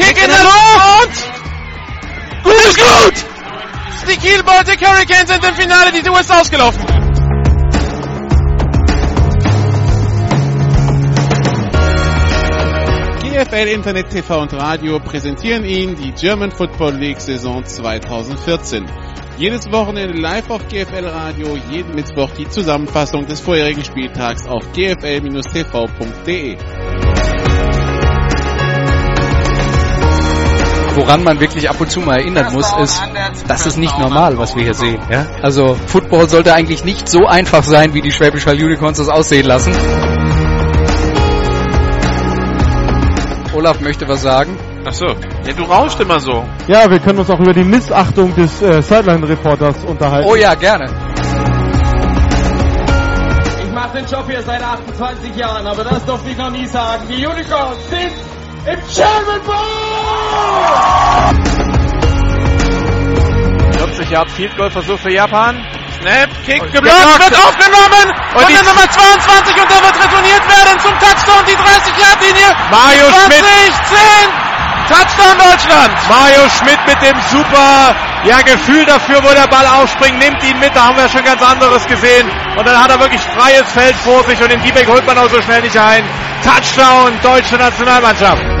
Kick in der Luft! Gut ist gut! Die Kiel Baltic Hurricanes sind im Finale, die Tour ist ausgelaufen. GFL Internet TV und Radio präsentieren Ihnen die German Football League Saison 2014. Jedes Wochenende live auf GFL Radio, jeden Mittwoch die Zusammenfassung des vorherigen Spieltags auf gfl-tv.de. Woran man wirklich ab und zu mal erinnern muss, ist, das ist nicht normal, was wir hier sehen. Ja? Also Football sollte eigentlich nicht so einfach sein, wie die Schwäbisch Hall Unicorns das aussehen lassen. Olaf möchte was sagen. Ach so. Ja, du rauscht immer so. Ja, wir können uns auch über die Missachtung des äh, Sideline-Reporters unterhalten. Oh ja, gerne. Ich mache den Job hier seit 28 Jahren, aber das darf ich noch nie sagen. Die Unicorns sind im German Bowl! 40 Yard Field Goal Versuch für Japan. Snap, Kick, geblockt, wird aufgenommen und die Nummer 22 und der wird retourniert werden zum Touchdown, die 30 Yard Linie. Mario 20, Schmidt. 10, Touchdown Deutschland. Mario Schmidt mit dem super ja, Gefühl dafür, wo der Ball aufspringt, nimmt ihn mit, da haben wir schon ganz anderes gesehen. Und dann hat er wirklich freies Feld vor sich und den D-Back holt man auch so schnell nicht ein. Touchdown, deutsche Nationalmannschaft.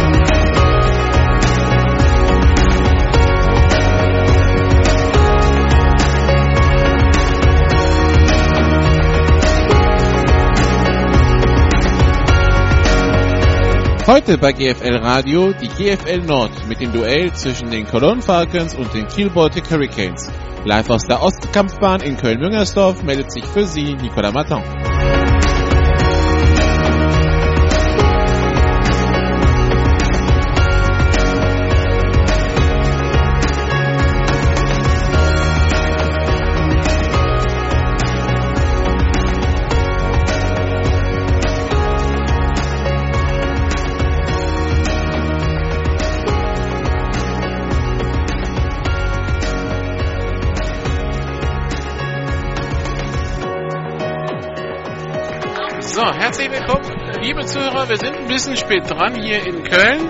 Heute bei GFL Radio die GFL Nord mit dem Duell zwischen den Cologne Falcons und den Kiel Baltic Hurricanes. Live aus der Ostkampfbahn in Köln-Müngersdorf meldet sich für Sie Nicolas Martin. Zuhörer. Wir sind ein bisschen spät dran hier in Köln.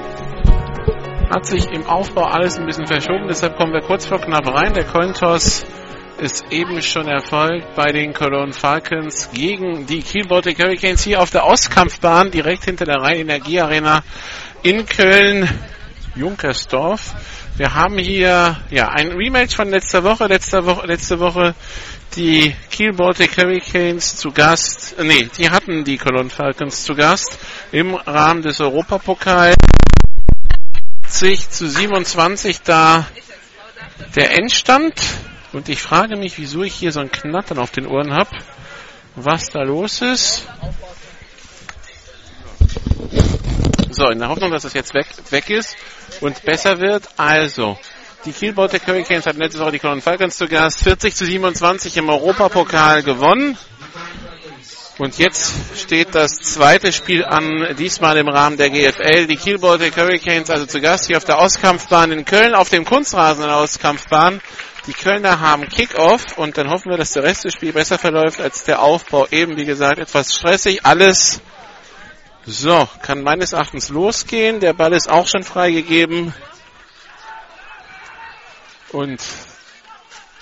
Hat sich im Aufbau alles ein bisschen verschoben, deshalb kommen wir kurz vor knapp rein. Der Cointoss ist eben schon erfolgt bei den Cologne Falcons gegen die Kiel Baltic Hurricanes hier auf der Ostkampfbahn, direkt hinter der Rhein-Energie-Arena in Köln, Junkersdorf. Wir haben hier ja ein Rematch von letzter Woche. Letzte Woche, letzte Woche die Kiel Baltic Hurricanes zu Gast, äh, nee, die hatten die Cologne Falcons zu Gast im Rahmen des Europapokals. 60 zu 27 da der Endstand. Und ich frage mich, wieso ich hier so ein Knattern auf den Ohren habe. Was da los ist. So, in der Hoffnung, dass das jetzt weg, weg ist und besser wird. Also, die Kiel Baltic Hurricanes hatten letzte Woche die Cologne Falcons zu Gast. 40 zu 27 im Europapokal gewonnen. Und jetzt steht das zweite Spiel an, diesmal im Rahmen der GFL. Die Kiel Baltic Hurricanes also zu Gast hier auf der Auskampfbahn in Köln, auf dem Kunstrasen in der Auskampfbahn. Die Kölner haben Kickoff und dann hoffen wir, dass der Rest des Spiels besser verläuft als der Aufbau. Eben, wie gesagt, etwas stressig. Alles so, kann meines Erachtens losgehen. Der Ball ist auch schon freigegeben. Und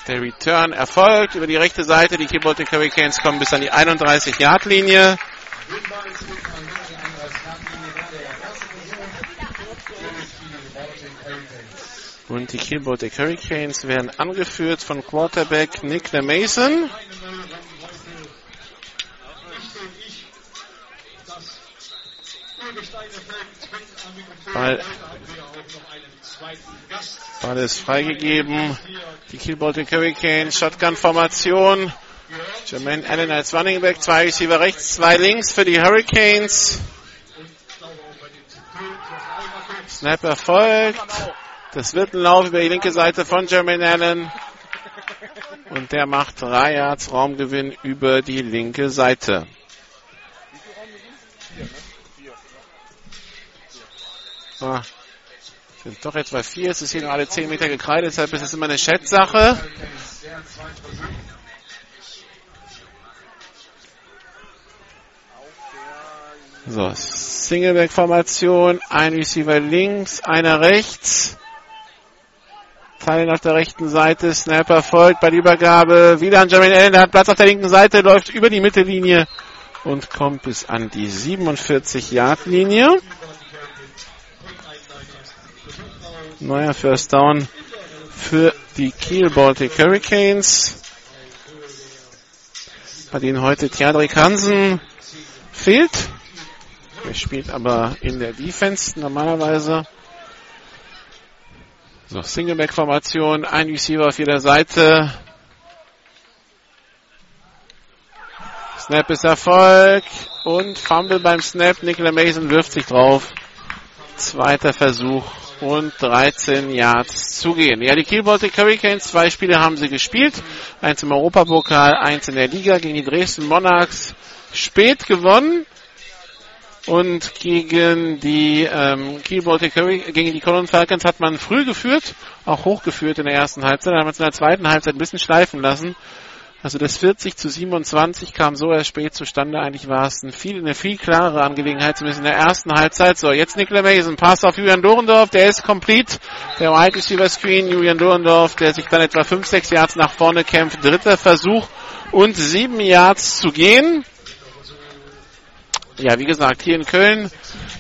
der Return erfolgt über die rechte Seite. Die Baltic Hurricanes kommen bis an die 31-Yard-Linie. Und die Baltic Hurricanes werden angeführt von Quarterback Nick Mason. Ball, Ball ist freigegeben. Die Kiel Baltic Hurricanes, Shotgun-Formation. Jermaine Allen als Running Back, zwei Receiver rechts, zwei links für die Hurricanes. Snap erfolgt. Das wird ein Lauf über die linke Seite von Jermaine Allen. Und der macht drei Yards Raumgewinn über die linke Seite. Ah, sind doch etwa vier. Es ist hier nur alle zehn Meter gekreidet, deshalb ist es immer eine Schätzsache. So, Singleback-Formation, ein Receiver links, einer rechts. Teilen auf der rechten Seite, Snapper folgt bei der Übergabe. Wieder an Jermaine Allen, der hat Platz auf der linken Seite, läuft über die Mittellinie und kommt bis an die 47-Yard-Linie. Neuer First Down für die Kiel Baltic Hurricanes, bei denen heute Theodrik Hansen fehlt. Er spielt aber in der Defense normalerweise. So, Singleback-Formation, ein Receiver auf jeder Seite. Snap ist Erfolg und Fumble beim Snap. Nicola Mason wirft sich drauf. Zweiter Versuch und 13 Yards zu gehen. Ja, die Kiel Baltic Hurricanes, zwei Spiele haben sie gespielt. Eins im Europapokal, eins in der Liga gegen die Dresden Monarchs. Spät gewonnen. Und gegen die ähm, Kiel Baltic Hurricanes, gegen die Cologne Falcons hat man früh geführt, auch hochgeführt in der ersten Halbzeit. Dann hat man es in der zweiten Halbzeit ein bisschen schleifen lassen. Also das 40 zu 27 kam so erst spät zustande. Eigentlich war es ein viel, eine viel klarere Angelegenheit, zumindest in der ersten Halbzeit. So, jetzt Nicola Mason, Pass auf Julian Dorendorf, der ist complete. Der Wide Receiver Screen, Julian Dorendorf, der sich dann etwa 5, 6 Yards nach vorne kämpft. Dritter Versuch und 7 Yards zu gehen. Ja, wie gesagt, hier in Köln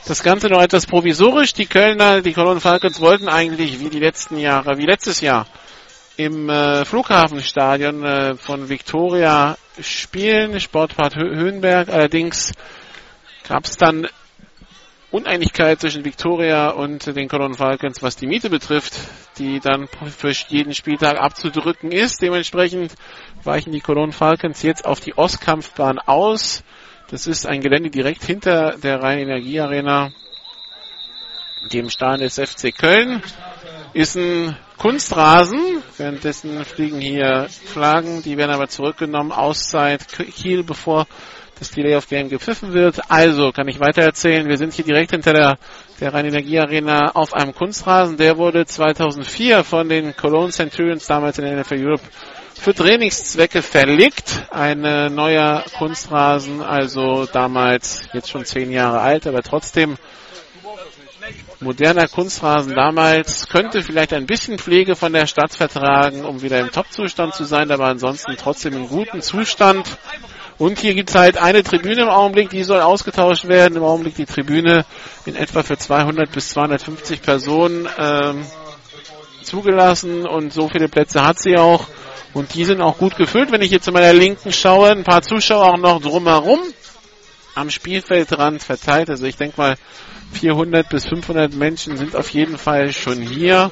das Ganze noch etwas provisorisch. Die Kölner, die Cologne Falcons wollten eigentlich wie die letzten Jahre, wie letztes Jahr im äh, Flughafenstadion äh, von Victoria spielen, Sportpark Höhenberg. Allerdings gab es dann Uneinigkeit zwischen Victoria und den Cologne Falcons, was die Miete betrifft, die dann für jeden Spieltag abzudrücken ist. Dementsprechend weichen die Cologne Falcons jetzt auf die Ostkampfbahn aus. Das ist ein Gelände direkt hinter der Rhein-Energie-Arena, dem Stadion des FC Köln. Ist ein Kunstrasen. Währenddessen fliegen hier Flaggen, die werden aber zurückgenommen. Auszeit Kiel, bevor das Delay of Game gepfiffen wird. Also kann ich weiter erzählen. Wir sind hier direkt hinter der, der Rhein-Energie-Arena auf einem Kunstrasen. Der wurde 2004 von den Cologne Centurions damals in der NFL Europe für Trainingszwecke verlegt. Ein äh, neuer Kunstrasen, also damals jetzt schon zehn Jahre alt, aber trotzdem moderner Kunstrasen damals könnte vielleicht ein bisschen Pflege von der Stadt vertragen, um wieder im Top-Zustand zu sein, aber ansonsten trotzdem im guten Zustand. Und hier gibt es halt eine Tribüne im Augenblick, die soll ausgetauscht werden. Im Augenblick die Tribüne in etwa für 200 bis 250 Personen ähm, zugelassen und so viele Plätze hat sie auch. Und die sind auch gut gefüllt. Wenn ich jetzt zu meiner Linken schaue, ein paar Zuschauer auch noch drumherum am Spielfeldrand verteilt. Also ich denke mal, 400 bis 500 Menschen sind auf jeden Fall schon hier.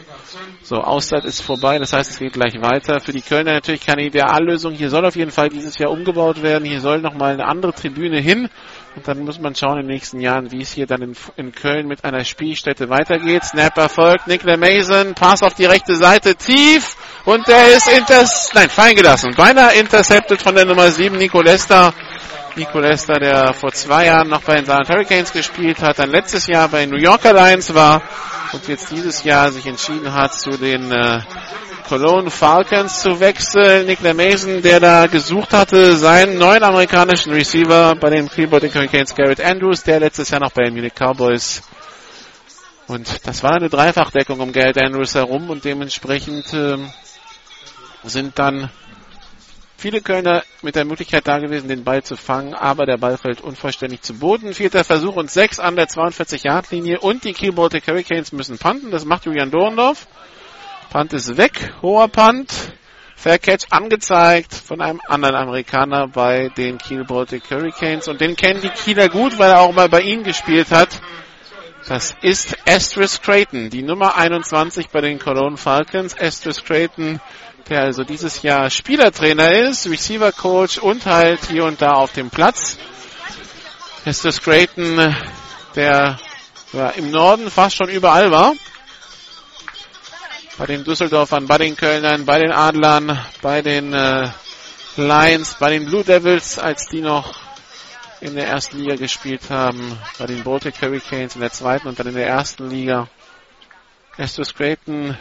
So, Auszeit ist vorbei, das heißt, es geht gleich weiter. Für die Kölner natürlich keine Ideallösung. Hier soll auf jeden Fall dieses Jahr umgebaut werden. Hier soll nochmal eine andere Tribüne hin. Und dann muss man schauen in den nächsten Jahren, wie es hier dann in, in Köln mit einer Spielstätte weitergeht. Snap erfolgt, Nicola Mason, Pass auf die rechte Seite, tief. Und der ist inters, nein, fallen gelassen. Beinahe intercepted von der Nummer 7, Nico Lester. Nico Lester, der vor zwei Jahren noch bei den Saarland Hurricanes gespielt hat, dann letztes Jahr bei New Yorker Lions war und jetzt dieses Jahr sich entschieden hat, zu den äh, Cologne Falcons zu wechseln. Nicola Mason, der da gesucht hatte, seinen neuen amerikanischen Receiver bei den Cleveland Hurricanes, Garrett Andrews, der letztes Jahr noch bei den Munich Cowboys. Und das war eine Dreifachdeckung um Garrett Andrews herum und dementsprechend äh, sind dann viele Kölner mit der Möglichkeit da gewesen, den Ball zu fangen, aber der Ball fällt unvollständig zu Boden. Vierter Versuch und sechs an der 42-Yard-Linie und die Kiel Baltic Hurricanes müssen panten. Das macht Julian Dorndorf. Punt ist weg, hoher Punt. Fair Catch angezeigt von einem anderen Amerikaner bei den Kiel Baltic Hurricanes. Und den kennen die Kieler gut, weil er auch mal bei ihnen gespielt hat. Das ist Astris Creighton, die Nummer 21 bei den Cologne Falcons. Astris Creighton, der also dieses Jahr Spielertrainer ist, Receiver Coach und halt hier und da auf dem Platz. Astris Creighton, der im Norden fast schon überall war bei den Düsseldorfern, bei den Kölnern, bei den Adlern, bei den äh, Lions, bei den Blue Devils, als die noch in der ersten Liga gespielt haben, bei den Baltic Hurricanes in der zweiten und dann in der ersten Liga. Estes Creighton,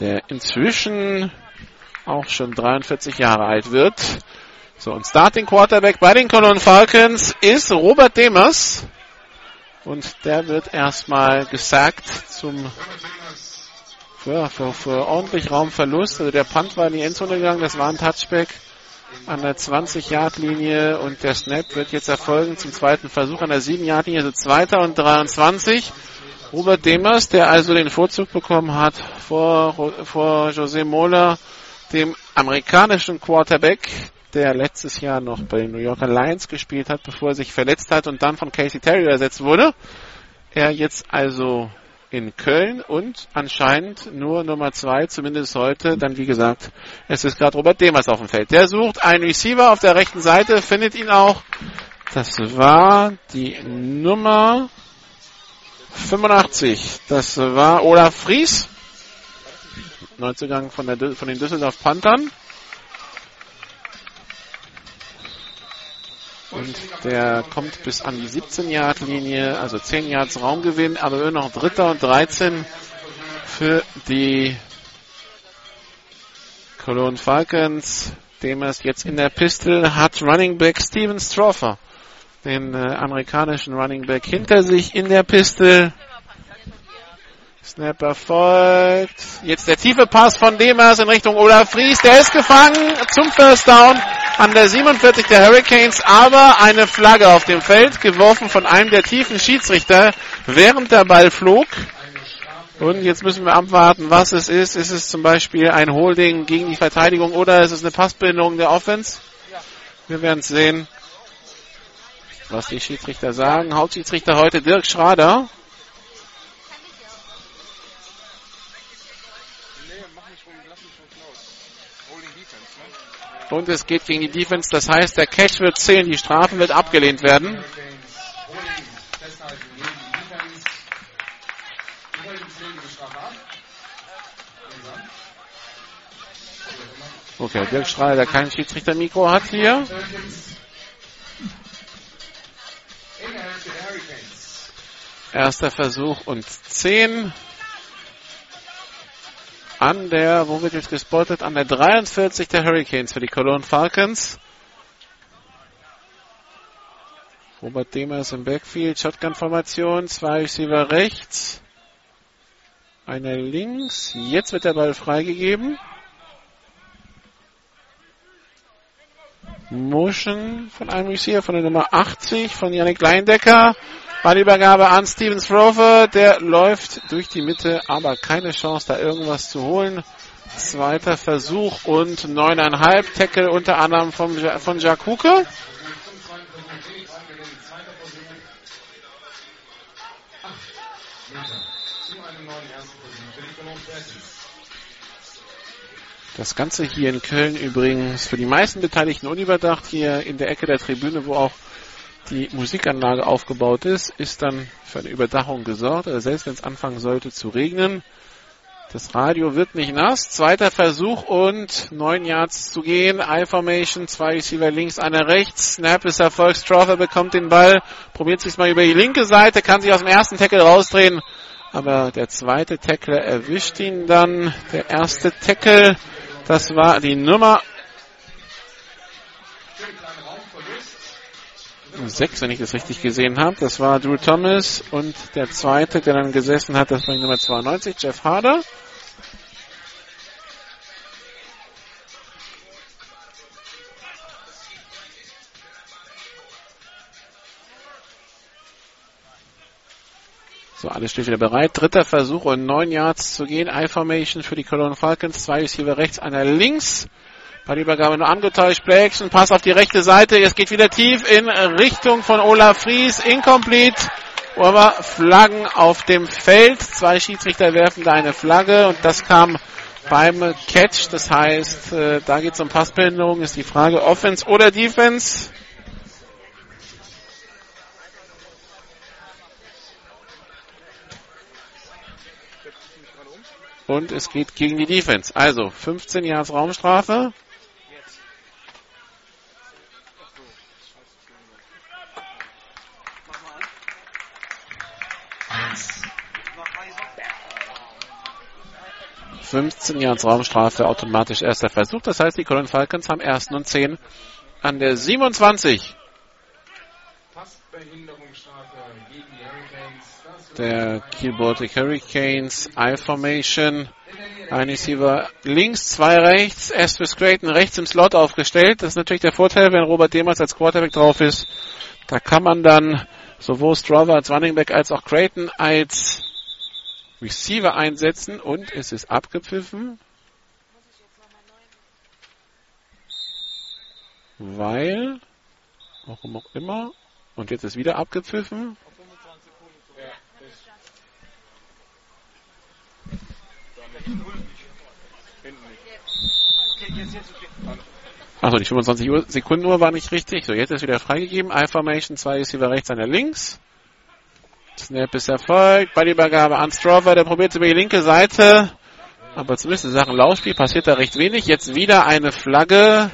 der inzwischen auch schon 43 Jahre alt wird. So, und Starting Quarterback bei den Cologne Falcons ist Robert Demers. Und der wird erstmal gesackt zum für, für, für ordentlich Raumverlust. Also der Punt war in die Endzone gegangen, das war ein Touchback an der 20-Yard-Linie und der Snap wird jetzt erfolgen zum zweiten Versuch an der 7-Yard-Linie, also zweiter und 23. Robert Demers, der also den Vorzug bekommen hat vor, vor José Mola, dem amerikanischen Quarterback, der letztes Jahr noch bei den New Yorker Lions gespielt hat, bevor er sich verletzt hat und dann von Casey Terry ersetzt wurde. Er jetzt also in Köln und anscheinend nur Nummer zwei, zumindest heute. Dann wie gesagt, es ist gerade Robert Demers auf dem Feld. Der sucht einen Receiver auf der rechten Seite, findet ihn auch. Das war die Nummer 85. Das war Olaf Fries. Neuzugang von, der, von den Düsseldorf Panthern. Und der kommt bis an die 17-Yard-Linie, also 10 Yards Raumgewinn, aber immer noch Dritter und 13 für die Cologne Falcons. Dem es jetzt in der Pistol hat Running Back Steven Stroffer, den äh, amerikanischen Running Back hinter sich in der Pistol. Snap erfolgt. Jetzt der tiefe Pass von Demers in Richtung Olaf Fries. Der ist gefangen zum First Down an der 47 der Hurricanes, aber eine Flagge auf dem Feld, geworfen von einem der tiefen Schiedsrichter, während der Ball flog. Und jetzt müssen wir abwarten, was es ist. Ist es zum Beispiel ein Holding gegen die Verteidigung oder ist es eine Passbindung der Offense? Wir werden es sehen, was die Schiedsrichter sagen. Hauptschiedsrichter heute Dirk Schrader. Und es geht gegen die Defense. Das heißt, der Cash wird zählen, die Strafen wird abgelehnt werden. Okay, Dirk Strahler, der kein Schiedsrichter-Mikro hat hier. Erster Versuch und 10 an der, wo wird jetzt gespottet? An der 43 der Hurricanes für die Cologne Falcons. Robert Demers im Backfield, Shotgun-Formation, zwei Receiver rechts, einer links. Jetzt wird der Ball freigegeben. Motion von einem Receiver von der Nummer 80 von Yannick Leindecker. Ballübergabe an Steven Strover, der läuft durch die Mitte, aber keine Chance, da irgendwas zu holen. Zweiter Versuch und neuneinhalb Tackle unter anderem vom, von Jack Huke. Das Ganze hier in Köln übrigens für die meisten Beteiligten unüberdacht, hier in der Ecke der Tribüne, wo auch die Musikanlage aufgebaut ist, ist dann für eine Überdachung gesorgt. Also selbst wenn es anfangen sollte zu regnen, das Radio wird nicht nass. Zweiter Versuch und neun Yards zu gehen. I-Formation, zwei Receiver links, einer rechts. Snap ist Erfolg. Strother bekommt den Ball, probiert sich mal über die linke Seite, kann sich aus dem ersten Tackle rausdrehen. Aber der zweite Tackle erwischt ihn dann. Der erste Tackle, das war die Nummer 6, wenn ich das richtig gesehen habe. Das war Drew Thomas und der zweite, der dann gesessen hat, das war die Nummer 92, Jeff Harder. So, alles steht wieder bereit. Dritter Versuch und neun Yards zu gehen. I-Formation für die Cologne Falcons. Zwei ist hier rechts, einer links. Ballübergabe nur angetäuscht. Play Action, Pass auf die rechte Seite. Es geht wieder tief in Richtung von Olaf Fries. Incomplete. Aber Flaggen auf dem Feld. Zwei Schiedsrichter werfen da eine Flagge und das kam beim Catch. Das heißt, äh, da geht es um Passbehinderung. Ist die Frage Offense oder Defense? Und es geht gegen die Defense. Also 15 Jahre Raumstrafe. ...15 Jahre Raumstrafe, automatisch erster Versuch. Das heißt, die Cologne Falcons haben ersten und 10 an der 27. Der Baltic Hurricanes I-Formation. Ein Receiver links, zwei rechts, Estes Creighton rechts im Slot aufgestellt. Das ist natürlich der Vorteil, wenn Robert Demers als Quarterback drauf ist. Da kann man dann sowohl Strava als Running Back als auch Creighton als Receiver einsetzen und es ist abgepfiffen. Weil, warum auch immer, und jetzt ist wieder abgepfiffen. Achso, die 25 Sekunden Uhr war nicht richtig. So, jetzt ist wieder freigegeben. I-Formation, zwei Receiver rechts, einer links. Snap ist erfolgt. Ballübergabe an Strover, der probiert es über die linke Seite. Aber zumindest in Sachen Laufspiel passiert da recht wenig. Jetzt wieder eine Flagge.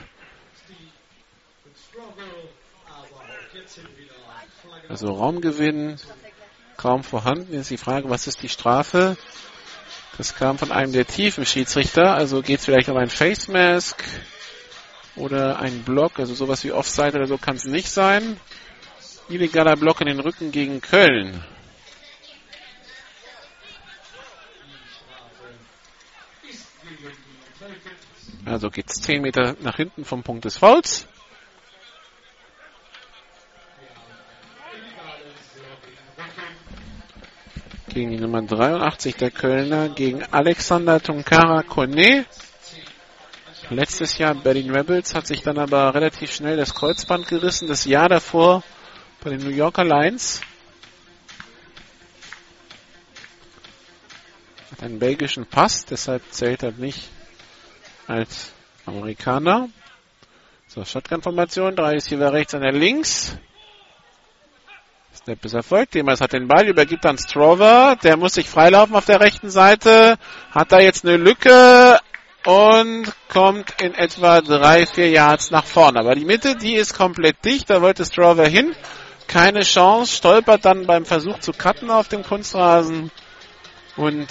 Also Raumgewinn kaum vorhanden. Jetzt die Frage, was ist die Strafe? Das kam von einem der tiefen Schiedsrichter. Also geht es vielleicht um ein Face Mask oder ein Block. Also sowas wie Offside oder so kann es nicht sein. Illegaler Block in den Rücken gegen Köln. Also geht es 10 Meter nach hinten vom Punkt des Fouls. Gegen die Nummer 83 der Kölner, gegen Alexander Tunkara Kone. Letztes Jahr Berlin Rebels hat sich dann aber relativ schnell das Kreuzband gerissen. Das Jahr davor bei den New Yorker Lions. Hat einen belgischen Pass, deshalb zählt er nicht als Amerikaner. So, Shotgun-Formation, drei ist hier rechts, einer links. Snap ist erfolgt. Demers hat den Ball, übergibt an Strover. Der muss sich freilaufen auf der rechten Seite. Hat da jetzt eine Lücke und kommt in etwa drei, vier Yards nach vorne. Aber die Mitte, die ist komplett dicht. Da wollte Strover hin. Keine Chance. Stolpert dann beim Versuch zu cutten auf dem Kunstrasen. Und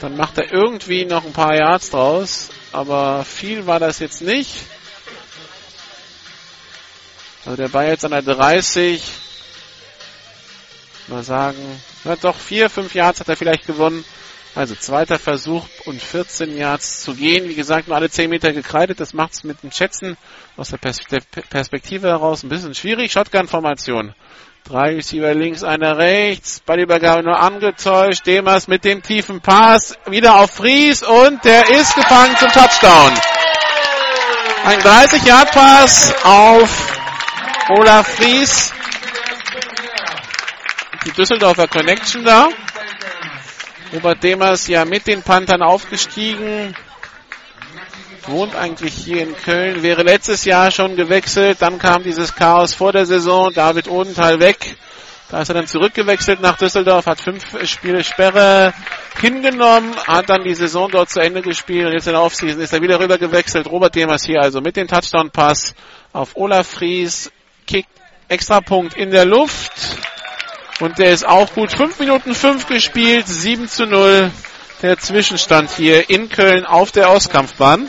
dann macht er irgendwie noch ein paar Yards draus. Aber viel war das jetzt nicht. Also der Ball jetzt an der 30 mal sagen, na doch, vier, fünf Yards hat er vielleicht gewonnen. Also zweiter Versuch und 14 Yards zu gehen. Wie gesagt, nur alle 10 Meter gekreidet. Das macht es mit dem Schätzen aus der Pers Perspektive heraus ein bisschen schwierig. Shotgun-Formation. Drei Receiver links, einer rechts. Ballübergabe nur angetäuscht. Demers mit dem tiefen Pass. Wieder auf Fries und der ist gefangen zum Touchdown. Ein 30-Yard-Pass auf Olaf Fries die Düsseldorfer Connection da. Robert Demers ja mit den Panthern aufgestiegen. Wohnt eigentlich hier in Köln, wäre letztes Jahr schon gewechselt. Dann kam dieses Chaos vor der Saison. David Odenthal weg. Da ist er dann zurückgewechselt nach Düsseldorf, hat fünf Spiele Sperre hingenommen, hat dann die Saison dort zu Ende gespielt und jetzt in der Offseason ist er wieder rüber gewechselt. Robert Demers hier also mit dem Touchdown-Pass auf Olaf Fries. Kick, Extrapunkt in der Luft. Und der ist auch gut. 5 Minuten 5 gespielt, 7 zu 0. Der Zwischenstand hier in Köln auf der Auskampfbahn.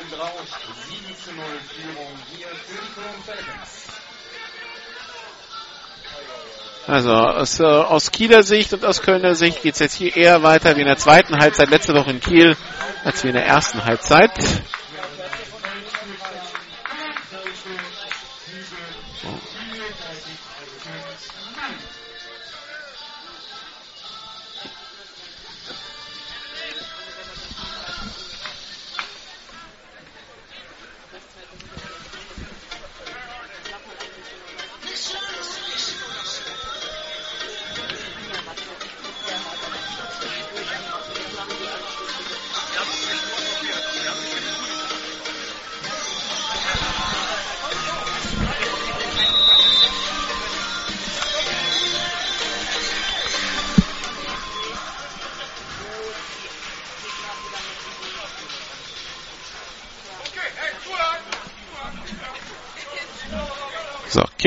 Also aus, äh, aus Kieler Sicht und aus Kölner Sicht geht es jetzt hier eher weiter wie in der zweiten Halbzeit letzte Woche in Kiel als wie in der ersten Halbzeit.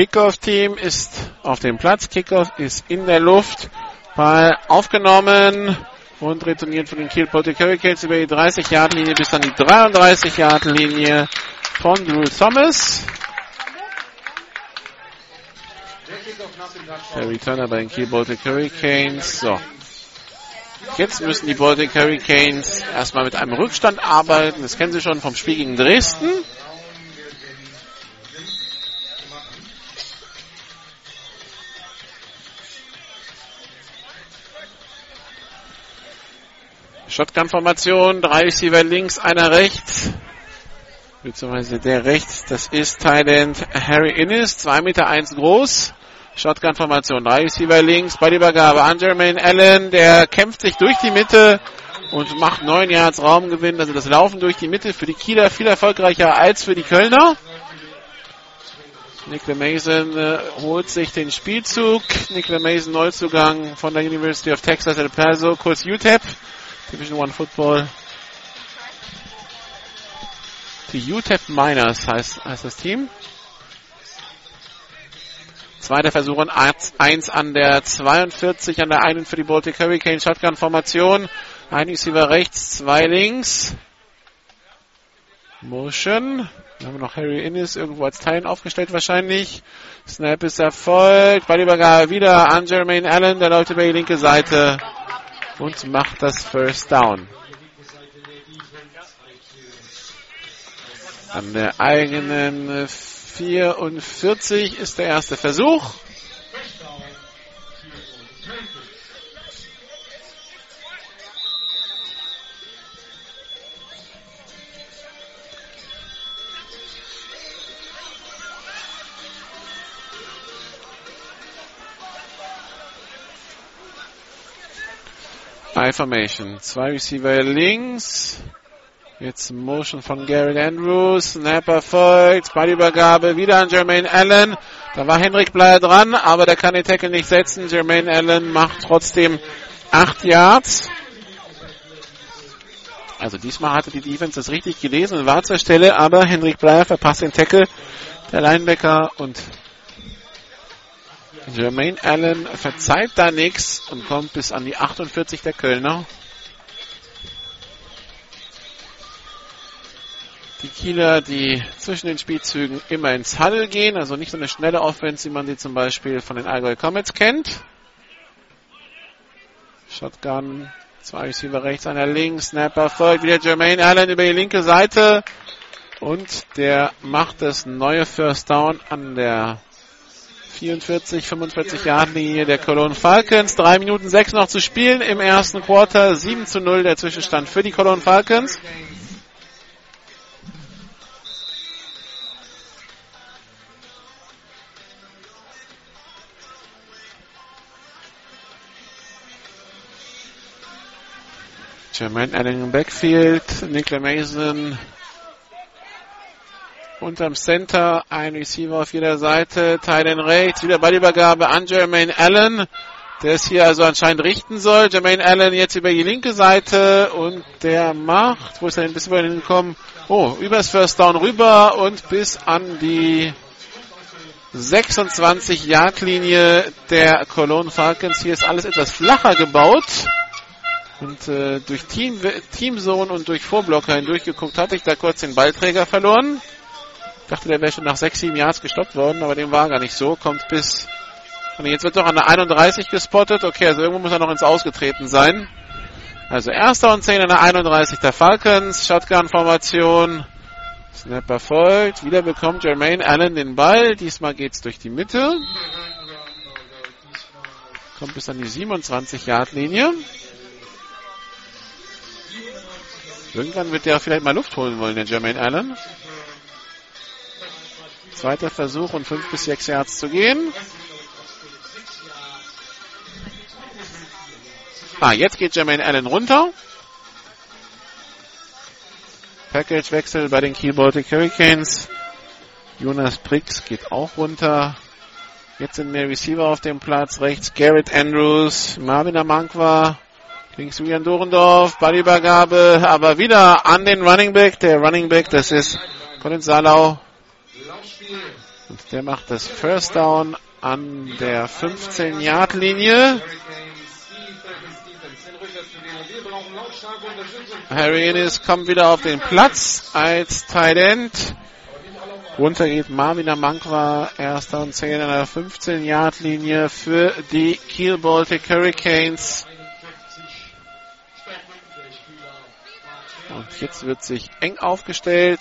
Kickoff-Team ist auf dem Platz. Kickoff ist in der Luft. Ball aufgenommen und retourniert von den Kiel Baltic Hurricanes über die 30-Yard-Linie bis an die 33-Yard-Linie von Drew Thomas. Der Returner bei den Kiel Baltic Hurricanes. So. Jetzt müssen die Baltic Hurricanes erstmal mit einem Rückstand arbeiten. Das kennen sie schon vom Spiel gegen Dresden. Shotgun-Formation, drei Receiver links, einer rechts. Beziehungsweise der rechts, das ist Thailand Harry Innes, zwei Meter eins groß. Shotgun-Formation, drei Receiver links, bei Übergabe an Jermaine Allen, der kämpft sich durch die Mitte und macht neun Yards Raumgewinn. Also das Laufen durch die Mitte für die Kieler viel erfolgreicher als für die Kölner. Nicola Mason äh, holt sich den Spielzug. Nicola Mason Neuzugang von der University of Texas El Paso, kurz UTEP. Division One Football. Die UTEP Miners heißt, heißt das Team. Zweiter Versuch und 1 an der 42, an der einen für die Baltic Hurricane Shotgun Formation. Ein Receiver rechts, zwei links. Motion. Dann haben wir noch Harry Innes irgendwo als Teilen aufgestellt wahrscheinlich. Snap ist erfolgt. Ballübergabe wieder an Jermaine Allen. Der läuft über die linke Seite und macht das First Down. An der eigenen 44 ist der erste Versuch. I Formation. Zwei Receiver links. Jetzt Motion von Garrett Andrews. Snapper folgt. Ballübergabe wieder an Jermaine Allen. Da war Henrik Bleier dran, aber der kann den Tackle nicht setzen. Jermaine Allen macht trotzdem 8 Yards. Also diesmal hatte die Defense das richtig gelesen und war zur Stelle, aber Henrik Bleier verpasst den Tackle. Der Linebacker und Jermaine Allen verzeiht da nichts und kommt bis an die 48 der Kölner. Die Kieler, die zwischen den Spielzügen immer ins Huddle gehen, also nicht so eine schnelle Offense, wie man sie zum Beispiel von den Allgäu Comets kennt. Shotgun, zwei Receiver rechts, einer links, Snapper folgt wieder Jermaine Allen über die linke Seite und der macht das neue First Down an der 44, 45 Yard Linie der Cologne Falcons. Drei Minuten sechs noch zu spielen im ersten Quarter. 7 zu 0 der Zwischenstand für die Cologne Falcons. Jermaine Allen im Backfield, Nicola Mason unterm Center, ein Receiver auf jeder Seite, Teilen rechts, wieder Ballübergabe an Jermaine Allen, der es hier also anscheinend richten soll. Jermaine Allen jetzt über die linke Seite und der macht, wo ist er denn bis über den gekommen? Oh, übers First Down rüber und bis an die 26 Yard Linie der Cologne Falcons. Hier ist alles etwas flacher gebaut. Und äh, durch Team, Teamzone und durch Vorblocker hindurchgeguckt hatte ich da kurz den Ballträger verloren. Dachte, der wäre schon nach 6, 7 Yards gestoppt worden, aber dem war gar nicht so. Kommt bis. Und jetzt wird doch an der 31 gespottet. Okay, also irgendwo muss er noch ins Ausgetreten sein. Also erster und 10 an der 31 der Falcons. Shotgun-Formation. Snapper folgt. Wieder bekommt Jermaine Allen den Ball. Diesmal geht's durch die Mitte. Kommt bis an die 27-Yard-Linie. Irgendwann wird der vielleicht mal Luft holen wollen, der Jermaine Allen. Zweiter Versuch und 5 bis 6 Yards zu gehen. Ah, jetzt geht Jermaine Allen runter. Package-Wechsel bei den Kiel Baltic Hurricanes. Jonas Briggs geht auch runter. Jetzt sind mehr Receiver auf dem Platz. Rechts Garrett Andrews, Marvin Amankwa. Links Julian Dorendorf, Ballübergabe, aber wieder an den Running Back. Der Running Back, das ist Colin Salau. Und der macht das First Down an der 15-Yard-Linie. Harry Innes kommt wieder auf den Platz als Tight End. Runter geht Marvin Amankwa, erster und 10 an der 15-Yard-Linie für die Kiel Baltic Hurricanes. Und jetzt wird sich eng aufgestellt.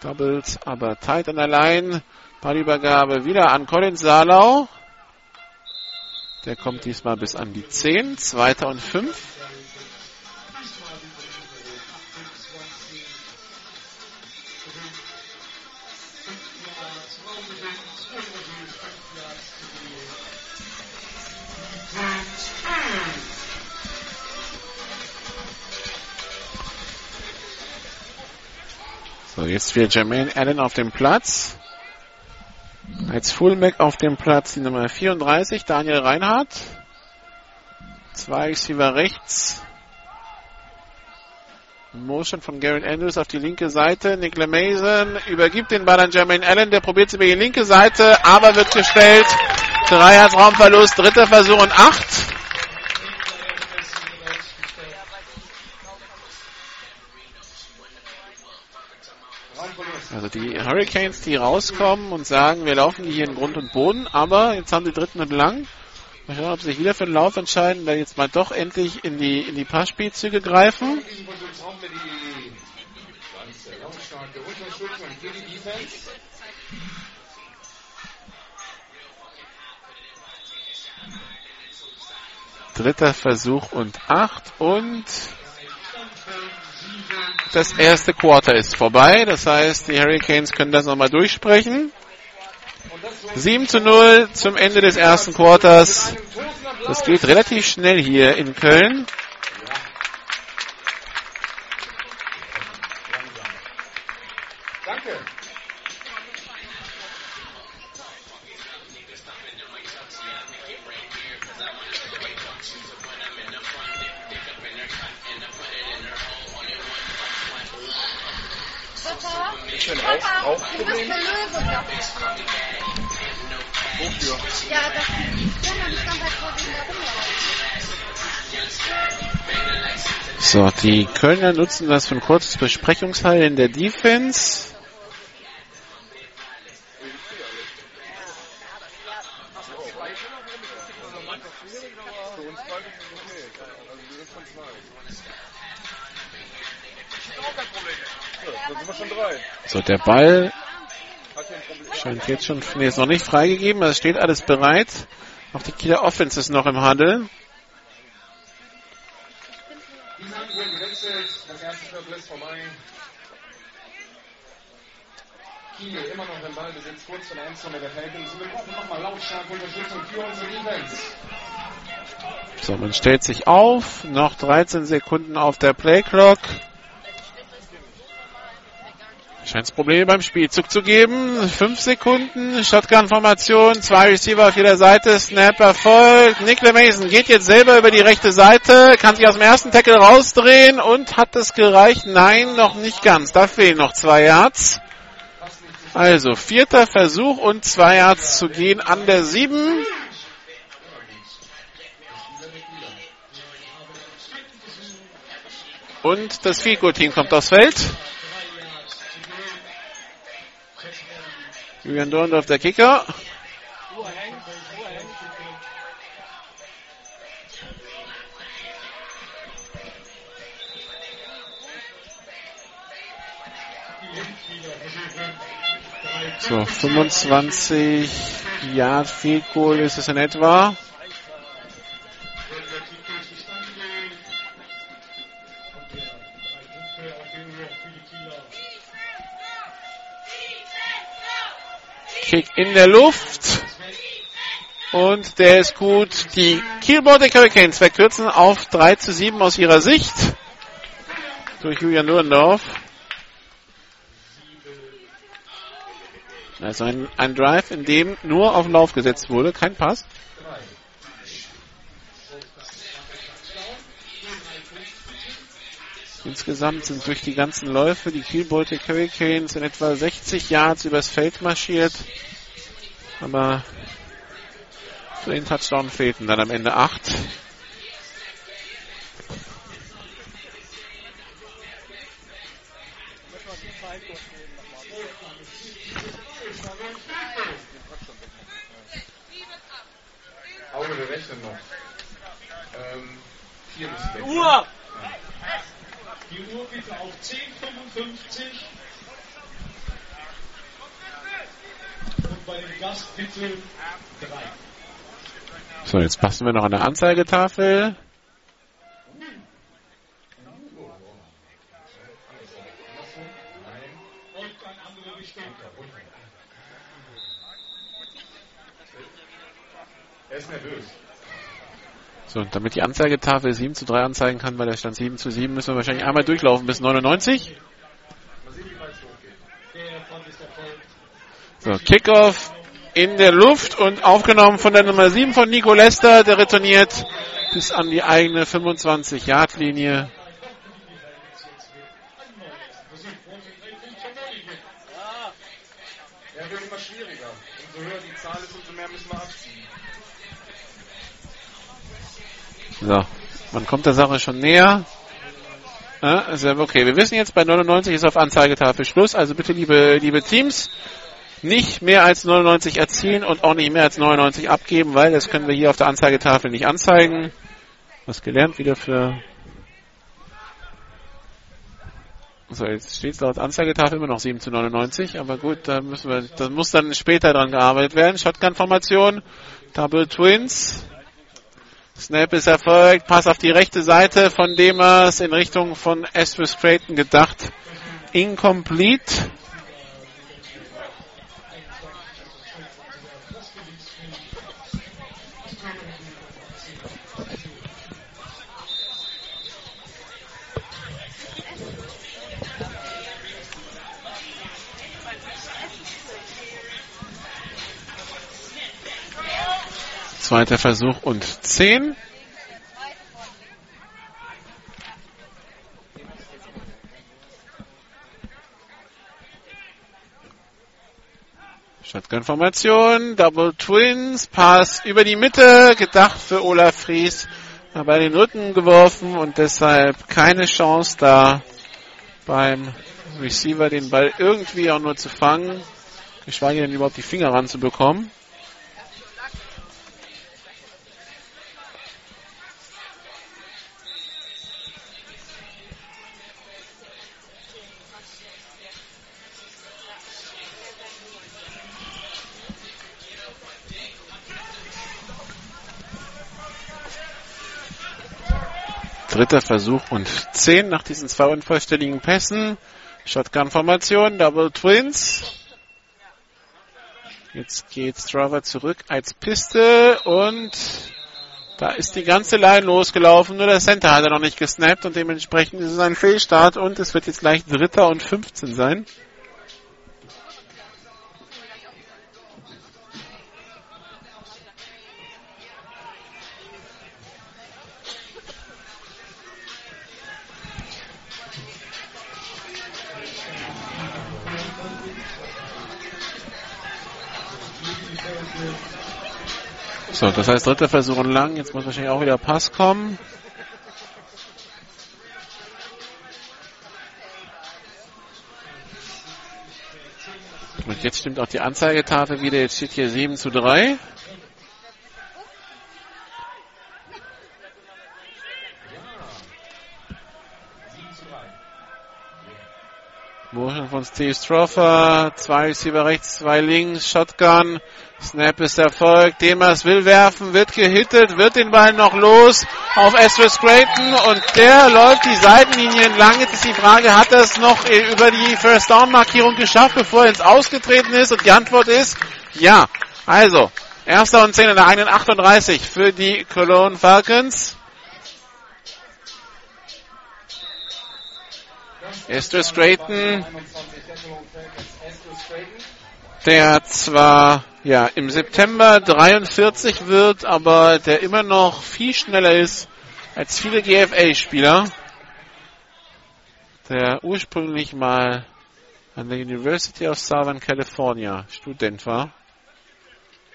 Doubles, aber tight an der Line. Ballübergabe wieder an Colin Salau. Der kommt diesmal bis an die 10. Zweiter und 5. So, jetzt wird Jermaine Allen auf dem Platz. Als Fullback auf dem Platz die Nummer 34, Daniel Reinhardt. Zwei Receiver rechts. Motion von Garrett Andrews auf die linke Seite. Nick Mason übergibt den Ball an Jermaine Allen. Der probiert es über die linke Seite, aber wird gestellt. Drei Raumverlust, dritter Versuch und acht. Also die Hurricanes, die rauskommen und sagen, wir laufen hier in Grund und Boden, aber jetzt haben die dritten und lang. Mal schauen, ob sie sich wieder für den Lauf entscheiden, weil jetzt mal doch endlich in die, in die Passspielzüge greifen. Dritter Versuch und acht und das erste Quarter ist vorbei. Das heißt, die Hurricanes können das nochmal durchsprechen. 7 zu 0 zum Ende des ersten Quarters. Das geht relativ schnell hier in Köln. Die Kölner nutzen das für ein kurzes Besprechungsteil in der Defense. So, der Ball scheint jetzt schon, nee, ist noch nicht freigegeben, es steht alles bereit. Auch die Kieler Offense ist noch im Handel. Kiel immer noch im Ballbesitz, kurz vor der Endzone der Falcons. Wir brauchen nochmal lautstarke Unterstützung für unsere Defense. So, man stellt sich auf. Noch 13 Sekunden auf der Playclock. Scheint es Probleme beim Spielzug zu geben. 5 Sekunden. Shotgun-Formation. Zwei Receiver auf jeder Seite. Snap erfolgt. Nick Mason geht jetzt selber über die rechte Seite. Kann sich aus dem ersten Tackle rausdrehen. Und hat es gereicht? Nein, noch nicht ganz. Da fehlen noch zwei Yards. Also, vierter Versuch und zwei Yards zu gehen an der 7. Und das Fico-Team kommt aufs Feld. Julian Dorndorf, der Kicker. So, 25 Yard Field Goal ist es in etwa. Kick in der Luft. Und der ist gut. Die Kiel Baltic Hurricanes verkürzen auf 3 zu 7 aus ihrer Sicht. Durch Julian Nurendorf. Also ein, ein Drive, in dem nur auf den Lauf gesetzt wurde, kein Pass. Insgesamt sind durch die ganzen Läufe die Kiel Baltic Hurricanes in etwa 60 Yards übers Feld marschiert. Aber für den Touchdown fehlten dann am Ende 8. Uhr! Die Uhr bitte auf 10.55. Und bei dem Gast bitte 3. So, jetzt passen wir noch an der Anzeigetafel. Er ist nervös. So, damit die Anzeigetafel 7 zu 3 anzeigen kann, weil der Stand 7 zu 7, müssen wir wahrscheinlich einmal durchlaufen bis 99. Der Pfand ist erfolgt. So, Kickoff in der Luft und aufgenommen von der Nummer 7 von Nico Lester, der retourniert bis an die eigene 25-Yard-Linie. Er wird immer schwieriger. Umso höher die Zahl ist, umso mehr müssen wir abziehen. So, man kommt der Sache schon näher. Ja, also okay, wir wissen jetzt, bei 99 ist auf Anzeigetafel Schluss. Also bitte, liebe, liebe Teams, nicht mehr als 99 erzielen und auch nicht mehr als 99 abgeben, weil das können wir hier auf der Anzeigetafel nicht anzeigen. Was gelernt wieder für... So, jetzt steht es laut Anzeigetafel immer noch 7 zu 99, aber gut, da müssen wir, da muss dann später dran gearbeitet werden. Shotgun-Formation, Double Twins. Snap ist erfolgt, Pass auf die rechte Seite von Demers in Richtung von Astros Creighton gedacht. Incomplete. Zweiter Versuch und 10. Shotgun-Formation, Double Twins, Pass über die Mitte, gedacht für Olaf Fries, aber den Rücken geworfen und deshalb keine Chance da beim Receiver den Ball irgendwie auch nur zu fangen, geschweige denn überhaupt die Finger ranzubekommen. Dritter Versuch und 10 nach diesen zwei unvollständigen Pässen. Shotgun-Formation, Double Twins. Jetzt geht Strava zurück als Piste und da ist die ganze Line losgelaufen. Nur der Center hat er noch nicht gesnappt und dementsprechend ist es ein Fehlstart und es wird jetzt gleich Dritter und 15 sein. So, das heißt dritter Versuch und lang. Jetzt muss wahrscheinlich auch wieder Pass kommen. Und jetzt stimmt auch die Anzeigetafel wieder. Jetzt steht hier 7 zu 3. Motion von Steve Stroffer. Zwei Receiver rechts, zwei links. Shotgun. Snap ist erfolgt. Demers will werfen, wird gehittet, wird den Ball noch los auf Esris Creighton und der läuft die Seitenlinie entlang. Jetzt ist die Frage, hat er es noch über die First Down Markierung geschafft, bevor er ins Ausgetreten ist? Und die Antwort ist ja. Also, erster und zehn in der eigenen 38 für die Cologne Falcons. Estes Creighton, der zwar ja, im September 43 wird, aber der immer noch viel schneller ist als viele GFA-Spieler. Der ursprünglich mal an der University of Southern California Student war.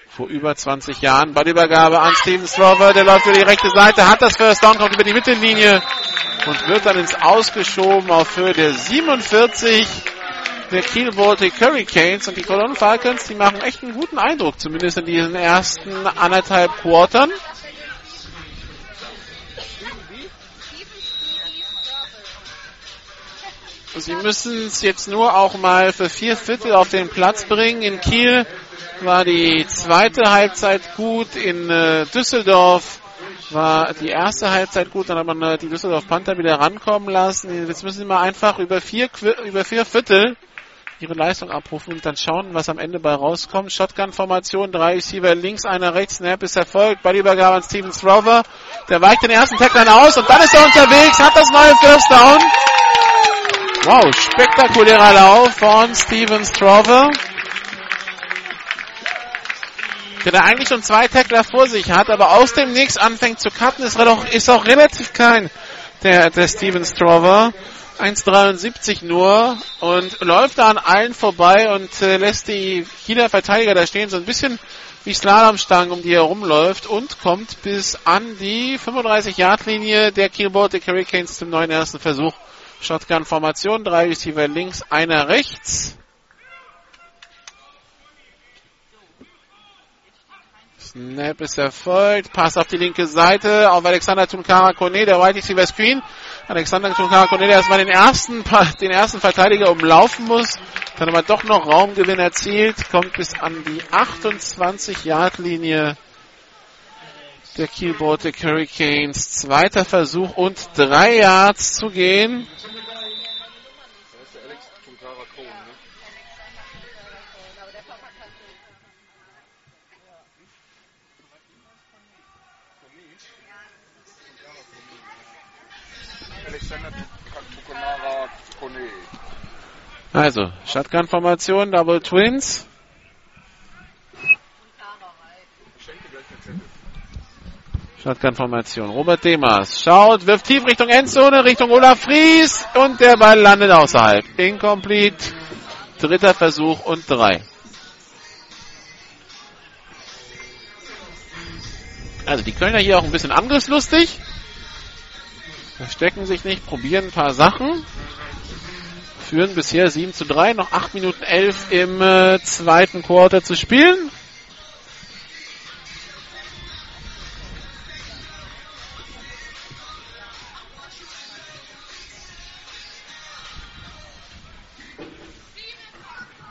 Vor über 20 Jahren. Ballübergabe an Steven Slover, der läuft über die rechte Seite, hat das First Down, kommt über die Mittellinie und wird dann ins Ausgeschoben auf Höhe der 47. der Kiel Baltic Hurricanes und die Cologne Falcons, die machen echt einen guten Eindruck, zumindest in diesen ersten anderthalb Quartern. Sie müssen es jetzt nur auch mal für vier Viertel auf den Platz bringen. In Kiel war die zweite Halbzeit gut, in äh, Düsseldorf war die erste Halbzeit gut, dann hat man äh, die Düsseldorf Panther wieder rankommen lassen. Jetzt müssen sie mal einfach über vier, über vier Viertel ihre Leistung abrufen und dann schauen, was am Ende bei rauskommt. Shotgun-Formation, drei Receiver links, einer rechts, Snap ist erfolgt. Ballübergabe an Steven Strover. Der weicht den ersten Tackler aus und dann ist er unterwegs, hat das neue First Down. Wow, spektakulärer Lauf von Steven Strover. Der da eigentlich schon zwei Tackler vor sich hat, aber aus dem Nix anfängt zu cutten, ist, doch, ist auch relativ klein, der, der Steven Strover. 1,73 nur und läuft da an allen vorbei und äh, lässt die Kieler Verteidiger da stehen, so ein bisschen wie Slalomstangen, um die er rumläuft und kommt bis an die 35-Yard-Linie der Kiel Baltic Hurricanes zum neuen ersten Versuch. Shotgun-Formation, drei Receiver links, einer rechts. Snap ist erfolgt. Pass auf die linke Seite auf Alexander Tunkara Kone, der White Receiver Screen. Alexander der erstmal den ersten, den ersten Verteidiger umlaufen muss. Dann aber doch noch Raumgewinn erzielt. Kommt bis an die 28 Yard Linie der Kiel Baltic Hurricanes. Zweiter Versuch und drei Yards zu gehen. Also, Shotgun-Formation, Double Twins. Shotgun-Formation. Robert Demas schaut, wirft tief Richtung Endzone, Richtung Olaf Fries und der Ball landet außerhalb. Incomplete. Dritter Versuch und drei. Also die Kölner hier auch ein bisschen angriffslustig. Verstecken sich nicht, probieren ein paar Sachen führen bisher 7 zu 3, noch 8 Minuten 11 im äh, zweiten Quarter zu spielen.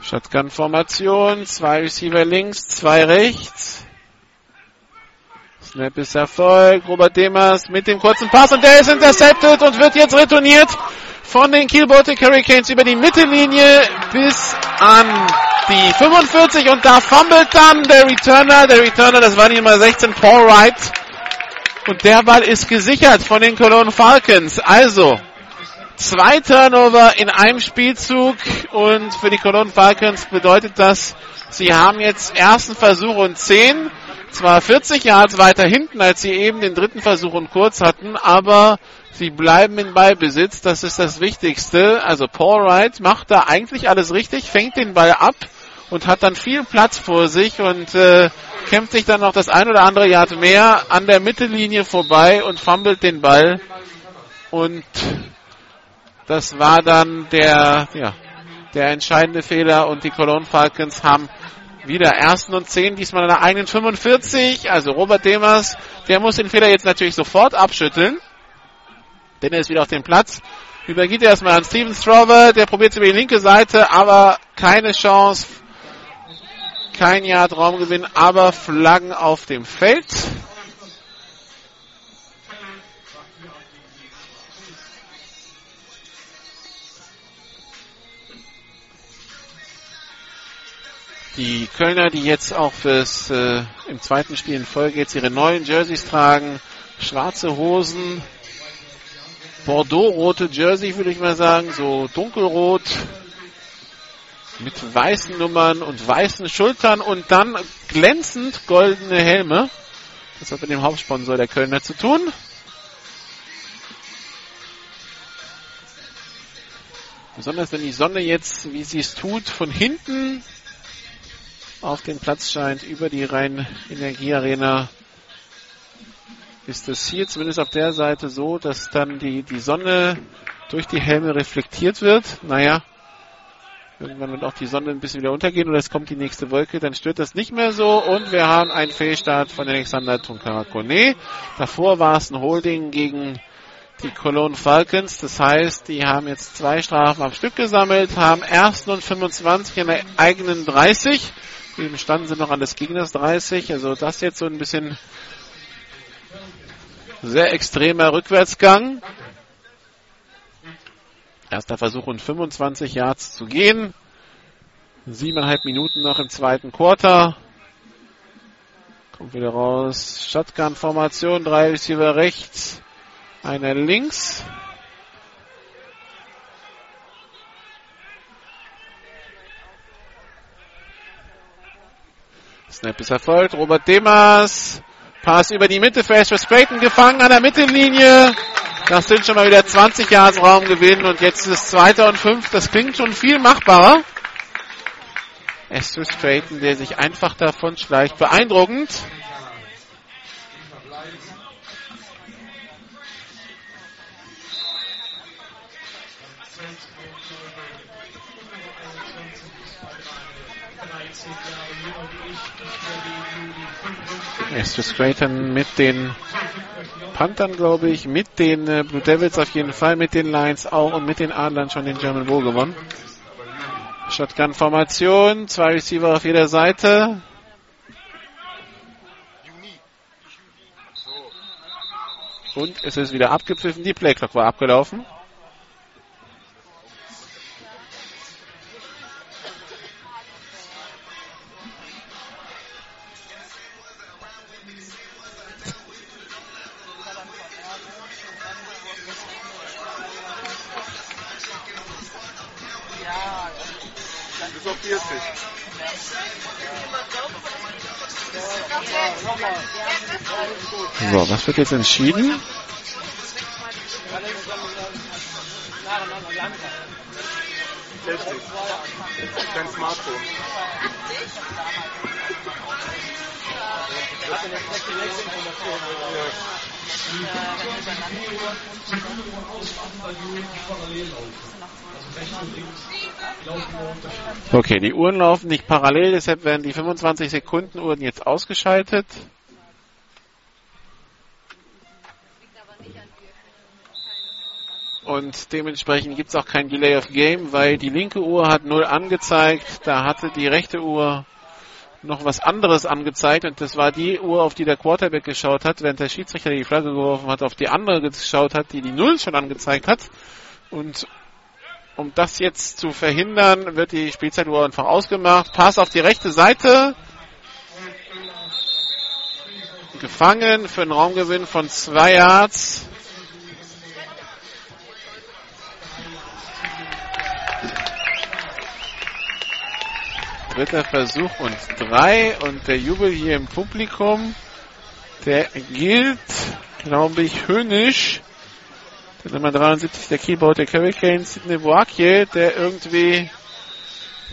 Shotgun-Formation, zwei Receiver links, zwei rechts. Snap ist Erfolg. Robert Demers mit dem kurzen Pass und der ist intercepted und wird jetzt retourniert von den Kiel Baltic Hurricanes über die Mittellinie bis an die 45 und da fummelt dann der Returner. Der Returner, das war die Nummer 16, Paul Wright. Und der Ball ist gesichert von den Cologne Falcons. Also, zwei Turnover in einem Spielzug und für die Cologne Falcons bedeutet das, sie haben jetzt ersten Versuch und 10. Zwar 40 Yards weiter hinten, als sie eben den dritten Versuch und kurz hatten, aber Sie bleiben in Ballbesitz, das ist das Wichtigste. Also Paul Wright macht da eigentlich alles richtig, fängt den Ball ab und hat dann viel Platz vor sich und äh, kämpft sich dann noch das ein oder andere Yard mehr an der Mittellinie vorbei und fummelt den Ball. Und das war dann der, ja, der entscheidende Fehler und die Cologne Falcons haben wieder ersten und zehn, diesmal an der eigenen 45. Also Robert Demers, der muss den Fehler jetzt natürlich sofort abschütteln. Denn er ist wieder auf dem Platz. Übergeht erstmal an Steven Strover. Der probiert es über die linke Seite, aber keine Chance. Kein Yard Raumgewinn, aber Flaggen auf dem Feld. Die Kölner, die jetzt auch fürs äh, im zweiten Spiel in Folge jetzt ihre neuen Jerseys tragen, schwarze Hosen, Bordeaux-rote Jersey, würde ich mal sagen, so dunkelrot mit weißen Nummern und weißen Schultern und dann glänzend goldene Helme. Das hat mit dem Hauptsponsor der Kölner zu tun. Besonders wenn die Sonne jetzt, wie sie es tut, von hinten auf den Platz scheint, über die Rhein-Energie-Arena ist es hier zumindest auf der Seite so, dass dann die, die Sonne durch die Helme reflektiert wird. Naja, Irgendwann wird auch die Sonne ein bisschen wieder untergehen oder es kommt die nächste Wolke, dann stört das nicht mehr so und wir haben einen Fehlstart von Alexander Tunkarakone. Davor war es ein Holding gegen die Cologne Falcons. Das heißt, die haben jetzt zwei Strafen am Stück gesammelt, haben ersten und 25 in der eigenen 30. Im Stand sind noch an des Gegners 30. Also das jetzt so ein bisschen sehr extremer Rückwärtsgang. Erster Versuch und 25 Yards zu gehen. Siebeneinhalb Minuten noch im zweiten Quarter. Kommt wieder raus. Shotgun-Formation. Drei Receiver rechts. Einer links. Snap ist erfolgt. Robert Demas. Pass über die Mitte für Astro Strayton gefangen an der Mittellinie. Das sind schon mal wieder 20 Yards Raumgewinn und jetzt ist es zweiter und fünf. Das klingt schon viel machbarer. Astro Strayton, der sich einfach davon schleicht. Beeindruckend. Estes Creighton mit den Panthern, glaube ich, mit den äh, Blue Devils auf jeden Fall, mit den Lions auch und mit den Adlern schon den German Bowl gewonnen. Shotgun-Formation, zwei Receiver auf jeder Seite. Und es ist wieder abgepfiffen, die Playclock war abgelaufen. Was wird jetzt entschieden? Technik. Kein Smartphone. Okay, die Uhren laufen nicht parallel, deshalb werden die 25 Sekunden Uhren jetzt ausgeschaltet. Und dementsprechend gibt es auch kein Delay of Game, weil die linke Uhr hat 0 angezeigt, da hatte die rechte Uhr noch was anderes angezeigt und das war die Uhr, auf die der Quarterback geschaut hat, während der Schiedsrichter die Flagge geworfen hat, auf die andere geschaut hat, die die Null schon angezeigt hat. Und um das jetzt zu verhindern, wird die Spielzeituhr einfach ausgemacht. Pass auf die rechte Seite. Gefangen für einen Raumgewinn von zwei Yards. Dritter Versuch und drei und der Jubel hier im Publikum, der gilt, glaube ich, höhnisch. Der Nummer 73, der Keyboard der Hurricanes, Sidney Boakye, der irgendwie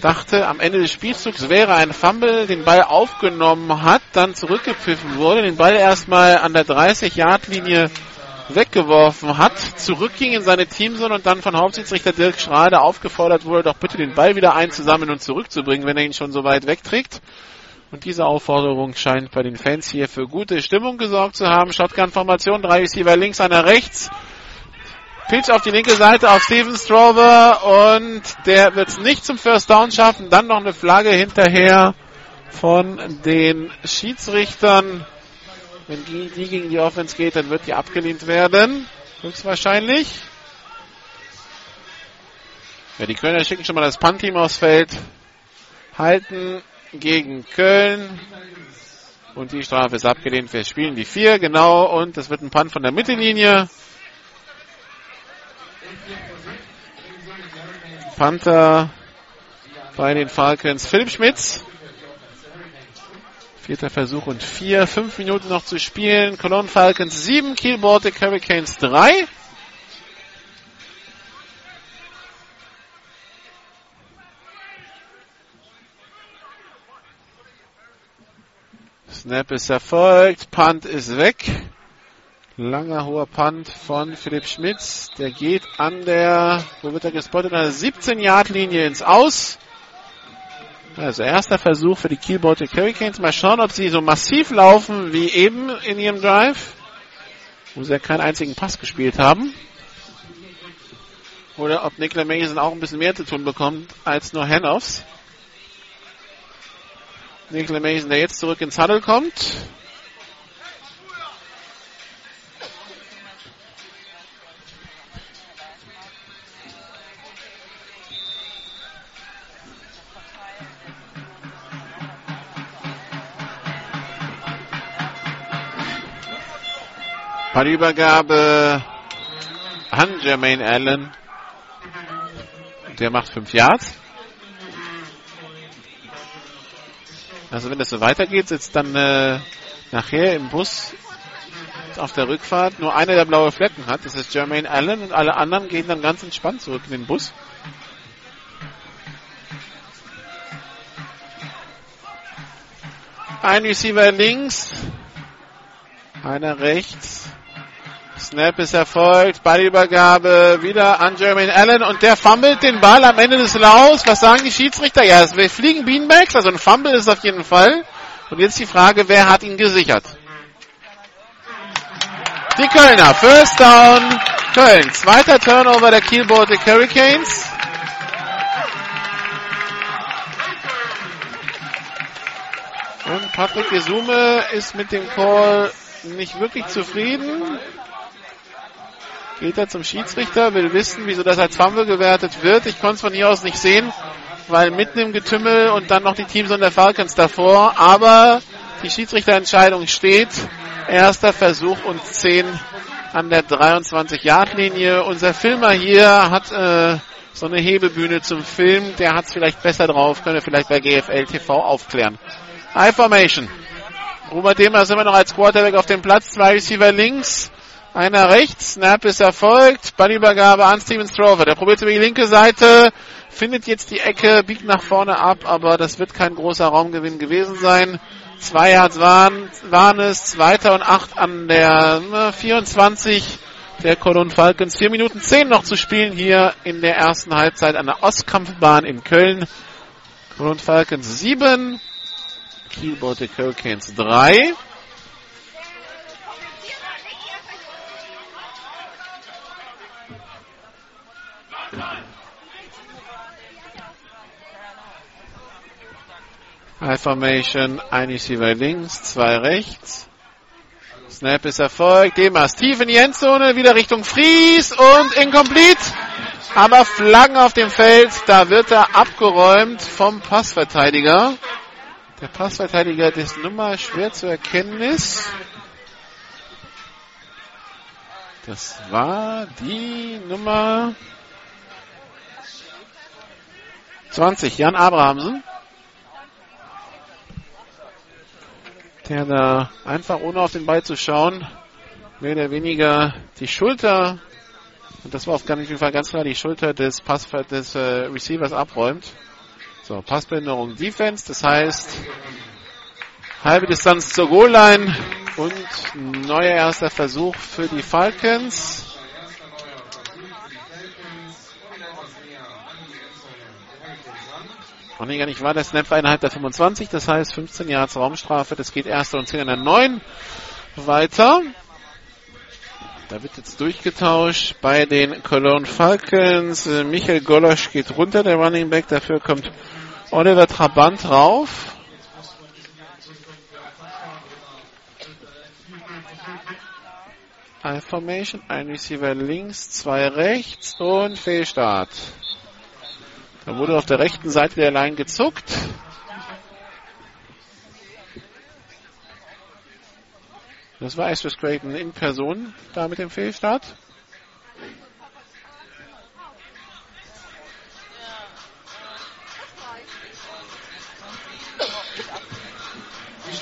dachte, am Ende des Spielzugs wäre ein Fumble, den Ball aufgenommen hat, dann zurückgepfiffen wurde, den Ball erstmal an der 30-Yard-Linie weggeworfen hat, zurückging in seine Teamzone und dann von Hauptschiedsrichter Dirk Schrade aufgefordert wurde, doch bitte den Ball wieder einzusammeln und zurückzubringen, wenn er ihn schon so weit wegträgt. Und diese Aufforderung scheint bei den Fans hier für gute Stimmung gesorgt zu haben. Shotgun-Formation, drei Receiver links, einer rechts. Pitch auf die linke Seite auf Steven Strover und der wird es nicht zum First Down schaffen. Dann noch eine Flagge hinterher von den Schiedsrichtern. Wenn die, die gegen die Offense geht, dann wird die abgelehnt werden. Höchstwahrscheinlich. Ja, die Kölner schicken schon mal das Punt-Team aufs Feld. Halten gegen Köln. Und die Strafe ist abgelehnt. Wir spielen die vier, genau. Und es wird ein Punt von der Mittellinie. Panther bei den Falcons. Philipp Schmitz. Vierter Versuch und vier. Fünf Minuten noch zu spielen. Cologne Falcons sieben, Kiel Baltic Hurricanes drei. Snap ist erfolgt. Punt ist weg. Langer hoher Punt von Philipp Schmitz. Der geht an der, wo wird er gespottet? An der 17-Yard-Linie ins Aus. Also erster Versuch für die Kiel Baltic Hurricanes. Mal schauen, ob sie so massiv laufen wie eben in ihrem Drive, wo sie ja keinen einzigen Pass gespielt haben. Oder ob Nicola Mason auch ein bisschen mehr zu tun bekommt als nur Handoffs. Nicola Mason, der jetzt zurück ins Huddle kommt. Ballübergabe an Jermaine Allen. Der macht 5 Yards. Also wenn das so weitergeht, sitzt dann äh, nachher im Bus auf der Rückfahrt nur einer, der blaue Flecken hat. Das ist Jermaine Allen und alle anderen gehen dann ganz entspannt zurück in den Bus. Ein Receiver links, einer rechts. Snap ist erfolgt, Ballübergabe wieder an Jermaine Allen und der fummelt den Ball am Ende des Laus. Was sagen die Schiedsrichter? Ja, es fliegen Beanbags, also ein Fumble ist auf jeden Fall. Und jetzt die Frage, wer hat ihn gesichert? Die Kölner, First Down, Köln. Zweiter Turnover der Kiel Baltic Hurricanes. Und Patrick Gesume ist mit dem Call nicht wirklich zufrieden. Geht er zum Schiedsrichter, will wissen, wieso das als Fumble gewertet wird. Ich konnte es von hier aus nicht sehen, weil mitten im Getümmel und dann noch die Teams und der Falcons davor. Aber die Schiedsrichterentscheidung steht. Erster Versuch und 10 an der 23-Yard-Linie. Unser Filmer hier hat äh, so eine Hebebühne zum Film. Der hat es vielleicht besser drauf, könnte vielleicht bei GFL TV aufklären. I-Formation. Robert Demer ist immer noch als Quarterback auf dem Platz. Zwei Receiver links. Einer rechts, Snap ist erfolgt, Ballübergabe an Steven Strover. Der probiert über die linke Seite, findet jetzt die Ecke, biegt nach vorne ab, aber das wird kein großer Raumgewinn gewesen sein. Zwei Yards waren, waren es, zweiter und acht an der 24 der Cologne Falcons. Vier Minuten zehn noch zu spielen hier in der ersten Halbzeit an der Ostkampfbahn in Köln. Cologne Falcons sieben, Kiel Baltic Hurricanes drei. High Formation, ein Receiver links, zwei rechts. Snap ist erfolgt. Demas tief in die Endzone, wieder Richtung Fries und incomplete. Aber Flaggen auf dem Feld, da wird er abgeräumt vom Passverteidiger. Der Passverteidiger, dessen Nummer schwer zu erkennen ist. Das war die Nummer 20, Jan Abrahamsen. Der da einfach ohne auf den Ball zu schauen, mehr oder weniger die Schulter, und das war auf jeden Fall ganz klar die Schulter des, Pass des äh, Receivers abräumt. So, Passbehinderung Defense, das heißt halbe Distanz zur Goal-Line und neuer erster Versuch für die Falcons. Nicht, gar nicht war der Snap innerhalb der 25, das heißt 15 Yards Raumstrafe. Das geht erster und 10 an der 9 weiter. Da wird jetzt durchgetauscht bei den Cologne Falcons. Michael Golosch geht runter, der Running Back. Dafür kommt Oliver Trabant drauf. I Formation, ein Receiver links, zwei rechts und Fehlstart. Da wurde auf der rechten Seite der Line gezuckt. Das war Astros Creighton in Person da mit dem Fehlstart. In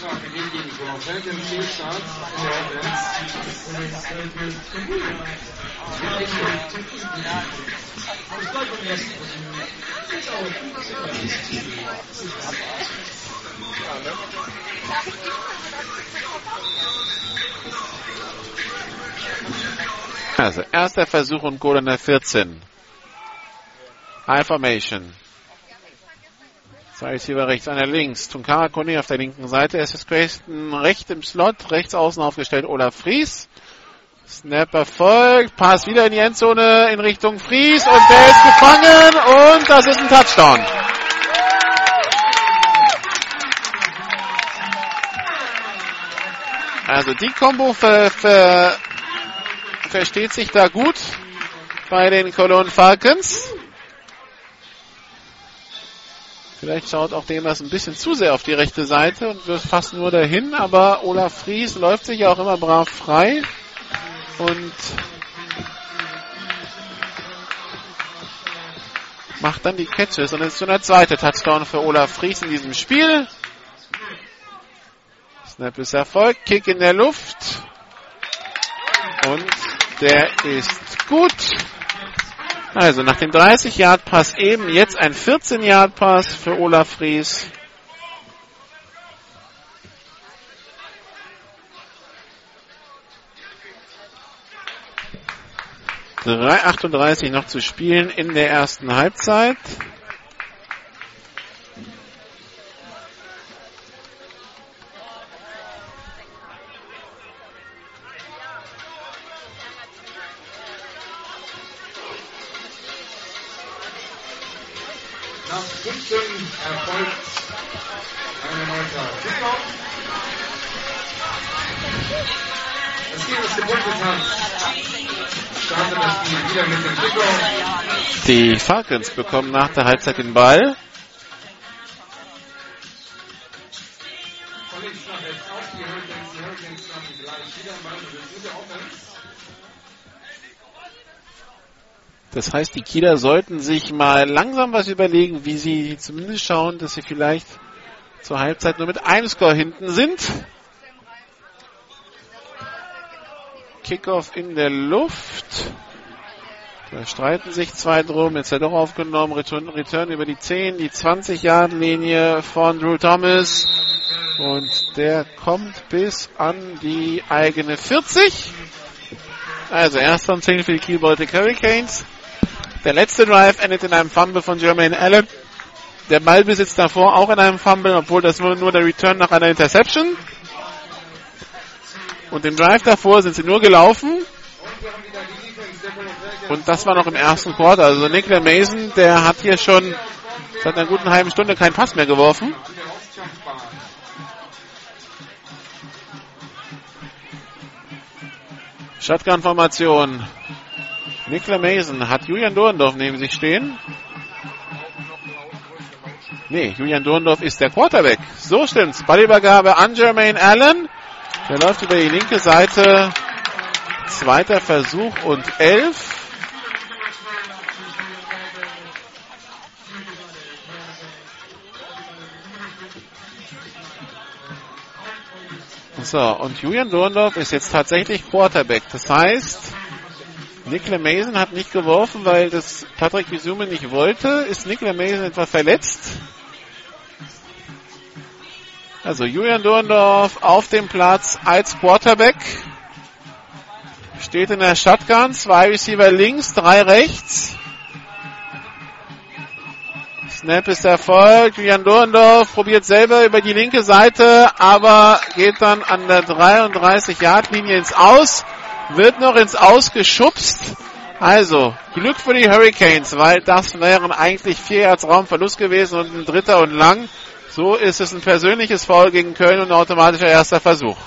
Also, erster Versuch und Goal an der 14. High Formation. Zwei Receiver rechts, einer links. Tunkara Kone auf der linken Seite. Es ist Crayston rechts im Slot, rechts außen aufgestellt Olaf Fries. Snap erfolgt, Pass wieder in die Endzone in Richtung Fries und der ist gefangen und das ist ein Touchdown. Also die Combo ver, ver, versteht sich da gut bei den Cologne Falcons. Vielleicht schaut auch Demers ein bisschen zu sehr auf die rechte Seite und wird fast nur dahin, aber Olaf Fries läuft sich ja auch immer brav frei und macht dann die Catches und ist schon der zweite Touchdown für Olaf Fries in diesem Spiel. Snap ist Erfolg, Kick in der Luft und der ist gut. Also nach dem 30-Yard-Pass eben jetzt ein 14-Yard-Pass für Olaf Fries. Drei 38 noch zu spielen in der ersten Halbzeit. Die Falcons bekommen nach der Halbzeit den Ball. Das heißt, die Kieler sollten sich mal langsam was überlegen, wie sie zumindest schauen, dass sie vielleicht zur Halbzeit nur mit einem Score hinten sind. Kickoff in der Luft. Da streiten sich zwei drum. Jetzt hat er doch aufgenommen. Return, Return über die 10, die 20-Yard-Linie von Drew Thomas. Und der kommt bis an die eigene 40. Also erster und 10 für die Kiel Baltic Hurricanes. Der letzte Drive endet in einem Fumble von Jermaine Allen. Der Ballbesitz davor auch in einem Fumble, obwohl das nur, nur der Return nach einer Interception. Und im Drive davor sind sie nur gelaufen. Und das war noch im ersten Quarter. Also Nicola Mason, der hat hier schon seit einer guten halben Stunde keinen Pass mehr geworfen. Shotgun-Formation. Nicola Mason hat Julian Dorndorf neben sich stehen. Nee, Julian Dorndorf ist der Quarterback. So stimmt's. Ballübergabe an Jermaine Allen. Der läuft über die linke Seite. Zweiter Versuch und elf. So, und Julian Dorndorf ist jetzt tatsächlich Quarterback. Das heißt, Nicola Mason hat nicht geworfen, weil das Patrick Visume nicht wollte. Ist Nicola Mason etwa verletzt? Also Julian Dorndorf auf dem Platz als Quarterback. Steht in der Shotgun. Zwei Receiver links, drei rechts. Snap ist erfolgt. Julian Dorndorf probiert selber über die linke Seite, aber geht dann an der 33-Yard-Linie ins Aus. Wird noch ins Aus geschubst. Also, Glück für die Hurricanes, weil das wären eigentlich vier Yards Raumverlust gewesen und ein dritter und lang. So ist es ein persönliches Foul gegen Köln und ein automatischer erster Versuch.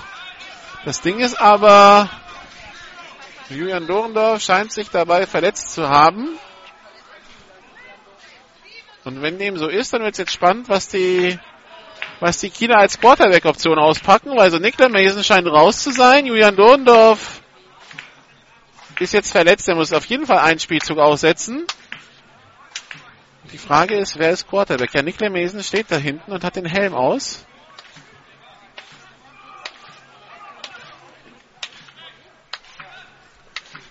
Das Ding ist aber, Julian Dorndorf scheint sich dabei verletzt zu haben. Und wenn dem so ist, dann wird es jetzt spannend, was die, was die Kieler als Quarterback-Option auspacken, weil so Niklas Mason scheint raus zu sein. Julian Dorndorf ist jetzt verletzt, er muss auf jeden Fall einen Spielzug aussetzen. Die Frage ist, wer ist Quarterback? Ja, Niklas Mason steht da hinten und hat den Helm aus.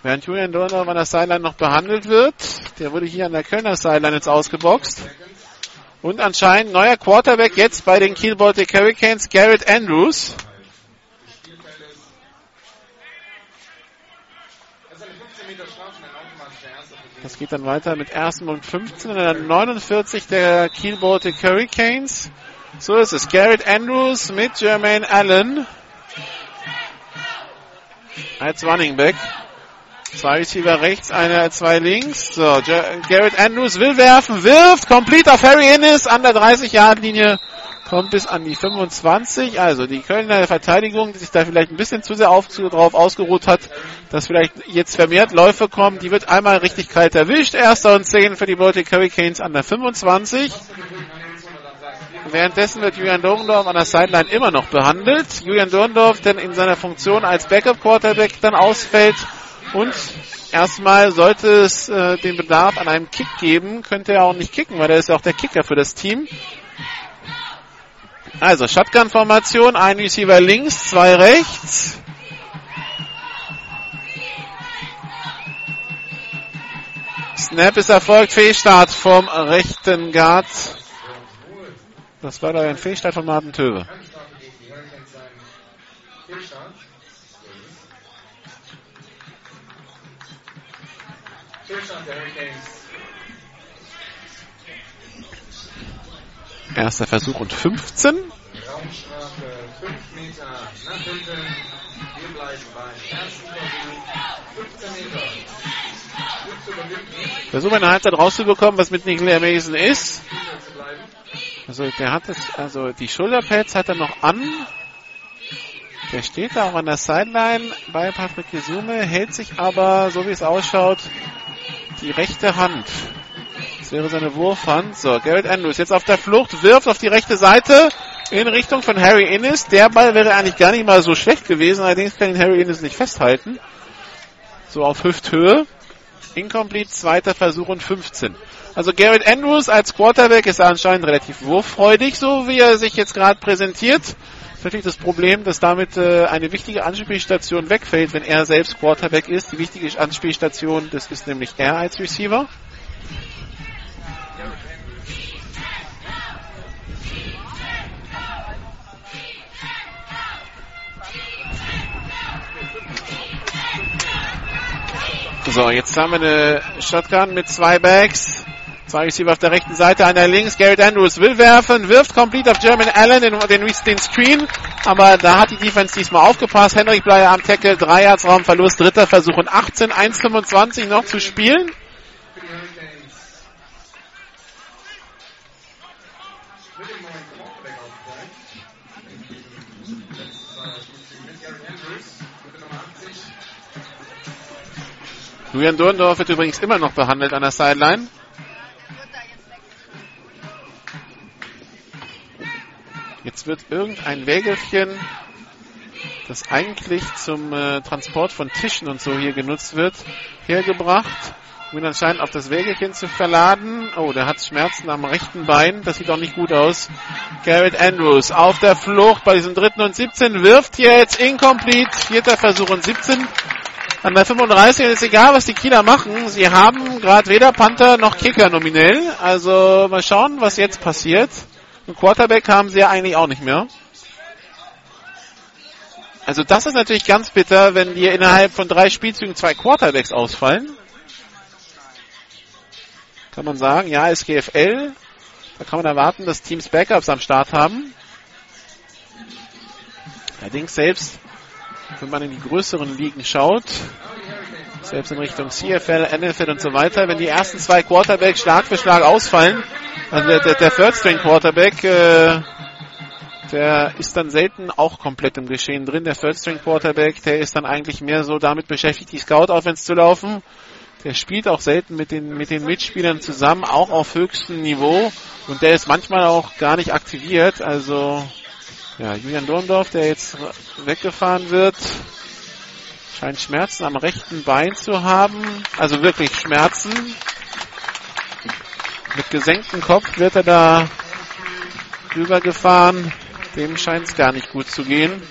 Während Julian Dorndorf an der Sideline noch behandelt wird, der wurde hier an der Kölner Sideline jetzt ausgeboxt. Und anscheinend neuer Quarterback jetzt bei den Kiel Baltic Hurricanes, Garrett Andrews. Das geht dann weiter mit ersten und 15 und dann 49 der Kiel Baltic Hurricanes. So ist es. Garrett Andrews mit Jermaine Allen als Running Back. Zwei Receiver rechts, einer, zwei links. So, Garrett Andrews will werfen, wirft, complete auf Harry Innes an der 30-Yard-Linie, kommt bis an die 25. Also die Kölner Verteidigung, die sich da vielleicht ein bisschen zu sehr auf, drauf ausgeruht hat, dass vielleicht jetzt vermehrt Läufe kommen, die wird einmal richtig kalt erwischt. Erster und 10 für die Baltic Hurricanes an der 25. Währenddessen wird Julian Dorndorf an der Sideline immer noch behandelt. Julian Dorndorf denn in seiner Funktion als Backup Quarterback dann ausfällt und erstmal sollte es äh, den Bedarf an einem Kick geben, könnte er auch nicht kicken, weil er ist ja auch der Kicker für das Team. Also Shotgun-Formation, ein Receiver links, zwei rechts. Snap ist erfolgt, Fehlstart vom rechten Guard. Das war da ein Fehlstart von Martin Töwe. Erster Versuch und 15. Raumstrafe 5 Meter nach hinten. Wir bleiben beim ersten Versuch. 15 Meter. Versuchen eine Halbzeit rauszubekommen, was mit Nicolas Mason ist. Also der hat es, also die Schulterpads hat er noch an. Der steht da auch an der Sideline bei Patrick Gesume, hält sich aber, so wie es ausschaut, die rechte Hand. Das wäre seine Wurfhand. So, Garrett Andrews jetzt auf der Flucht, wirft auf die rechte Seite in Richtung von Harry Innes. Der Ball wäre eigentlich gar nicht mal so schlecht gewesen, allerdings kann ihn Harry Innes nicht festhalten. So auf Hüfthöhe. Incomplete, zweiter Versuch und 15. Also Garrett Andrews als Quarterback ist anscheinend relativ wurffreudig, so wie er sich jetzt gerade präsentiert. Natürlich das Problem, dass damit äh, eine wichtige Anspielstation wegfällt, wenn er selbst Quarterback ist. Die wichtige Anspielstation, das ist nämlich er als Receiver. So, jetzt haben wir eine Shotgun mit zwei Bags. Zwei Receiver auf der rechten Seite, einer links. Garrett Andrews will werfen, wirft komplett auf German Allen den, den, den Screen. Aber da hat die Defense diesmal aufgepasst. Henrik Bleier am Tackle, drei Yards Raumverlust, dritter Versuch und 18, 1,25 noch zu spielen. Julian Dorndorf wird übrigens immer noch behandelt an der Sideline. Jetzt wird irgendein Wägelchen, das eigentlich zum äh, Transport von Tischen und so hier genutzt wird, hergebracht, um ihn anscheinend auf das Wägelchen zu verladen. Oh, der hat Schmerzen am rechten Bein. Das sieht auch nicht gut aus. Garrett Andrews auf der Flucht bei diesem dritten und 17 wirft jetzt incomplete. Vierter Versuch und 17. An der 35 ist egal, was die Kieler machen. Sie haben gerade weder Panther noch Kicker nominell. Also mal schauen, was jetzt passiert. Ein Quarterback haben sie ja eigentlich auch nicht mehr. Also das ist natürlich ganz bitter, wenn dir innerhalb von drei Spielzügen zwei Quarterbacks ausfallen. Kann man sagen, ja, SGFL. Da kann man erwarten, dass Teams Backups am Start haben. Allerdings selbst wenn man in die größeren Ligen schaut, selbst in Richtung CFL, NFL und so weiter, wenn die ersten zwei Quarterbacks Schlag für Schlag ausfallen, also der, der, der Third String Quarterback, äh, der ist dann selten auch komplett im Geschehen drin. Der Third String Quarterback, der ist dann eigentlich mehr so damit beschäftigt, die Scout Offense zu laufen. Der spielt auch selten mit den, mit den Mitspielern zusammen, auch auf höchstem Niveau. Und der ist manchmal auch gar nicht aktiviert. Also ja, Julian Dorndorf, der jetzt weggefahren wird, scheint Schmerzen am rechten Bein zu haben. Also wirklich Schmerzen. Mit gesenktem Kopf wird er da rübergefahren. Dem scheint es gar nicht gut zu gehen.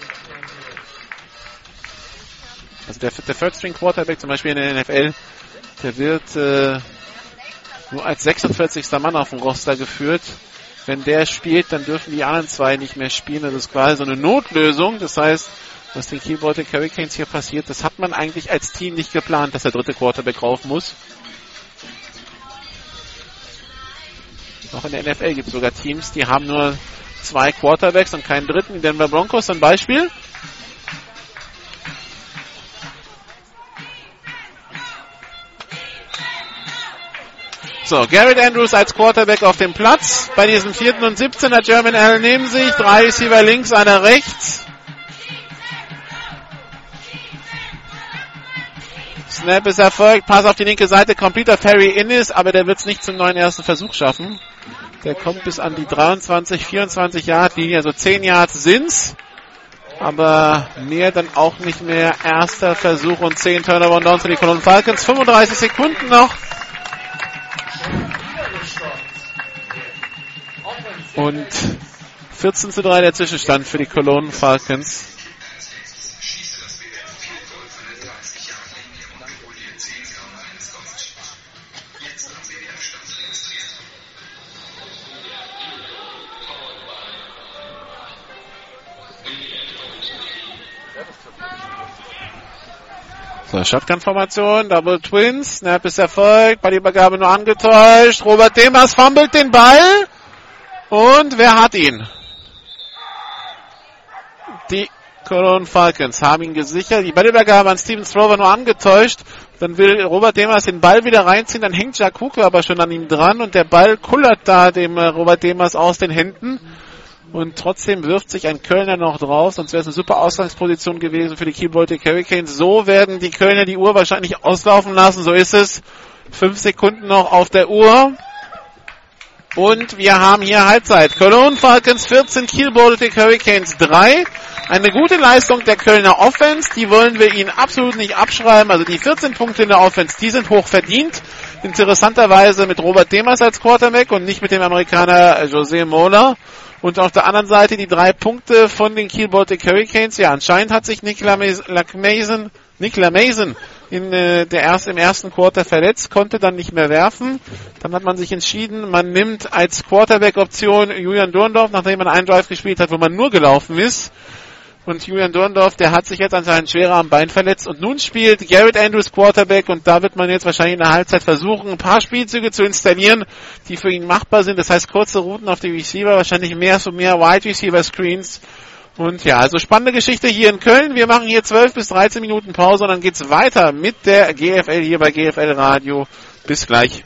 Also der, der Third String Quarterback zum Beispiel in der NFL, der wird äh, nur als 46. Mann auf dem Roster geführt wenn der spielt, dann dürfen die anderen zwei nicht mehr spielen. Das ist quasi so eine Notlösung. Das heißt, was den Keyboard Hurricanes hier passiert, das hat man eigentlich als Team nicht geplant, dass der dritte Quarterback rauf muss. Auch in der NFL gibt es sogar Teams, die haben nur zwei Quarterbacks und keinen dritten. Die Denver Broncos ein Beispiel. So, Garrett Andrews als Quarterback auf dem Platz. Bei diesem vierten und 17 hat German Allen neben sich. Drei Receiver links, einer rechts. Snap ist erfolgt. Pass auf die linke Seite. Completer Ferry Innis, aber der wird es nicht zum neuen ersten Versuch schaffen. Der kommt bis an die 23, 24 Yard Linie. Also 10 Yards sind's. Aber mehr dann auch nicht mehr. Erster Versuch und 10 Turnover und Downs für die Cologne Falcons. 35 Sekunden noch. Und 14 zu 3 der Zwischenstand für die Cologne Falcons. So, Shotgun-Formation, Double Twins, Snap ist erfolgt, bei der Übergabe nur angetäuscht. Robert Demers fummelt den Ball. Und wer hat ihn? Die Cologne Falcons haben ihn gesichert. Die Ballübergabe an Steven Thrower nur angetäuscht. Dann will Robert Demers den Ball wieder reinziehen. Dann hängt Jack Hooker aber schon an ihm dran und der Ball kullert da dem Robert Demers aus den Händen. Und trotzdem wirft sich ein Kölner noch drauf, sonst wäre es eine super Ausgangsposition gewesen für die Baltic Hurricanes. So werden die Kölner die Uhr wahrscheinlich auslaufen lassen, so ist es. Fünf Sekunden noch auf der Uhr. Und wir haben hier Halbzeit. Cologne Falcons 14, Kiel Baltic Hurricanes 3. Eine gute Leistung der Kölner Offense, die wollen wir ihnen absolut nicht abschreiben. Also die 14 Punkte in der Offense, die sind hoch verdient. Interessanterweise mit Robert Demers als Quarterback und nicht mit dem Amerikaner José Mola. Und auf der anderen Seite die drei Punkte von den Kiel Baltic Hurricanes. Ja, anscheinend hat sich Nicola Mason, Mason in, äh, der erst, im ersten Quarter verletzt, konnte dann nicht mehr werfen. Dann hat man sich entschieden, man nimmt als Quarterback-Option Julian Dorndorf, nachdem man einen Drive gespielt hat, wo man nur gelaufen ist. Und Julian Dorndorf, der hat sich jetzt anscheinend schwerer am Bein verletzt. Und nun spielt Garrett Andrews Quarterback und da wird man jetzt wahrscheinlich in der Halbzeit versuchen, ein paar Spielzüge zu installieren, die für ihn machbar sind. Das heißt kurze Routen auf die Receiver, wahrscheinlich mehr so mehr Wide Receiver Screens. Und ja, also spannende Geschichte hier in Köln. Wir machen hier 12 bis 13 Minuten Pause und dann geht's weiter mit der GFL hier bei GFL Radio. Bis gleich.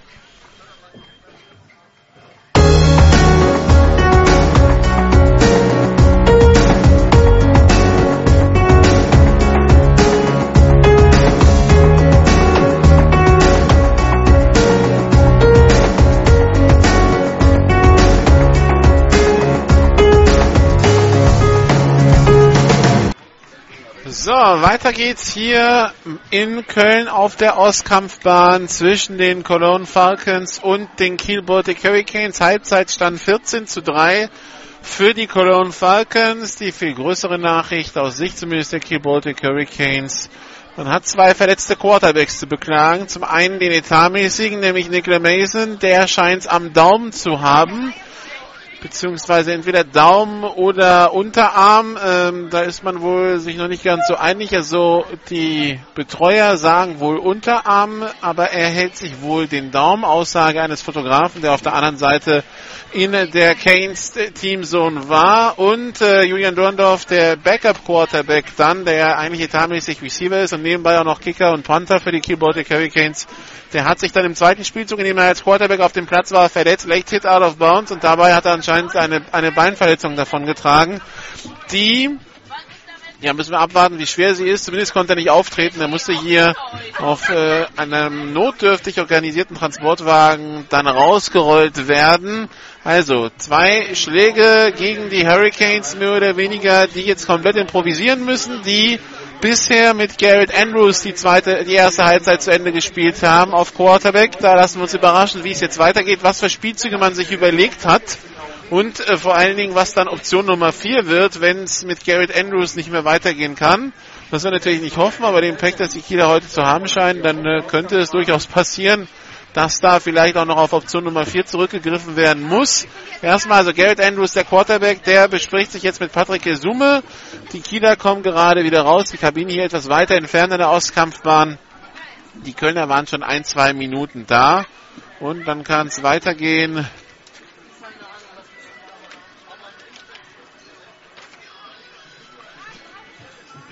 So, weiter geht's hier in Köln auf der Ostkampfbahn zwischen den Cologne Falcons und den Kiel Baltic Hurricanes. Halbzeitstand 14 zu 3 für die Cologne Falcons. Die viel größere Nachricht aus Sicht zumindest der Kiel Baltic Hurricanes. Man hat zwei verletzte Quarterbacks zu beklagen. Zum einen den etatmäßigen, nämlich Nicola Mason. Der scheint am Daumen zu haben beziehungsweise entweder Daumen oder Unterarm. Ähm, da ist man wohl sich noch nicht ganz so einig. Also die Betreuer sagen wohl Unterarm, aber er hält sich wohl den Daumen. Aussage eines Fotografen, der auf der anderen Seite in der Canes Teamzone war. Und äh, Julian Dorndorf, der Backup Quarterback dann, der eigentlich etatmäßig Receiver ist und nebenbei auch noch Kicker und Panther für die Baltic Hurricanes, der hat sich dann im zweiten Spielzug, in dem er als Quarterback auf dem Platz war, verletzt, Late Hit out of bounds und dabei hat er anscheinend eine, eine Beinverletzung davon getragen, die ja, müssen wir abwarten, wie schwer sie ist. Zumindest konnte er nicht auftreten. Er musste hier auf äh, einem notdürftig organisierten Transportwagen dann rausgerollt werden. Also zwei Schläge gegen die Hurricanes mehr oder weniger, die jetzt komplett improvisieren müssen, die bisher mit Garrett Andrews die zweite, die erste Halbzeit zu Ende gespielt haben auf Quarterback. Da lassen wir uns überraschen, wie es jetzt weitergeht, was für Spielzüge man sich überlegt hat. Und äh, vor allen Dingen, was dann Option Nummer 4 wird, wenn es mit Garrett Andrews nicht mehr weitergehen kann. Das wir natürlich nicht hoffen, aber den Pack, dass die Kieler heute zu haben scheinen, dann äh, könnte es durchaus passieren, dass da vielleicht auch noch auf Option Nummer 4 zurückgegriffen werden muss. Erstmal also Garrett Andrews, der Quarterback, der bespricht sich jetzt mit Patrick Gesume. Die Kieler kommen gerade wieder raus, die Kabine hier etwas weiter entfernt in der Ostkampfbahn. Die Kölner waren schon ein, zwei Minuten da. Und dann kann es weitergehen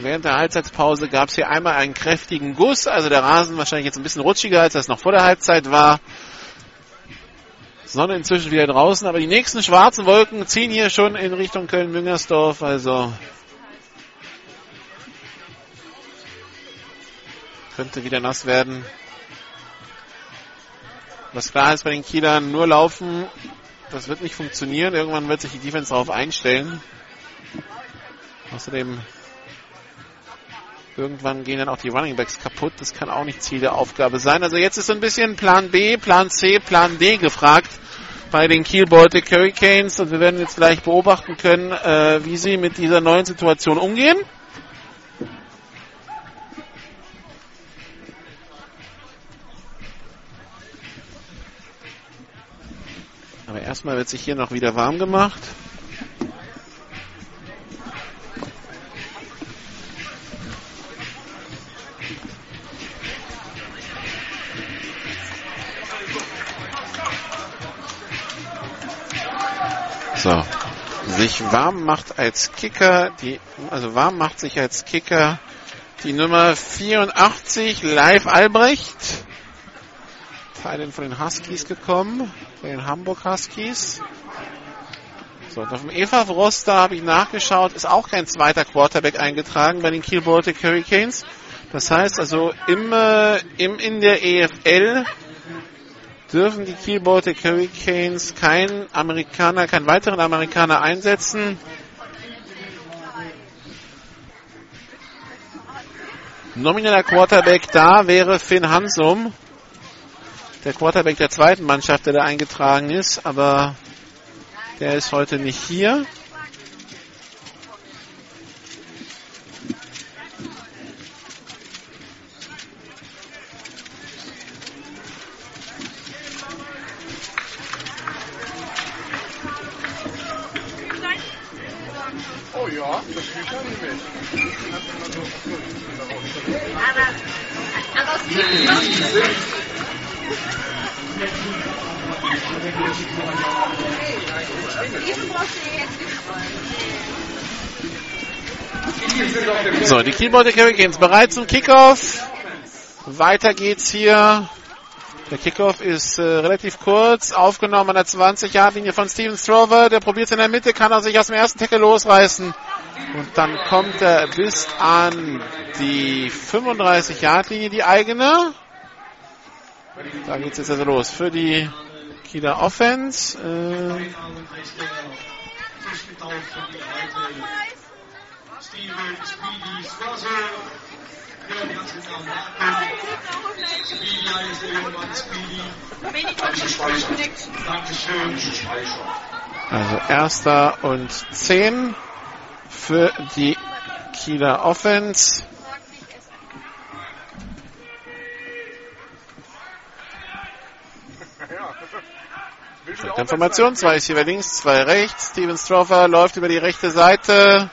Während der Halbzeitpause gab es hier einmal einen kräftigen Guss, also der Rasen wahrscheinlich jetzt ein bisschen rutschiger, als das noch vor der Halbzeit war. Sonne inzwischen wieder draußen, aber die nächsten schwarzen Wolken ziehen hier schon in Richtung Köln-Müngersdorf, also könnte wieder nass werden. Was klar ist bei den Kielern, nur laufen, das wird nicht funktionieren. Irgendwann wird sich die Defense darauf einstellen. Außerdem irgendwann gehen dann auch die Running Backs kaputt. Das kann auch nicht Ziel der Aufgabe sein. Also jetzt ist so ein bisschen Plan B, Plan C, Plan D gefragt bei den Kiel Baltic Hurricanes und wir werden jetzt gleich beobachten können, äh, wie sie mit dieser neuen Situation umgehen. Aber erstmal wird sich hier noch wieder warm gemacht. So. Sich warm macht als Kicker, die, also warm macht sich als Kicker die Nummer 84, Live Albrecht. Teilen von den Huskies gekommen, von den Hamburg Huskies. So, und auf dem Eva Roster habe ich nachgeschaut, ist auch kein zweiter Quarterback eingetragen bei den Kiel Baltic Hurricanes. Das heißt also im, äh, im in der EFL dürfen die Kiel Baltic Hurricanes keinen Amerikaner, keinen weiteren Amerikaner einsetzen. Nomineller Quarterback da wäre Finn Hansum, der Quarterback der zweiten Mannschaft, der da eingetragen ist, aber der ist heute nicht hier. Ja, das er nicht mit. Aber, So, die Baltic Hurricanes bereit zum Kickoff. Weiter geht's hier. Der Kickoff ist äh, relativ kurz, aufgenommen an der 20-Yard-Linie von Steven Strover. Der probiert es in der Mitte, kann er sich aus dem ersten Tackle losreißen. Und dann kommt er bis an die 35-Yard-Linie, die eigene. Da geht's jetzt also los für die Kieler Offense. Äh, also erster und 10 für die Kieler Offense. Information, zwei ist hier bei links, zwei rechts. Steven Stroffer läuft über die rechte Seite.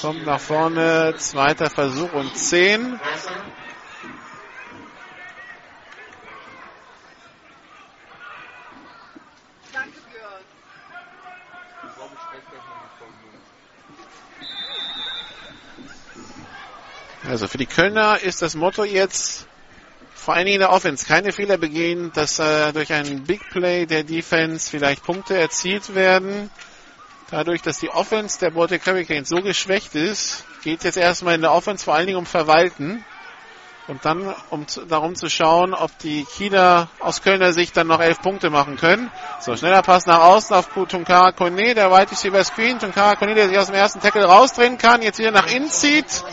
Kommt nach vorne, zweiter Versuch und 10. Also für die Kölner ist das Motto jetzt vor allen Dingen in der Offense keine Fehler begehen, dass äh, durch einen Big Play der Defense vielleicht Punkte erzielt werden. Dadurch, dass die Offense der Baltic Hurricanes so geschwächt ist, geht es jetzt erstmal in der Offense vor allen Dingen um Verwalten. Und dann um darum zu schauen, ob die Kieler aus Kölner Sicht dann noch elf Punkte machen können. So, schneller Pass nach außen auf Tunkara Kone, der Wide Receiver Screen. Tunkara Kone, der sich aus dem ersten Tackle rausdrehen kann, jetzt wieder nach innen zieht.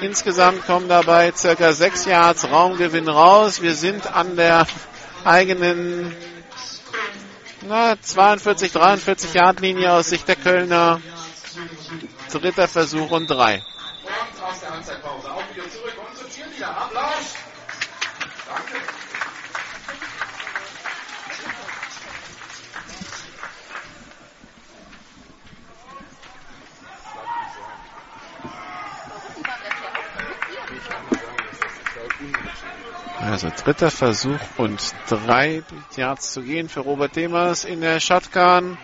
Insgesamt kommen dabei circa sechs Yards Raumgewinn raus. Wir sind an der eigenen na, 42, 43 Yard Linie aus Sicht der Kölner. Dritter Versuch und drei. Und aus der Halbzeitpause auch wieder zurück und zum Cheerleader. Applaus. Danke. Also dritter Versuch und drei Yards zu gehen für Robert Demers in der Shotgun.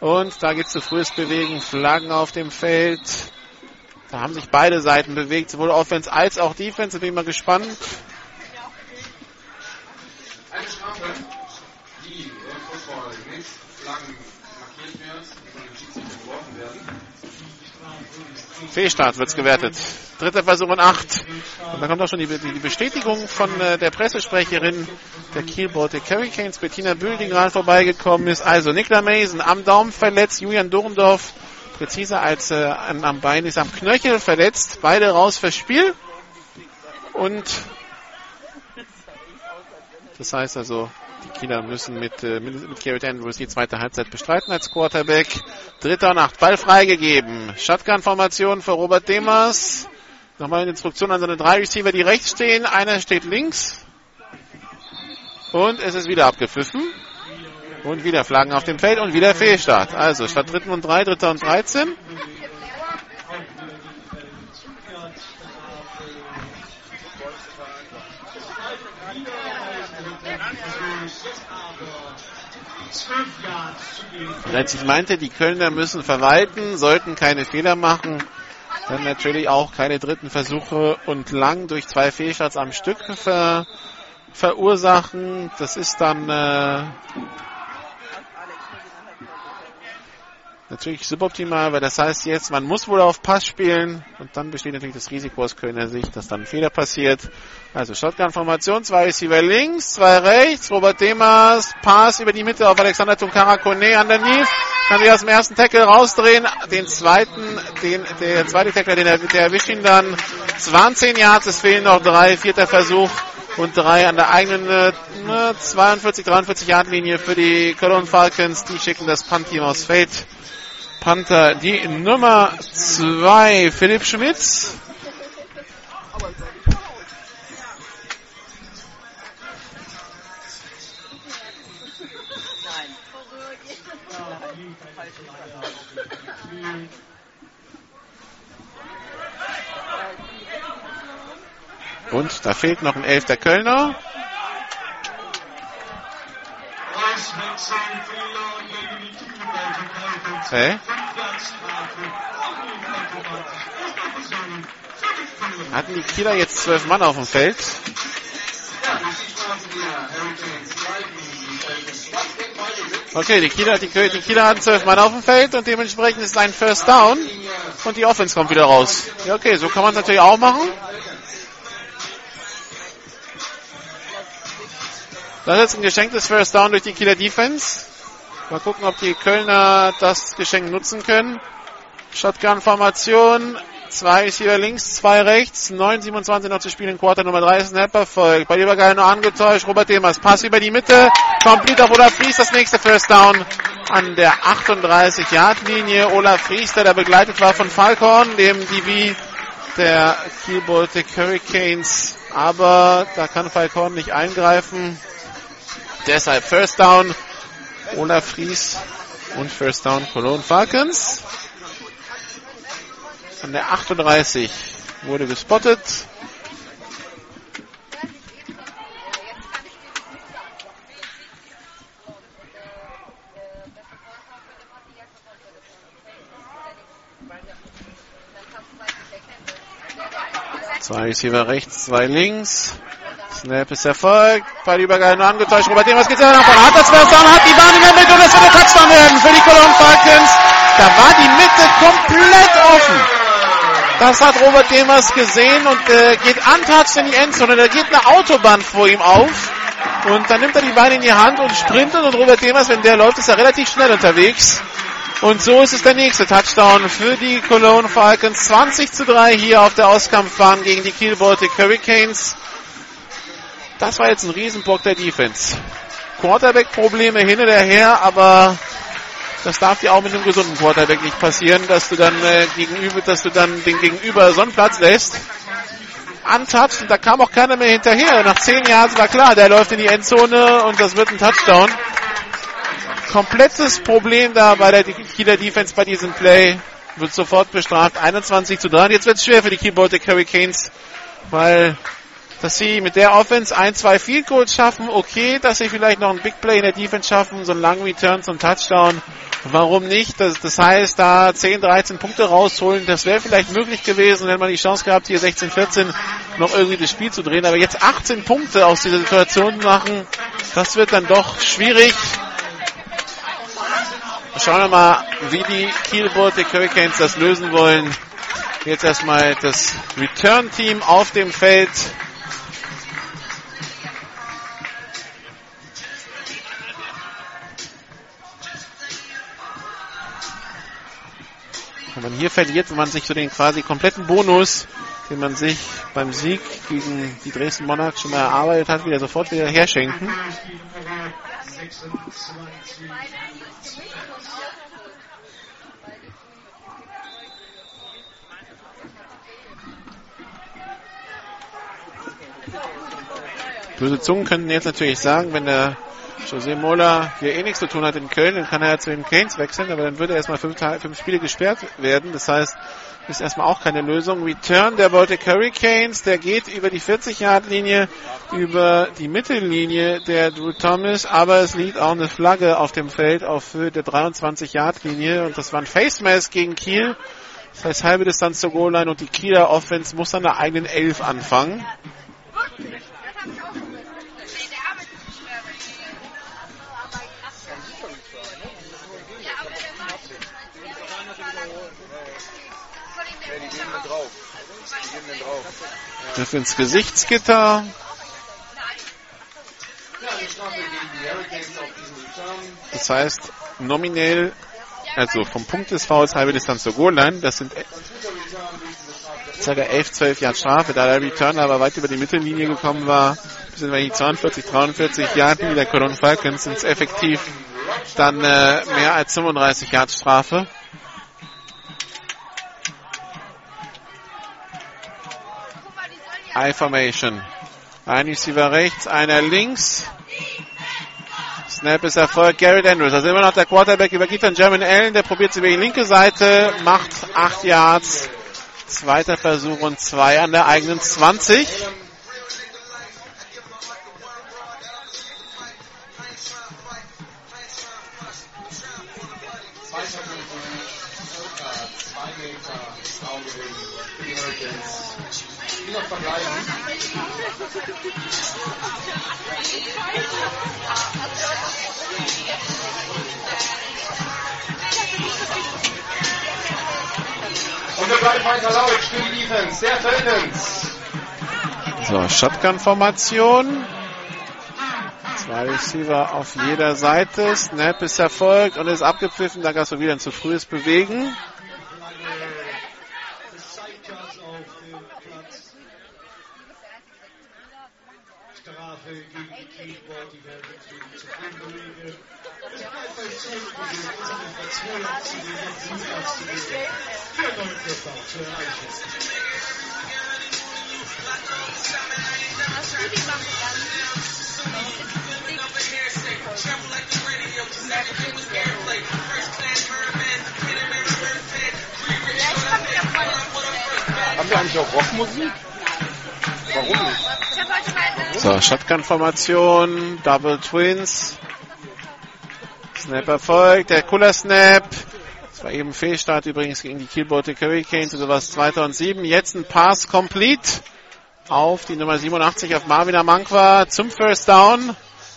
Und da geht's zu frühes Bewegen, Flaggen auf dem Feld. Da haben sich beide Seiten bewegt, sowohl Offense als auch Defense. Bin ich mal gespannt. Fehlstart wird's gewertet. Dritter Versuch und acht. Und da kommt auch schon die, die Bestätigung von äh, der Pressesprecherin der Kiel Baltic Hurricanes, Bettina Bühl, die gerade vorbeigekommen ist. Also Nikla Mason am Daumen verletzt, Julian Dorndorf präziser als äh, an, am Bein ist am Knöchel verletzt. Beide raus fürs Spiel. Und das heißt also, die Kieler müssen mit, äh, mit, Garrett Andrews die zweite Halbzeit bestreiten als Quarterback. Dritter und acht, Ball freigegeben. Shotgun-Formation für Robert Demers. Nochmal eine Instruktion an seine drei Receiver, die rechts stehen. Einer steht links. Und es ist wieder abgepfiffen. Und wieder Flaggen auf dem Feld und wieder Fehlstart. Also statt dritten und drei, dritter und 13. Als ich meinte, die Kölner müssen verwalten, sollten keine Fehler machen, dann natürlich auch keine dritten Versuche und lang durch zwei Fehlstarts am Stück ver verursachen. Das ist dann äh, natürlich suboptimal, weil das heißt jetzt, man muss wohl auf Pass spielen und dann besteht natürlich das Risiko aus Kölner Sicht, dass dann ein Fehler passiert. Also Shotgun-Formation, zwei Receiver links, zwei rechts, Robert Demas, Pass über die Mitte auf Alexander Tunkara Kone underneath, kann sich aus dem ersten Tackle rausdrehen, den zweiten, den, der zweite Tackle, den er, der erwischt ihn dann 20 Yards, es fehlen noch drei, vierter Versuch und drei an der eigenen äh, 42, 43 Yard Linie für die Cologne Falcons, die schicken das Punt-Team aus Feld. Panther die Nummer 2, Philipp Schmitz. Und da fehlt noch ein elfter Kölner. Okay. Hatten die Kieler jetzt zwölf Mann auf dem Feld? Okay, die Kieler, die, die Kieler hatten zwölf Mann auf dem Feld und dementsprechend ist ein First Down und die Offense kommt wieder raus. Ja, okay, so kann man es natürlich auch machen. Das ist jetzt ein geschenktes First Down durch die Kieler Defense. Mal gucken, ob die Kölner das Geschenk nutzen können. Shotgun-Formation. Zwei ist hier links, zwei rechts. 9,27 noch zu spielen. Quarter Nummer 3 Snap erfolgt. Bei Übergeil nur angetäuscht. Robert Demers. Pass über die Mitte. Complete auf Olaf Fries. Das nächste First Down an der 38-Yard-Linie. Olaf Fries, der da begleitet war von Falcon, dem DV der Kiel Baltic Hurricanes. Aber da kann Falcon nicht eingreifen. Deshalb First Down Olaf Fries und First Down Cologne Falcons. An der 38 wurde gespottet. Zwei Receiver rechts, zwei links. Snap ist erfolgt. Ballübergabe nur angetäuscht. Robert Demers geht selber nach vorne. Hat das Down, hat die Bahn in der Mitte und es wird ein Touchdown werden für die Cologne Falcons. Da war die Mitte komplett offen. Das hat Robert Demers gesehen und äh, geht untouched in die Endzone. Da geht eine Autobahn vor ihm auf. Und dann nimmt er die Beine in die Hand und sprintet. Und Robert Demers, wenn der läuft, ist er relativ schnell unterwegs. Und so ist es der nächste Touchdown für die Cologne Falcons. 20 zu 3 hier auf der Auskampfbahn gegen die Kiel Baltic Hurricanes. Das war jetzt ein Riesenbock der Defense. Quarterback-Probleme hin oder her, aber das darf dir auch mit einem gesunden Quarterback nicht passieren, dass du dann äh, gegenüber, dass du dann den Gegenüber so einen Platz lässt. Untouched und da kam auch keiner mehr hinterher. Nach zehn Jahren war klar, der läuft in die Endzone und das wird ein Touchdown. Komplettes Problem da bei der Kieler Defense bei diesem Play. Wird sofort bestraft. 21 zu 3. Und jetzt wird es schwer für die Key Baltic Hurricanes, weil dass sie mit der Offense ein, zwei Field Goals schaffen. Okay, dass sie vielleicht noch ein Big Play in der Defense schaffen, so einen langen Return zum Touchdown. Warum nicht? Das, das heißt, da 10, 13 Punkte rausholen, das wäre vielleicht möglich gewesen, wenn man die Chance gehabt, hier 16, 14 noch irgendwie das Spiel zu drehen. Aber jetzt 18 Punkte aus dieser Situation machen, das wird dann doch schwierig. Schauen wir mal, wie die Kiel Baltic Hurricanes das lösen wollen. Jetzt erstmal das Return-Team auf dem Feld. Wenn man hier verliert, wenn man sich so den quasi kompletten Bonus, den man sich beim Sieg gegen die Dresden Monarchs schon mal erarbeitet hat, wieder sofort wieder herschenken. Böse Zungen könnten jetzt natürlich sagen, wenn der José Mola hier eh nichts zu tun hat in Köln, dann kann er ja zu den Canes wechseln, aber dann würde er erstmal fünf, fünf Spiele gesperrt werden. Das heißt, ist erstmal auch keine Lösung. Return der Baltic Hurricanes, der geht über die 40-Yard-Linie, über die Mittellinie der Drew Thomas, aber es liegt auch eine Flagge auf dem Feld auf Höhe der 23-Yard-Linie und das war ein Face Mask gegen Kiel. Das heißt, halbe Distanz zur Goal-Line und die Kieler Offense muss an der eigenen Elf anfangen. Griff ins Gesichtsgitter. Das heißt, nominell, also vom Punkt des Fouls halbe Distanz zur Goal-Line, das sind ca. 11, 12 Jahre Strafe, da der Return aber weit über die Mittellinie gekommen war, bis in die 42, 43 Jahre der Cologne Falcons sind es effektiv dann äh, mehr als 35 Yard Strafe. I-Formation. Ein Receiver rechts, einer links. Snap ist Erfolg. Garrett Andrews. Also immer noch der Quarterback übergibt an German Allen. Der probiert sie über die linke Seite. Macht 8 Yards. Zweiter Versuch und zwei an der eigenen 20. Und wir bleiben weiter laut die Defense der Falcons. So, Shotgun-Formation. Zwei Receiver auf jeder Seite. Snap ist erfolgt und ist abgepfiffen. Da gab es wieder ein zu frühes Bewegen. Haben wir eigentlich auch Rockmusik? Warum nicht? So, Shotgun-Formation, Double Twins. Snap erfolgt, der cooler Snap. Das war eben Fehlstart übrigens gegen die Kiel Baltic Hurricanes, oder was 2007. Jetzt ein Pass complete auf die Nummer 87 auf Marvin Amankwa zum First Down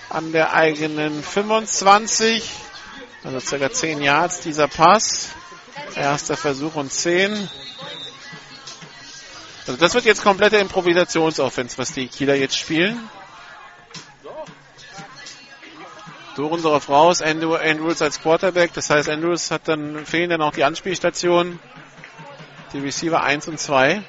an der eigenen 25. Also circa 10 Yards dieser Pass. Erster Versuch und 10. Also das wird jetzt komplette Improvisationsoffense, was die Kieler jetzt spielen. Dorendorf raus, Andrew, Andrews als Quarterback. Das heißt, Andrews hat dann, fehlen dann auch die Anspielstationen. Die Receiver 1 und 2.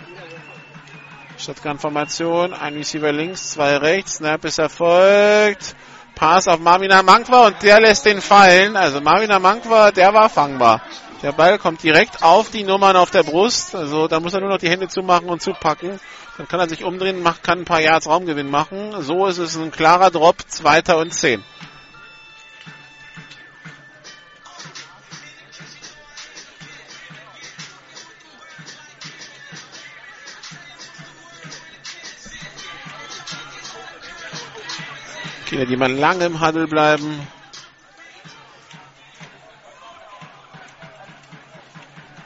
Shotgun-Formation, ein Receiver links, zwei rechts. Snap ist erfolgt. Pass auf Marvin Mankwa und der lässt den fallen. Also Marvin Mankwa, der war fangbar. Der Ball kommt direkt auf die Nummern auf der Brust. Also da muss er nur noch die Hände zumachen und zupacken. Dann kann er sich umdrehen, macht, kann ein paar Yards Raumgewinn machen. So ist es ein klarer Drop, zweiter und zehn. Kinder, die mal lange im Huddle bleiben.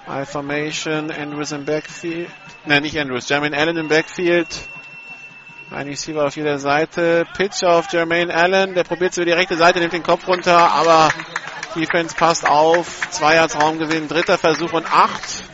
I Formation, Andrews im Backfield. Nein, nicht Andrews, Jermaine Allen im Backfield. Ein Receiver auf jeder Seite. Pitch auf Jermaine Allen. Der probiert über die rechte Seite, nimmt den Kopf runter, aber Defense passt auf. Zwei Yards Raumgewinn, dritter Versuch und acht.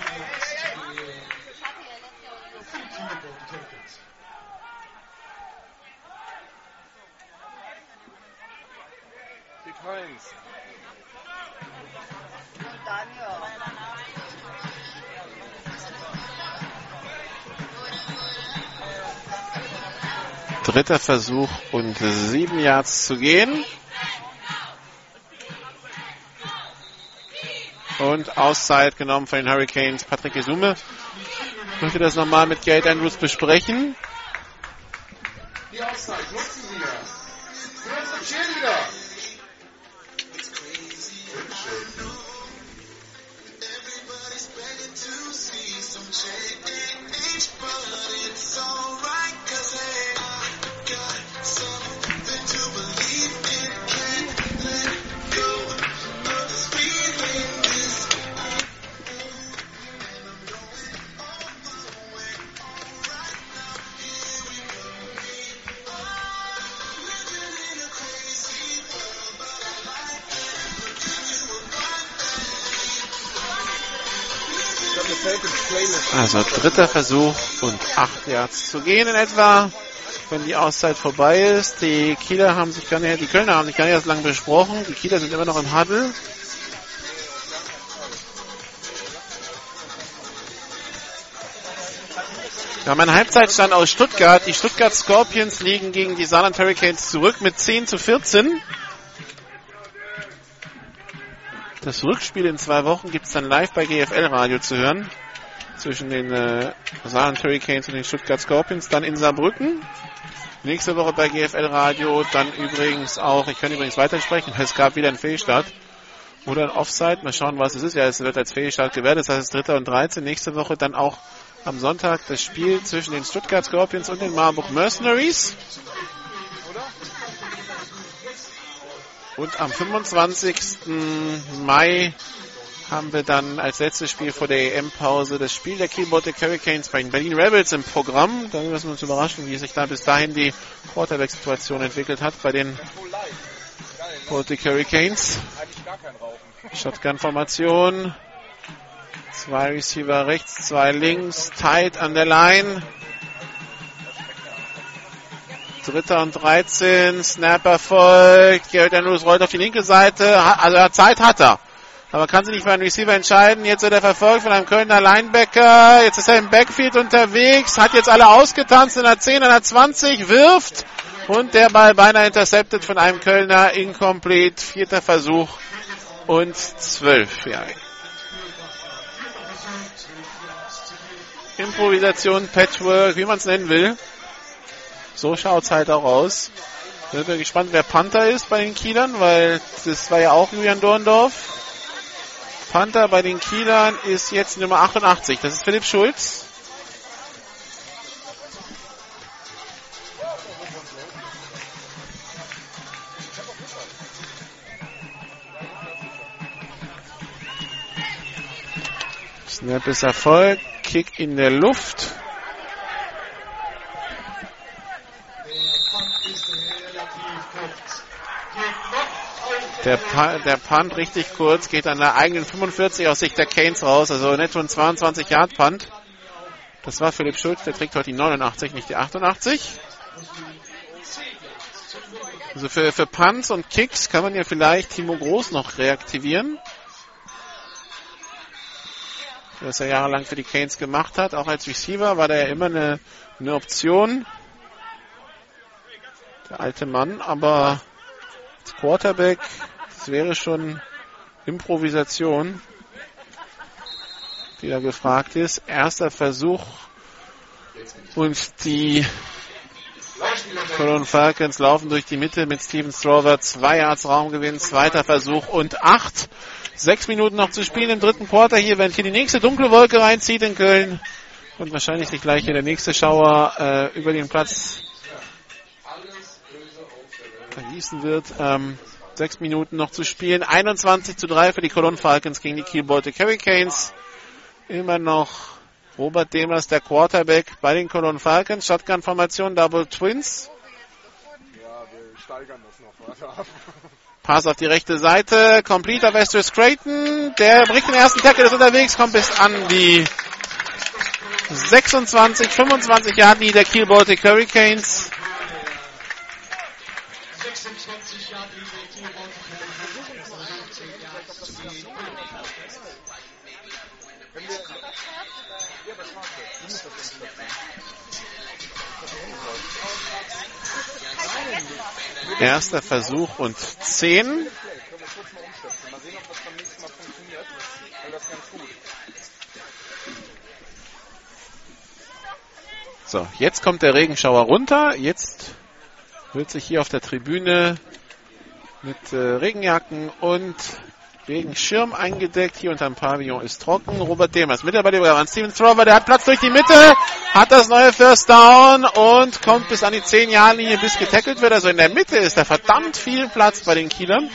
Dritter Versuch und sieben Yards zu gehen. Und Auszeit genommen von den Hurricanes. Patrick Isume möchte das nochmal mit Gate Andrews besprechen. Die Auszeit Also dritter Versuch und acht Yards zu gehen in etwa, wenn die Auszeit vorbei ist. Die Kieler haben sich gar nicht, die Kölner haben sich gar nicht erst lang besprochen. Die Kieler sind immer noch im Huddle. Wir haben einen Halbzeitstand aus Stuttgart. Die Stuttgart Scorpions liegen gegen die Saarland Hurricanes zurück mit 10 zu 14. Das Rückspiel in zwei Wochen gibt es dann live bei GFL Radio zu hören. Zwischen den äh, Saarland Hurricanes und den Stuttgart Scorpions. Dann in Saarbrücken. Nächste Woche bei GFL Radio. Dann übrigens auch, ich kann übrigens weitersprechen, es gab wieder einen Fehlstart. Oder ein Offside. Mal schauen, was es ist. Ja, es wird als Fehlstart gewertet. Das heißt, es ist Dritter und 13. Nächste Woche dann auch am Sonntag das Spiel zwischen den Stuttgart Scorpions und den Marburg Mercenaries. Und am 25. Mai haben wir dann als letztes Spiel vor der EM-Pause das Spiel der Kiel Baltic Hurricanes bei den Berlin Rebels im Programm. Da müssen wir uns überraschen, wie sich da bis dahin die Quarterback-Situation entwickelt hat bei den Baltic Hurricanes. Shotgun-Formation. Zwei Receiver rechts, zwei links, tight an der Line. Dritter und 13, Snap erfolgt. Garrett Andrews rollt auf die linke Seite. Also Zeit hat er. Aber kann sich nicht für einen Receiver entscheiden. Jetzt wird er verfolgt von einem Kölner Linebacker. Jetzt ist er im Backfield unterwegs. Hat jetzt alle ausgetanzt in der 10, in der 20, wirft. Und der Ball beinahe intercepted von einem Kölner. Incomplete. Vierter Versuch. Und 12. Ja. Improvisation, Patchwork, wie man es nennen will. So schaut's halt auch aus. Sind wir gespannt, wer Panther ist bei den Kielern, weil das war ja auch Julian Dorndorf. Panther bei den Kielern ist jetzt Nummer 88. Das ist Philipp Schulz. Snap ist Erfolg. Kick in der Luft. Der, pa der Punt richtig kurz, geht an der eigenen 45 aus Sicht der Canes raus, also netto ein 22 Yard Punt. Das war Philipp Schulz, der trägt heute die 89, nicht die 88. Also für, für Punts und Kicks kann man ja vielleicht Timo Groß noch reaktivieren. Was er jahrelang für die Canes gemacht hat. Auch als Receiver war der ja immer eine, eine Option. Der alte Mann, aber als Quarterback, das wäre schon Improvisation, die da gefragt ist. Erster Versuch und die Cologne Falcons laufen durch die Mitte mit Steven Strover. Zwei Yards Raumgewinn, zweiter Versuch und acht. Sechs Minuten noch zu spielen im dritten Quarter hier, wenn hier die nächste dunkle Wolke reinzieht in Köln. Und wahrscheinlich sich gleich hier der nächste Schauer äh, über den Platz vergießen wird. Ähm, sechs Minuten noch zu spielen. 21 zu 3 für die Cologne Falcons gegen die Kiel Baltic Hurricanes. Immer noch Robert Demers, der Quarterback bei den Cologne Falcons. Shotgun-Formation, Double Twins. Ja, wir steigern das noch weiter ab. Pass auf die rechte Seite. Complete auf Esther Creighton. Der bricht den ersten Tackle, ist unterwegs, kommt bis an die 26, 25 Yard Linie der Kiel Baltic Hurricanes. Erster Versuch und 10. Können wir kurz mal umstöpseln. Mal sehen, ob das beim nächsten Mal funktioniert. Weil das ist ganz gut. So, jetzt kommt der Regenschauer runter. Jetzt wird sich hier auf der Tribüne mit äh, Regenjacken und Regenschirm eingedeckt. Hier unterm Pavillon ist trocken. Robert Demers, Mitarbeiter an Steven Thrower, der hat Platz durch die Mitte, hat das neue First Down und kommt bis an die 10 Jahre linie bis getackelt wird. Also in der Mitte ist da verdammt viel Platz bei den Kielern.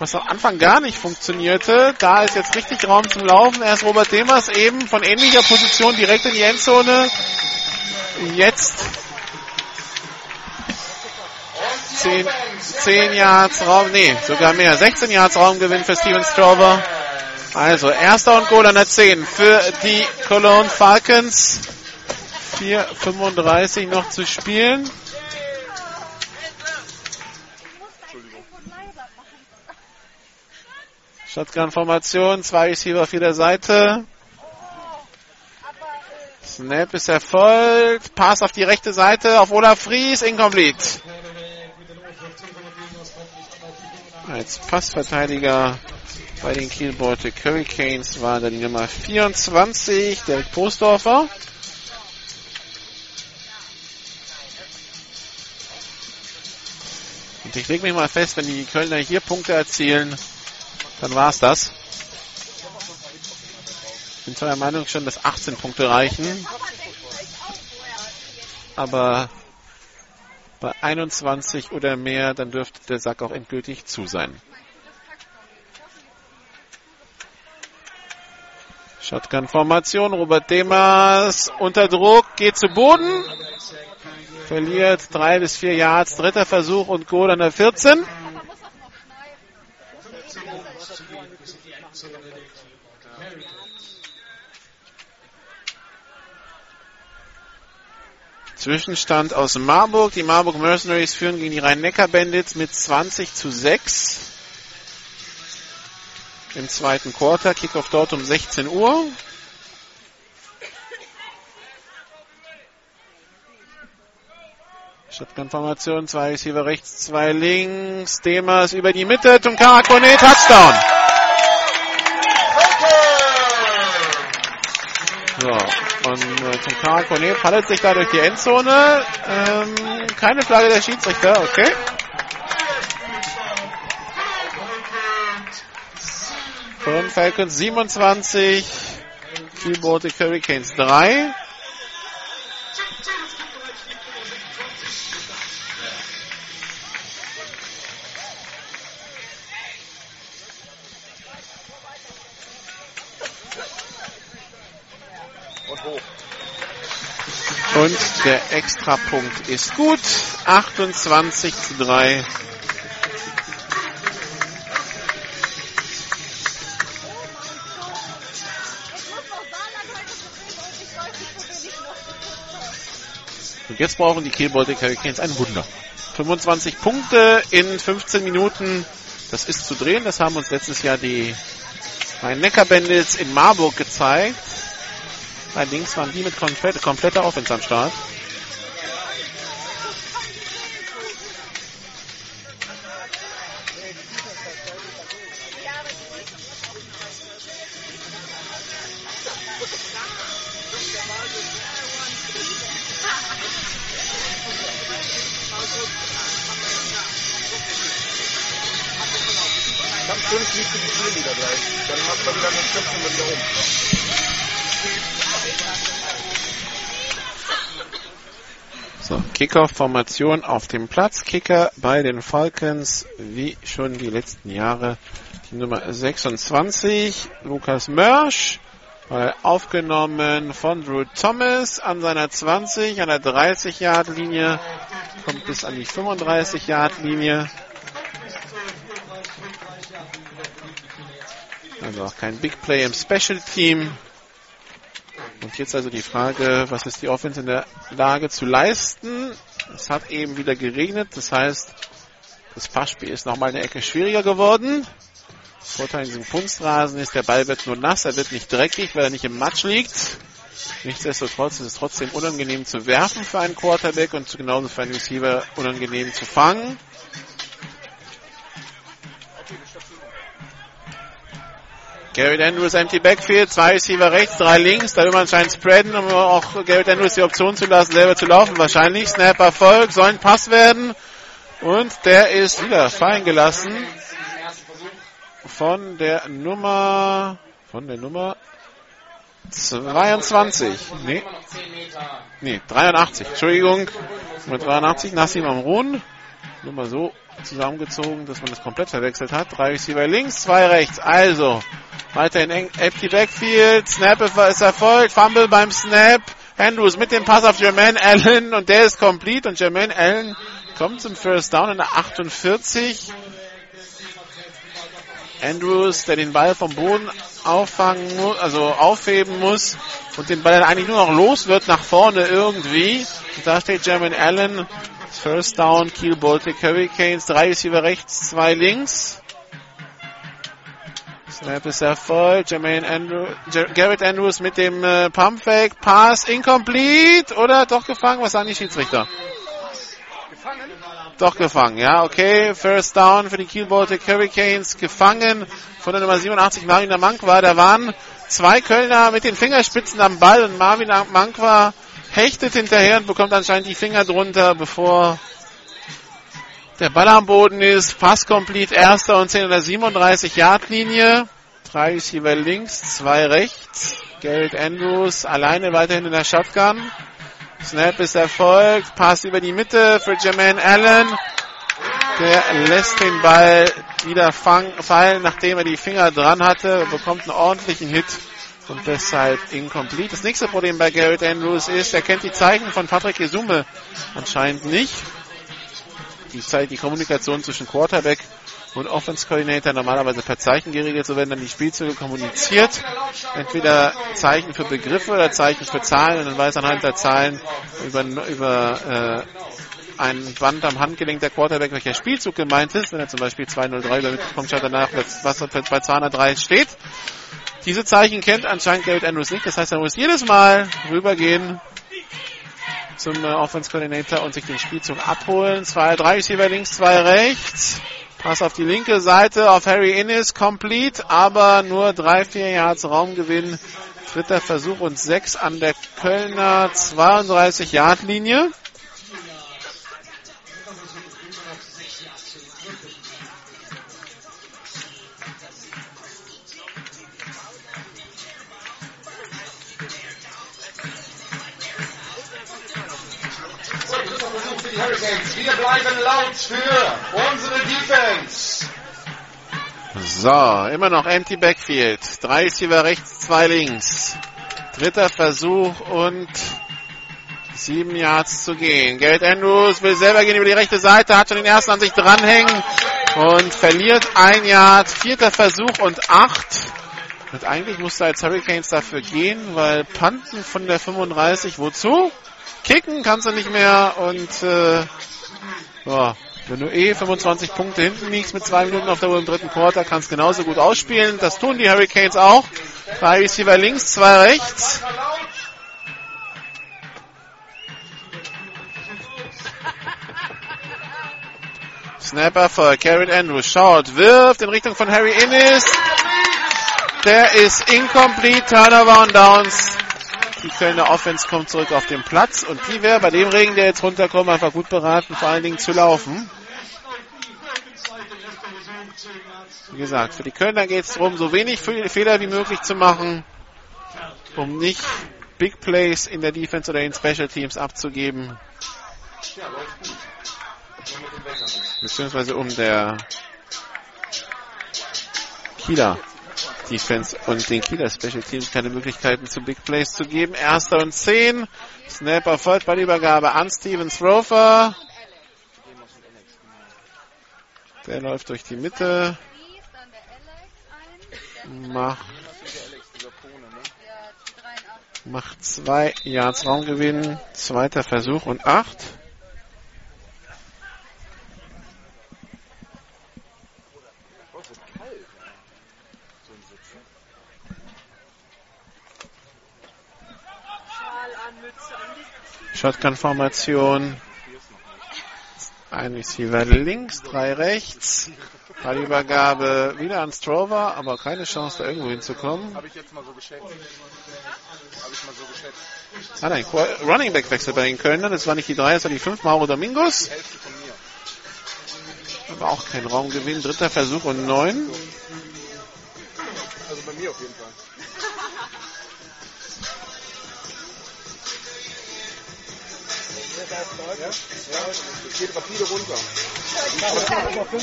Was am Anfang gar nicht funktionierte. Da ist jetzt richtig Raum zum Laufen. Erst Robert Demers eben von ähnlicher Position direkt in die Endzone. Jetzt 10, 10 Yards Raum, nee, sogar mehr. 16 Yards Raumgewinn für Steven Strover. Also, erster und Goal an der 10 für die Cologne Falcons. 4,35 noch zu spielen. Shotgun-Formation, zwei Receiver auf jeder Seite. Snap ist erfolgt. Pass auf die rechte Seite auf Olaf Fries, incomplete. Als Passverteidiger bei den Kiel Baltic Hurricanes war da die Nummer 24, Derek Postdorfer. Und ich lege mich mal fest, wenn die Kölner hier Punkte erzielen, dann war's das. Ich bin zwar der Meinung schon, dass 18 Punkte reichen. Aber bei 21 oder mehr, dann dürfte der Sack auch endgültig zu sein. Shotgun-Formation, Robert Demers unter Druck, geht zu Boden, verliert drei bis vier Yards, dritter Versuch und Goal an der 14. Zwischenstand aus Marburg. Die Marburg Mercenaries führen gegen die Rhein-Neckar-Bandits mit 20 zu 6. Im zweiten Quarter. Kickoff dort um 16 Uhr. Shotgun-Formation. Zwei Receiver rechts, zwei links. Demers über die Mitte. Tunkara Kone. Touchdown. So, und äh, Tunkara Kone fallet sich da durch die Endzone. Ähm, keine Flagge der Schiedsrichter, okay. Von Falcons 27, Kiel Baltic Hurricanes 3. Und der Extrapunkt ist gut. 28 zu 3. Und jetzt brauchen die Kiel Baltic Hurricanes ein Wunder. 25 Punkte in 15 Minuten. Das ist zu drehen. Das haben uns letztes Jahr die Rhein-Neckar Bandits in Marburg gezeigt. Allerdings waren die mit komplett, kompletter Offense am Start. Kickoff-Formation auf dem Platz. Kicker bei den Falcons, wie schon die letzten Jahre. Die Nummer 26, Lukas Mörsch. Ball aufgenommen von Drew Thomas an seiner 20, an der 30-Yard-Linie. Kommt bis an die 35-Yard-Linie. Also auch kein Big Play im Special Team. Und jetzt also die Frage, was ist die Offense in der Lage zu leisten? Es hat eben wieder geregnet, das heißt, das Passspiel ist nochmal eine Ecke schwieriger geworden. Vorteil in diesem Kunstrasen ist, der Ball wird nur nass, er wird nicht dreckig, weil er nicht im Matsch liegt. Nichtsdestotrotz ist es trotzdem unangenehm zu werfen für einen Quarterback und genauso für einen Receiver unangenehm zu fangen. Garrett Andrews empty backfield, zwei Receiver rechts, drei links, da will man anscheinend spreaden, um auch Garrett Andrews die Option zu lassen, selber zu laufen wahrscheinlich. Snap Erfolg, soll ein Pass werden und der ist wieder fallen gelassen von der Nummer, von der Nummer 22. Nee. Nee, 83. Entschuldigung. Nummer 83, Nassim. Nur mal so zusammengezogen, dass man das komplett verwechselt hat. Drei Receiver links, zwei rechts. Also, weiterhin empty Backfield. Snap ist erfolgt. Fumble beim Snap. Andrews mit dem Pass auf Jermaine Allen und der ist complete und Jermaine Allen kommt zum First Down in der 48. Andrews, der den Ball vom Boden auffangen muss, also aufheben muss und den Ball dann eigentlich nur noch los wird nach vorne irgendwie. Und da steht Jermaine Allen. First Down, Kiel Baltic Hurricanes. Drei Receiver rechts, zwei links. Snap ist erfolgt. Jermaine Andrews, Garrett Andrews mit dem äh, Pumpfake. Pass incomplete oder doch gefangen? Was sagen die Schiedsrichter? Gefangen? Doch gefangen, ja, okay. First down für die Kiel Baltic Hurricanes. Gefangen von der Nummer 87 Marvin Mankwa. Da waren zwei Kölner mit den Fingerspitzen am Ball und Marvin Mankwa hechtet hinterher und bekommt anscheinend die Finger drunter, bevor der Ball am Boden ist. Pass complete, erster und 10 an der 37 Yard Linie. Drei Receiver links, zwei rechts. Garrett Andrews alleine weiterhin in der Shotgun. Snap ist erfolgt. Pass über die Mitte für Jermaine Allen. Der lässt den Ball wieder fang, fallen, nachdem er die Finger dran hatte. Bekommt einen ordentlichen Hit und deshalb incomplete. Das nächste Problem bei Garrett Andrews ist, er kennt die Zeichen von Patrick Gesume anscheinend nicht. Die, Zeit, die Kommunikation zwischen Quarterback und Offense Coordinator normalerweise per Zeichen geregelt, so werden dann die Spielzüge kommuniziert. Entweder Zeichen für Begriffe oder Zeichen für Zahlen und dann weiß anhand der Zahlen über, über äh, ein Band am Handgelenk der Quarterback, welcher Spielzug gemeint ist. Wenn er zum Beispiel 203 übermittelt, schaut danach, was bei 203 steht. Diese Zeichen kennt anscheinend David Andrews nicht. Das heißt, er muss jedes Mal rübergehen zum äh, Offense Coordinator und sich den Spielzug abholen. Zwei, drei Receiver links, zwei rechts. Pass auf die linke Seite auf Harry Innes, complete, aber nur drei, vier Yards Raumgewinn. Dritter Versuch und sechs an der Kölner 32 Yard Linie. Hurricanes. Wir bleiben laut für unsere Defense. So, immer noch empty Backfield. Drei Receiver rechts, zwei links. Dritter Versuch und sieben Yards zu gehen. Garrett Andrews will selber gehen über die rechte Seite, hat schon den ersten an sich dranhängen und verliert ein Yard. Vierter Versuch und acht. Und eigentlich musste als Hurricanes dafür gehen, weil Panten von der 35, wozu? Kicken kannst du nicht mehr und äh, ja, wenn du eh 25 Punkte hinten liegst mit zwei Minuten auf der Uhr im dritten Quarter, kannst genauso gut ausspielen. Das tun die Hurricanes auch. Drei Receiver links, zwei rechts. Snapper für Garrett Andrews. Schaut, wirft in Richtung von Harry Innis. Der ist incomplete. Turnover und Downs. Die Kölner Offense kommt zurück auf den Platz und die wäre bei dem Regen, der jetzt runterkommt, einfach gut beraten, vor allen Dingen zu laufen. Wie gesagt, für die Kölner geht es darum, so wenig Fehler wie möglich zu machen, um nicht Big Plays in der Defense oder in Special Teams abzugeben. Beziehungsweise um der Kieler Defense und den Kieler Special Teams keine Möglichkeiten zu Big Plays zu geben. Erster und zehn. Snap erfolgt, Ballübergabe an Steven Throfer. Der läuft durch die Mitte. Macht, macht zwei Yards Raumgewinn. Zweiter Versuch und acht. Shotgun-Formation. Ein Receiver links, drei rechts. Ballübergabe wieder an Strover, aber keine Chance, da irgendwo hinzukommen. Habe ich jetzt mal so geschätzt. Habe ich mal so geschätzt. Ah nein, Running Back Wechsel bei den Kölnern. Das war nicht die drei, das war die fünf Mauro Domingos. Aber auch kein Raumgewinn. Dritter Versuch und neun. Also bei mir auf jeden Fall. Ja? Geht rapide runter.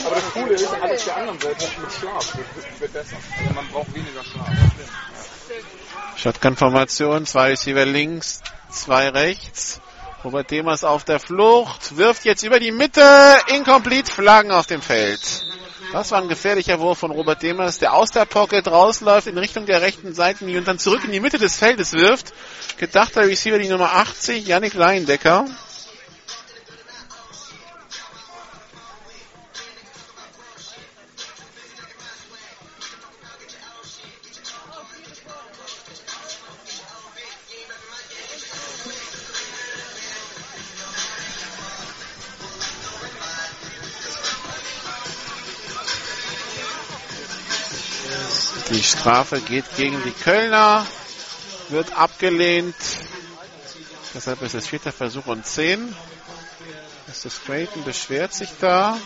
Aber das Coole ist, alles der anderen Seite mit Schlaf wird, wird besser. Also man braucht weniger Schlaf. Shotgun-Formation, zwei Receiver links, zwei rechts. Robert Demers auf der Flucht, wirft jetzt über die Mitte, incomplete Flaggen auf dem Feld. Das war ein gefährlicher Wurf von Robert Demers, der aus der Pocket rausläuft in Richtung der rechten Seitenlinie und dann zurück in die Mitte des Feldes wirft. Gedachter Receiver die Nummer 80, Yannick Leindecker. Strafe geht gegen die Kölner, wird abgelehnt. Deshalb ist es vierter Versuch und zehn. Mr. Creighton beschwert sich da.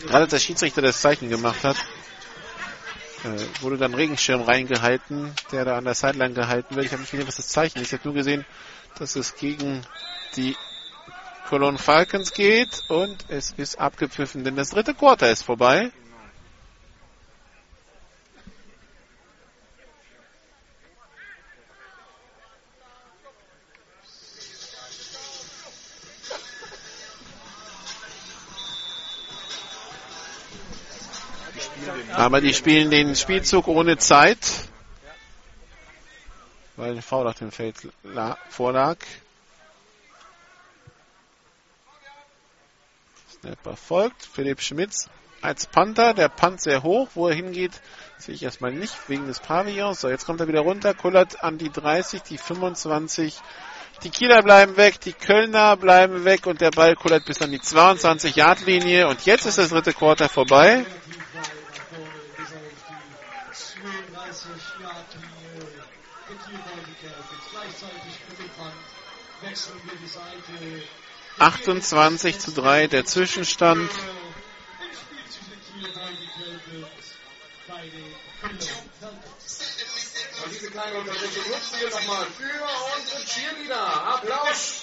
Gerade als der Schiedsrichter das Zeichen gemacht hat, äh, wurde dann Regenschirm reingehalten, der da an der Sideline gehalten wird. Ich habe nicht gesehen, was das Zeichen ist. Ich habe nur gesehen, dass es gegen die Cologne Falcons geht und es ist abgepfiffen, denn das dritte Quarter ist vorbei. Aber die spielen den Spielzug ohne Zeit, weil ein Foul auf dem Feld la- vorlag. Snap erfolgt. Philipp Schmitz als Panther. Der Punt sehr hoch. Wo er hingeht, sehe ich erstmal nicht wegen des Pavillons. So, jetzt kommt er wieder runter. Kullert an die 30, die 25. Die Kieler bleiben weg, die Kölner bleiben weg und der Ball kullert bis an die 22-Yard-Linie. Und jetzt ist das dritte Quarter vorbei. Wechseln 28 zu 3 der Zwischenstand. Diese kleine Unterbrechung nutzen wir nochmal für unsere Cheerleader. Applaus!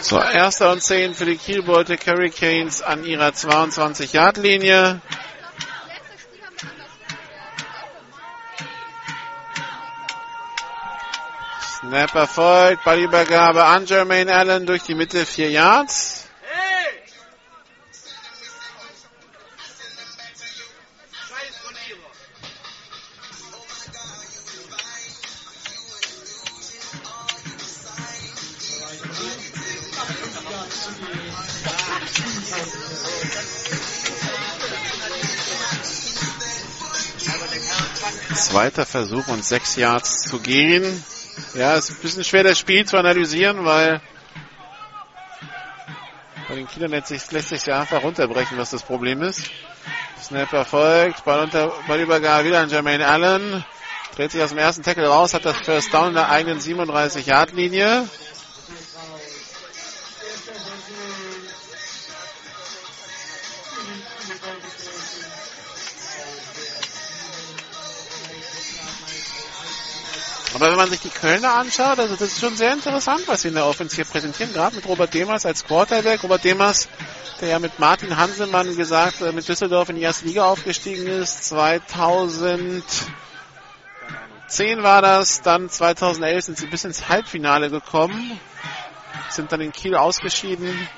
So, erster und zehn für die Kielbeute Hurricanes an ihrer 22-Yard-Linie. Letztes Spiel haben wir anders Snap erfolgt, Ballübergabe an Jermaine Allen durch die Mitte, 4 Yards. Zweiter Versuch und sechs Yards zu gehen. Ja, ist ein bisschen schwer, das Spiel zu analysieren, weil bei den Kindern lässt sich, ja einfach runterbrechen, was das Problem ist. Snap erfolgt, Ball unter, Ballübergabe wieder an Jermaine Allen. Dreht sich aus dem ersten Tackle raus, hat das First Down in der eigenen 37-Yard-Linie. Aber wenn man sich die Kölner anschaut, also das ist schon sehr interessant, was sie in der Offense hier präsentieren, gerade mit Robert Demers als Quarterback. Robert Demers, der ja mit Martin Hansemann gesagt, äh, mit Düsseldorf in die erste Liga aufgestiegen ist. 2010 war das, dann 2011 sind sie bis ins Halbfinale gekommen, sind dann in Kiel ausgeschieden.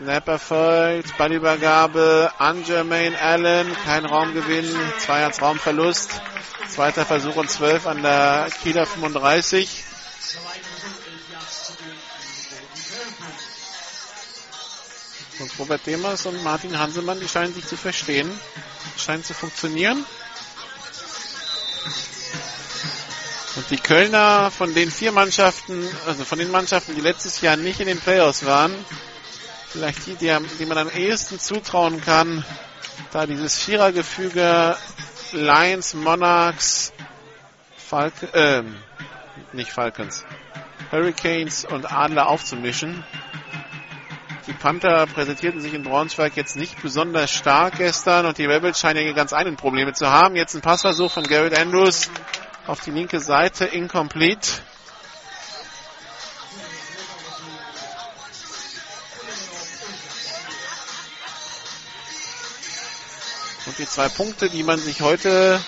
Snap erfolgt, Ballübergabe an Jermaine Allen, kein Raumgewinn, zwei als Raumverlust. Zweiter Versuch und 12 an der Kieler 35. Und Robert Demers und Martin Hansemann, die scheinen sich zu verstehen. Scheint zu funktionieren. Und die Kölner von den vier Mannschaften, also von den Mannschaften, die letztes Jahr nicht in den Playoffs waren, vielleicht die, die, die man am ehesten zutrauen kann, da dieses Vierergefüge Lions, Monarchs, Falcons, äh, nicht Falcons, Hurricanes und Adler aufzumischen. Die Panther präsentierten sich in Braunschweig jetzt nicht besonders stark gestern und die Rebels scheinen hier ganz eigene Probleme zu haben. Jetzt ein Passversuch von Garrett Andrews auf die linke Seite, incomplete. Und die zwei Punkte, die man sich heute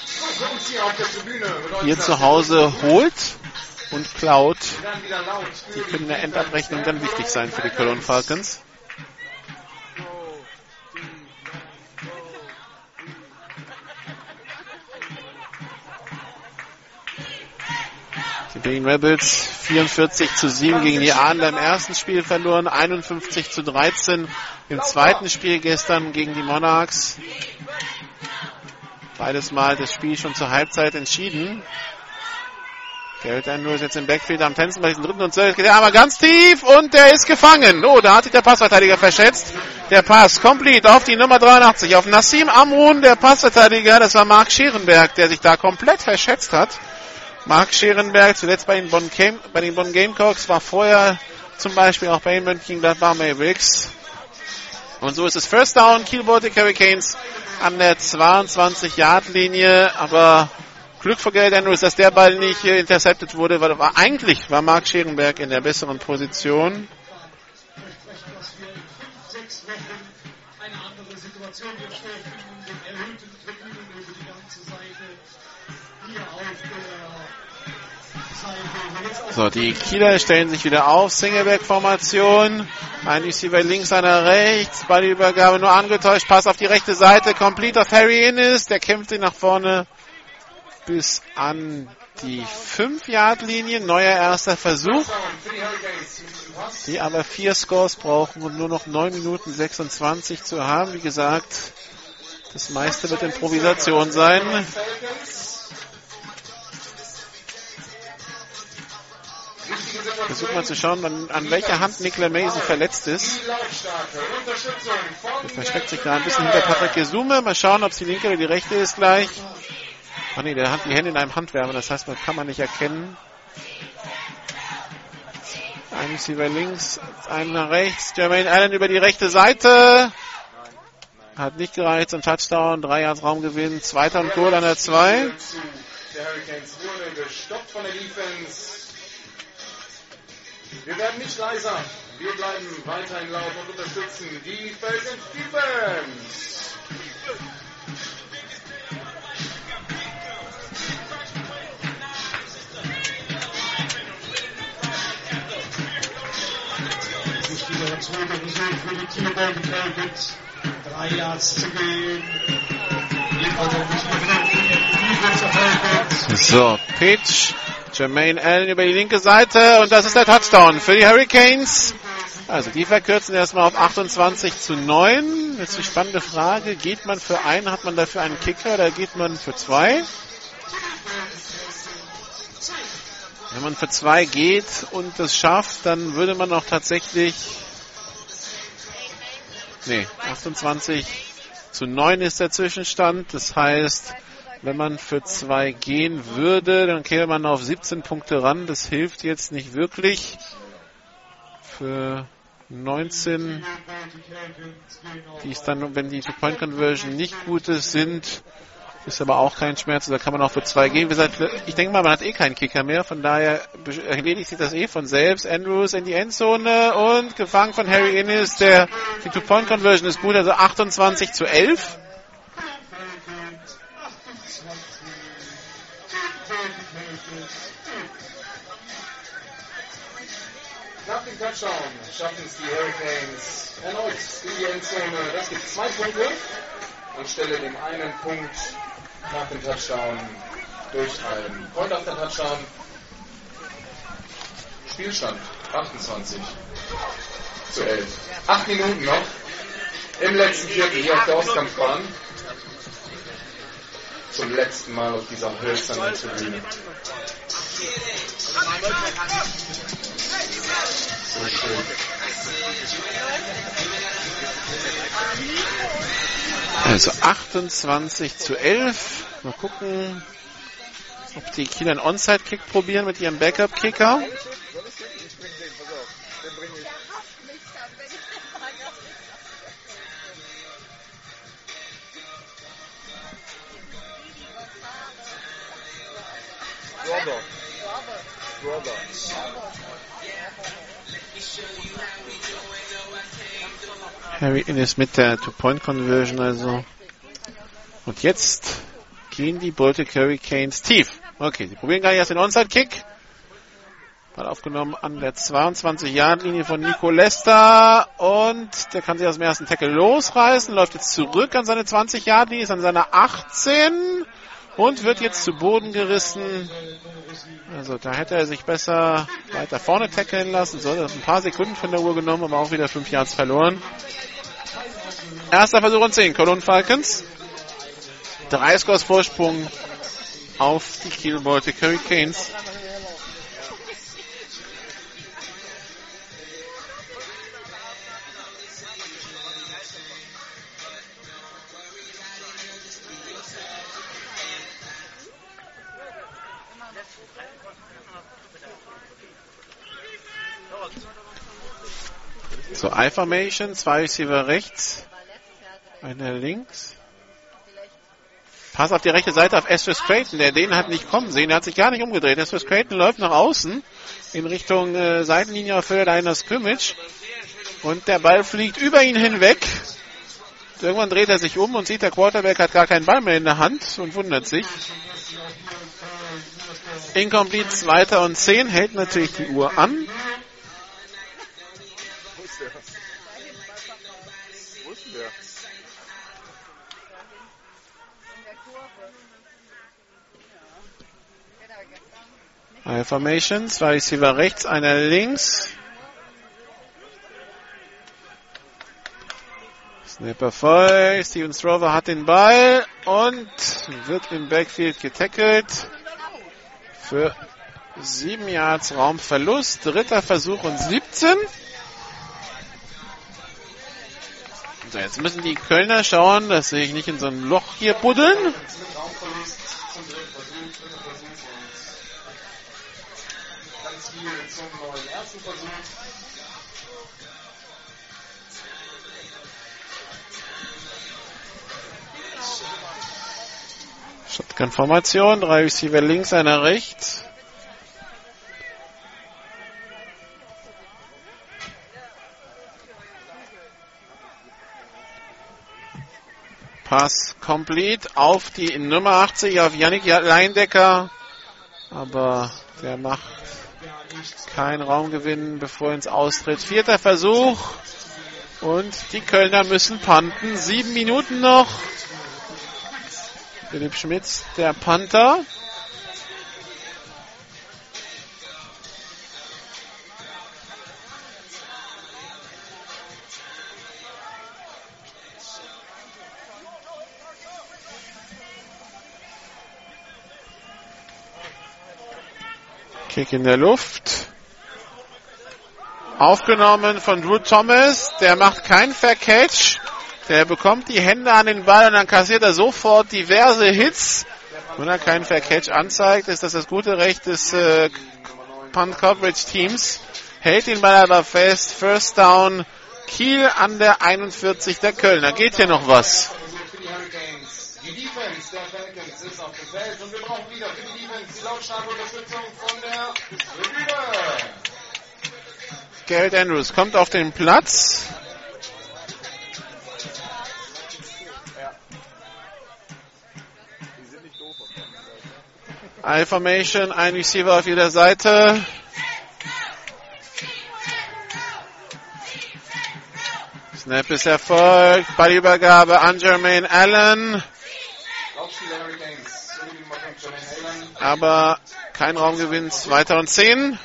hier zu Hause holt und klaut, die können in der Endabrechnung dann wichtig sein für die Cologne Falcons. Die Berlin Rebels 44 zu 7 gegen die Adler im ersten Spiel verloren, 51 zu 13 im zweiten Spiel gestern gegen die Monarchs. Beides Mal das Spiel schon zur Halbzeit entschieden. Geld Andrews jetzt im Backfield am Tänzen bei diesem dritten und zwölf. Geht der aber ganz tief und der ist gefangen. Oh, da hat sich der Passverteidiger verschätzt. Der Pass komplett auf die Nummer 83, auf Nassim Amrun, der Passverteidiger. Das war Mark Scherenberg, der sich da komplett verschätzt hat. Mark Scherenberg, zuletzt bei den Bonn, Game, bei den Bonn Gamecocks, war vorher zum Beispiel auch bei den Mönchengladbach Mavericks. Und so ist es. First Down, Kiel Baltic Hurricanes an der 22-Yard-Linie, aber Glück für Geld Andrews, dass der Ball nicht intercepted wurde, weil war, eigentlich war Mark Scherenberg in der besseren Position. So, die Kieler stellen sich wieder auf, Singleback-Formation. Ein Receiver links, einer rechts. Ballübergabe nur angetäuscht. Pass auf die rechte Seite. Complete auf Harry Innes. Der kämpft sich nach vorne bis an die 5-Yard-Linie. Neuer erster Versuch. Die aber vier Scores brauchen und nur noch 9 Minuten 26 zu haben. Wie gesagt, das meiste wird Improvisation sein. Versuchen wir zu schauen, an, an welcher Hand Nicola Mason verletzt ist. Er versteckt sich da ein bisschen hinter Patrick Gesume. Mal schauen, ob es die linke oder die rechte ist gleich. Ach nee, der hat die Hände in einem Handwärmer, das heißt, man kann man nicht erkennen. Ein Receiver links, einen nach rechts. Jermaine Allen über die rechte Seite. Hat nicht gereicht zum Touchdown. Drei Yards Raumgewinn. Zweiter und Goal an der 2. Der Hurricanes wurde gestoppt von der Defense. Wir werden nicht leiser. Wir bleiben weiterhin laut und unterstützen die Falcons Defense. Wichtiger zweiter Versuch für die Kieler Falcons. Drei Yards zu gehen. So, Pitch Jermaine Allen über die linke Seite und das ist der Touchdown für die Hurricanes. Also die verkürzen erstmal auf 28 zu 9. Jetzt die spannende Frage, geht man für einen, hat man dafür einen Kicker oder geht man für zwei? Wenn man für zwei geht und das schafft, dann würde man auch tatsächlich Nee, 28 zu 9 ist der Zwischenstand. Das heißt, wenn man für zwei gehen würde, dann käme man auf 17 Punkte ran. Das hilft jetzt nicht wirklich. Für 19, die ist dann, wenn die Two-Point-Conversion nicht gut ist, sind, ist aber auch kein Schmerz, da kann man auch für zwei gehen. Gesagt, ich denke mal, man hat eh keinen Kicker mehr, von daher erledigt sich das eh von selbst. Andrews in die Endzone und gefangen von Harry Innes, der die Two-Point-Conversion ist gut, also 28 zu 11. Touchdown schaffen es die Hurricanes erneut in die Endzone. Das gibt zwei Punkte anstelle dem einen Punkt nach dem Touchdown durchtreiben. Point auf der Touchdown. Spielstand 28 zu 11. Acht Minuten noch im letzten Viertel hier auf der Auskampfbahn. Zum letzten Mal auf dieser hölzernen Tribüne. So schön. Also 28 zu 11. Mal gucken, ob die Kieler einen Onside-Kick probieren mit ihrem Backup-Kicker. Harry Innes mit der Two-Point-Conversion also. Und jetzt gehen die Baltic Hurricanes tief. Okay, sie probieren gar nicht erst den Onside-Kick. Ball aufgenommen an der 22-Yard-Linie von Nico Lester und der kann sich aus dem ersten Tackle losreißen, läuft jetzt zurück an seine 20-Yard-Linie, ist an seiner 18 und wird jetzt zu Boden gerissen. Also da hätte er sich besser weiter vorne tackeln lassen sollen. Das ein paar Sekunden von der Uhr genommen, aber auch wieder 5 Yards verloren. Erster Versuch und 10. Cologne Falcons. Drei Scores Vorsprung auf die Kiel Baltic Hurricanes. So, I-Formation, zwei Receiver rechts, einer links. Pass auf die rechte Seite auf Estes Creighton, der den hat nicht kommen sehen, der hat sich gar nicht umgedreht. Estes Creighton läuft nach außen in Richtung äh, Seitenlinie auf Höhe einer Scrimmage und der Ball fliegt über ihn hinweg. Irgendwann dreht er sich um und sieht, der Quarterback hat gar keinen Ball mehr in der Hand und wundert sich. Incomplete, zweiter und zehn, hält natürlich die Uhr an. Eine Formation, zwei Receiver rechts, einer links. Snapper voll, Steven Strover hat den Ball und wird im Backfield getackelt. Für sieben Yards Raumverlust, dritter Versuch und 17. So, jetzt müssen die Kölner schauen, dass sie nicht in so ein Loch hier buddeln. Zum neuen ersten Versuch. Shotgun-Formation, drei Receiver links, einer rechts. Pass complete auf die Nummer 80, auf Yannick Leindecker. Aber der macht keinen Raumgewinn, bevor er ins Austritt. Vierter Versuch. Und die Kölner müssen panten. Sieben Minuten noch. Philipp Schmitz, der Panther. Kick in der Luft. Aufgenommen von Drew Thomas. Der macht keinen Fair-Catch. Der bekommt die Hände an den Ball und dann kassiert er sofort diverse Hits. Wenn er keinen Fair-Catch anzeigt, ist das das gute Recht des äh, Punt-Coverage-Teams. Hält den Ball aber fest. First Down. Kiel an der 41 der Kölner. Geht hier noch was? Die Defense der Falcons ist auf dem Feld und wir brauchen wieder Lautstarke Unterstützung von der Tribüne. Garrett Andrews kommt auf den Platz. I Formation, ein Receiver auf jeder Seite. Snap ist erfolgt. Ballübergabe an Jermaine Allen. Laufspieler Hurricanes. Aber kein Raumgewinn. Zweiter und zehn.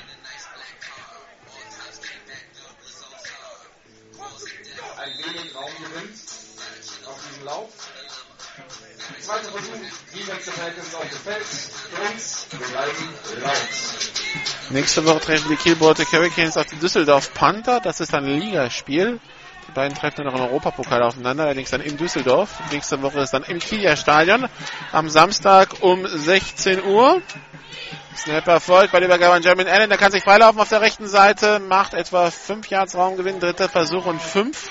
Nächste Woche treffen die Kiel Baltic Hurricanes auf die Düsseldorf Panther. Das ist ein Ligaspiel. Die beiden treffen dann noch im Europapokal aufeinander, allerdings dann in Düsseldorf. Nächste Woche ist dann im Kieler Stadion am Samstag um 16 Uhr. Snap erfolgt bei der Übergabe an Jermaine Allen. Der kann sich freilaufen auf der rechten Seite, macht etwa 5 Yards Raumgewinn, dritter Versuch und 5.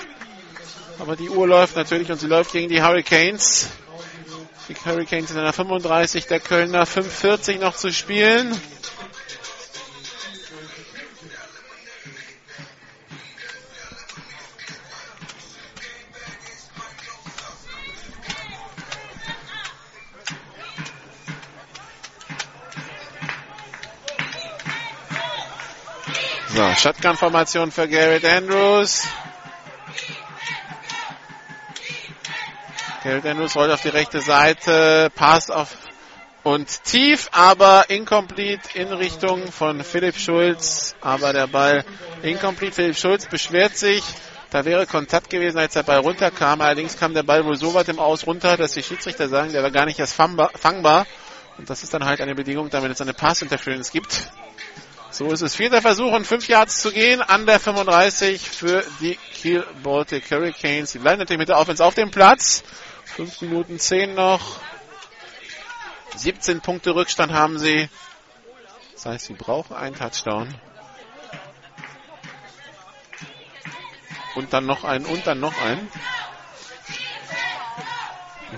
Aber die Uhr läuft natürlich und sie läuft gegen die Hurricanes. Die Hurricanes in der 35 der Kölner, 5,40 noch zu spielen. So, Shotgun-Formation für Garrett Andrews. Garrett Andrews rollt auf die rechte Seite, passt auf und tief, aber incomplete in Richtung von Philipp Schulz. Aber der Ball incomplete. Philipp Schulz beschwert sich. Da wäre Kontakt gewesen, als der Ball runterkam. Allerdings kam der Ball wohl so weit im Aus runter, dass die Schiedsrichter sagen, der war gar nicht erst fangbar. Und das ist dann halt eine Bedingung, damit es eine Pass-Interference gibt. So ist es. Vierter Versuch und fünf Yards zu gehen an der 35 für die Kiel Baltic Hurricanes. Die bleiben natürlich mit der Offense auf dem Platz. Fünf Minuten zehn noch. 17 Punkte Rückstand haben sie. Das heißt, sie brauchen einen Touchdown. Und dann noch einen und dann noch einen.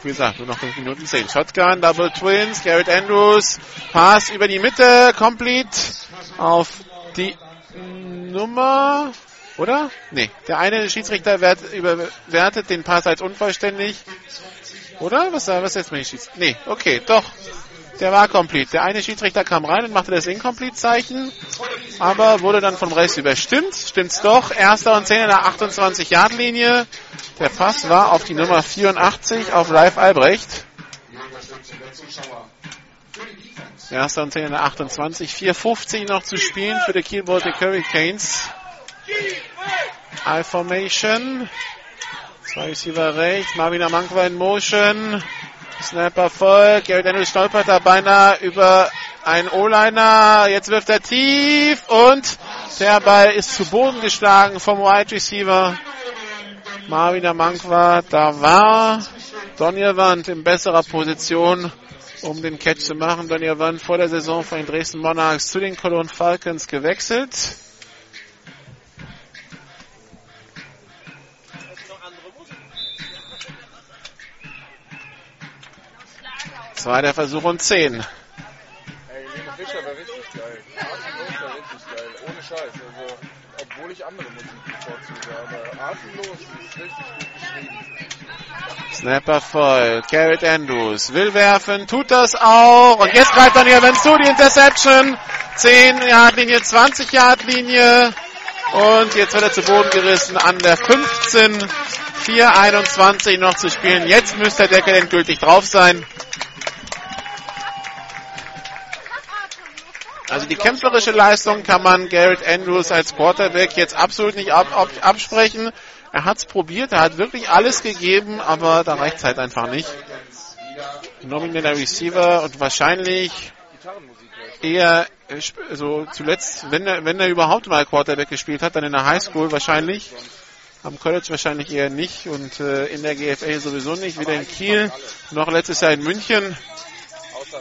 Wie gesagt, nur noch 5 Minuten 10. Shotgun, Double Twins, Garrett Andrews, Pass über die Mitte, complete auf die Nummer, oder? Nee, der eine Schiedsrichter wert, überwertet den Pass als unvollständig. Oder? Was, was jetzt dem Schiedsrichter? Nee, okay, doch. Der war complete. Der eine Schiedsrichter kam rein und machte das Incomplete-Zeichen, aber wurde dann vom Rest überstimmt. Stimmt's doch. Erster und 10 in der 28-Yard-Linie. Der Pass war auf die Nummer 84 auf Live Albrecht. Erster und 10 in der 28. 4,50 noch zu spielen für die Kiel Baltic Hurricanes. I-Formation. Zwei Receiver rechts. Marvin Amankwa in Motion. Snapper voll. Gary Daniels stolpert da beinahe über einen O-Liner. Jetzt wirft er tief und der Ball ist zu Boden geschlagen vom Wide Receiver. Marvin Amankwa, da war Donny Wand in besserer Position, um den Catch zu machen. Donny Wand vor der Saison von den Dresden Monarchs zu den Cologne Falcons gewechselt. Versuch und 10. Ey, Fischer war richtig geil. Atemlos war richtig geil. Ohne Scheiß. Also, obwohl ich andere Musik bevorzuge. Aber atemlos ist richtig gut geschrieben. Snapper voll. Garrett Andrews will werfen, tut das auch. Und jetzt greift dann hier wenn zu die Interception. 10 Yard Linie, 20 Yard Linie. Und jetzt wird er zu Boden gerissen an der 15. 4,21 noch zu spielen. Jetzt müsste der Deckel endgültig drauf sein. Also die kämpferische Leistung kann man Garrett Andrews als Quarterback jetzt absolut nicht ab, ab, absprechen. Er hat es probiert, er hat wirklich alles gegeben, aber da reicht es halt einfach nicht. Nomineller Receiver und wahrscheinlich eher äh, so zuletzt, wenn er, wenn er überhaupt mal Quarterback gespielt hat, dann in der Highschool wahrscheinlich. Am College wahrscheinlich eher nicht und äh, in der GFA sowieso nicht. Wieder in Kiel, noch letztes Jahr in München. Außer.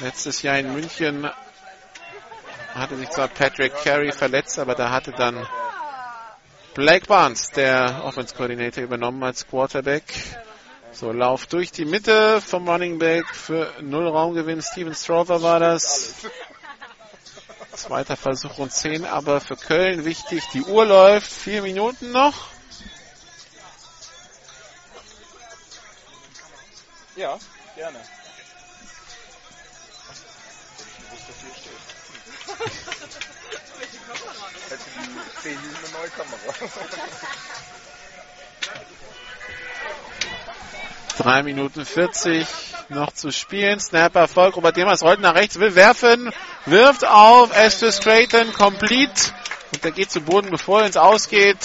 Letztes Jahr in München hatte sich zwar Patrick Carey verletzt, aber da hatte dann Blake Barnes, der Offense Coordinator, übernommen als Quarterback. So, Lauf durch die Mitte vom Running Back für null Raumgewinn. Steven Strover war das. Zweiter Versuch und 10, aber für Köln wichtig. Die Uhr läuft, vier Minuten noch. Ja, gerne. Die 10 Minuten eine neue Kamera. Drei Minuten 40 noch zu spielen. Snap Erfolg. Robert Demers rollt nach rechts, will werfen, wirft auf. Estes Creighton, complete. Und der geht zu Boden, bevor er ins Ausgeht.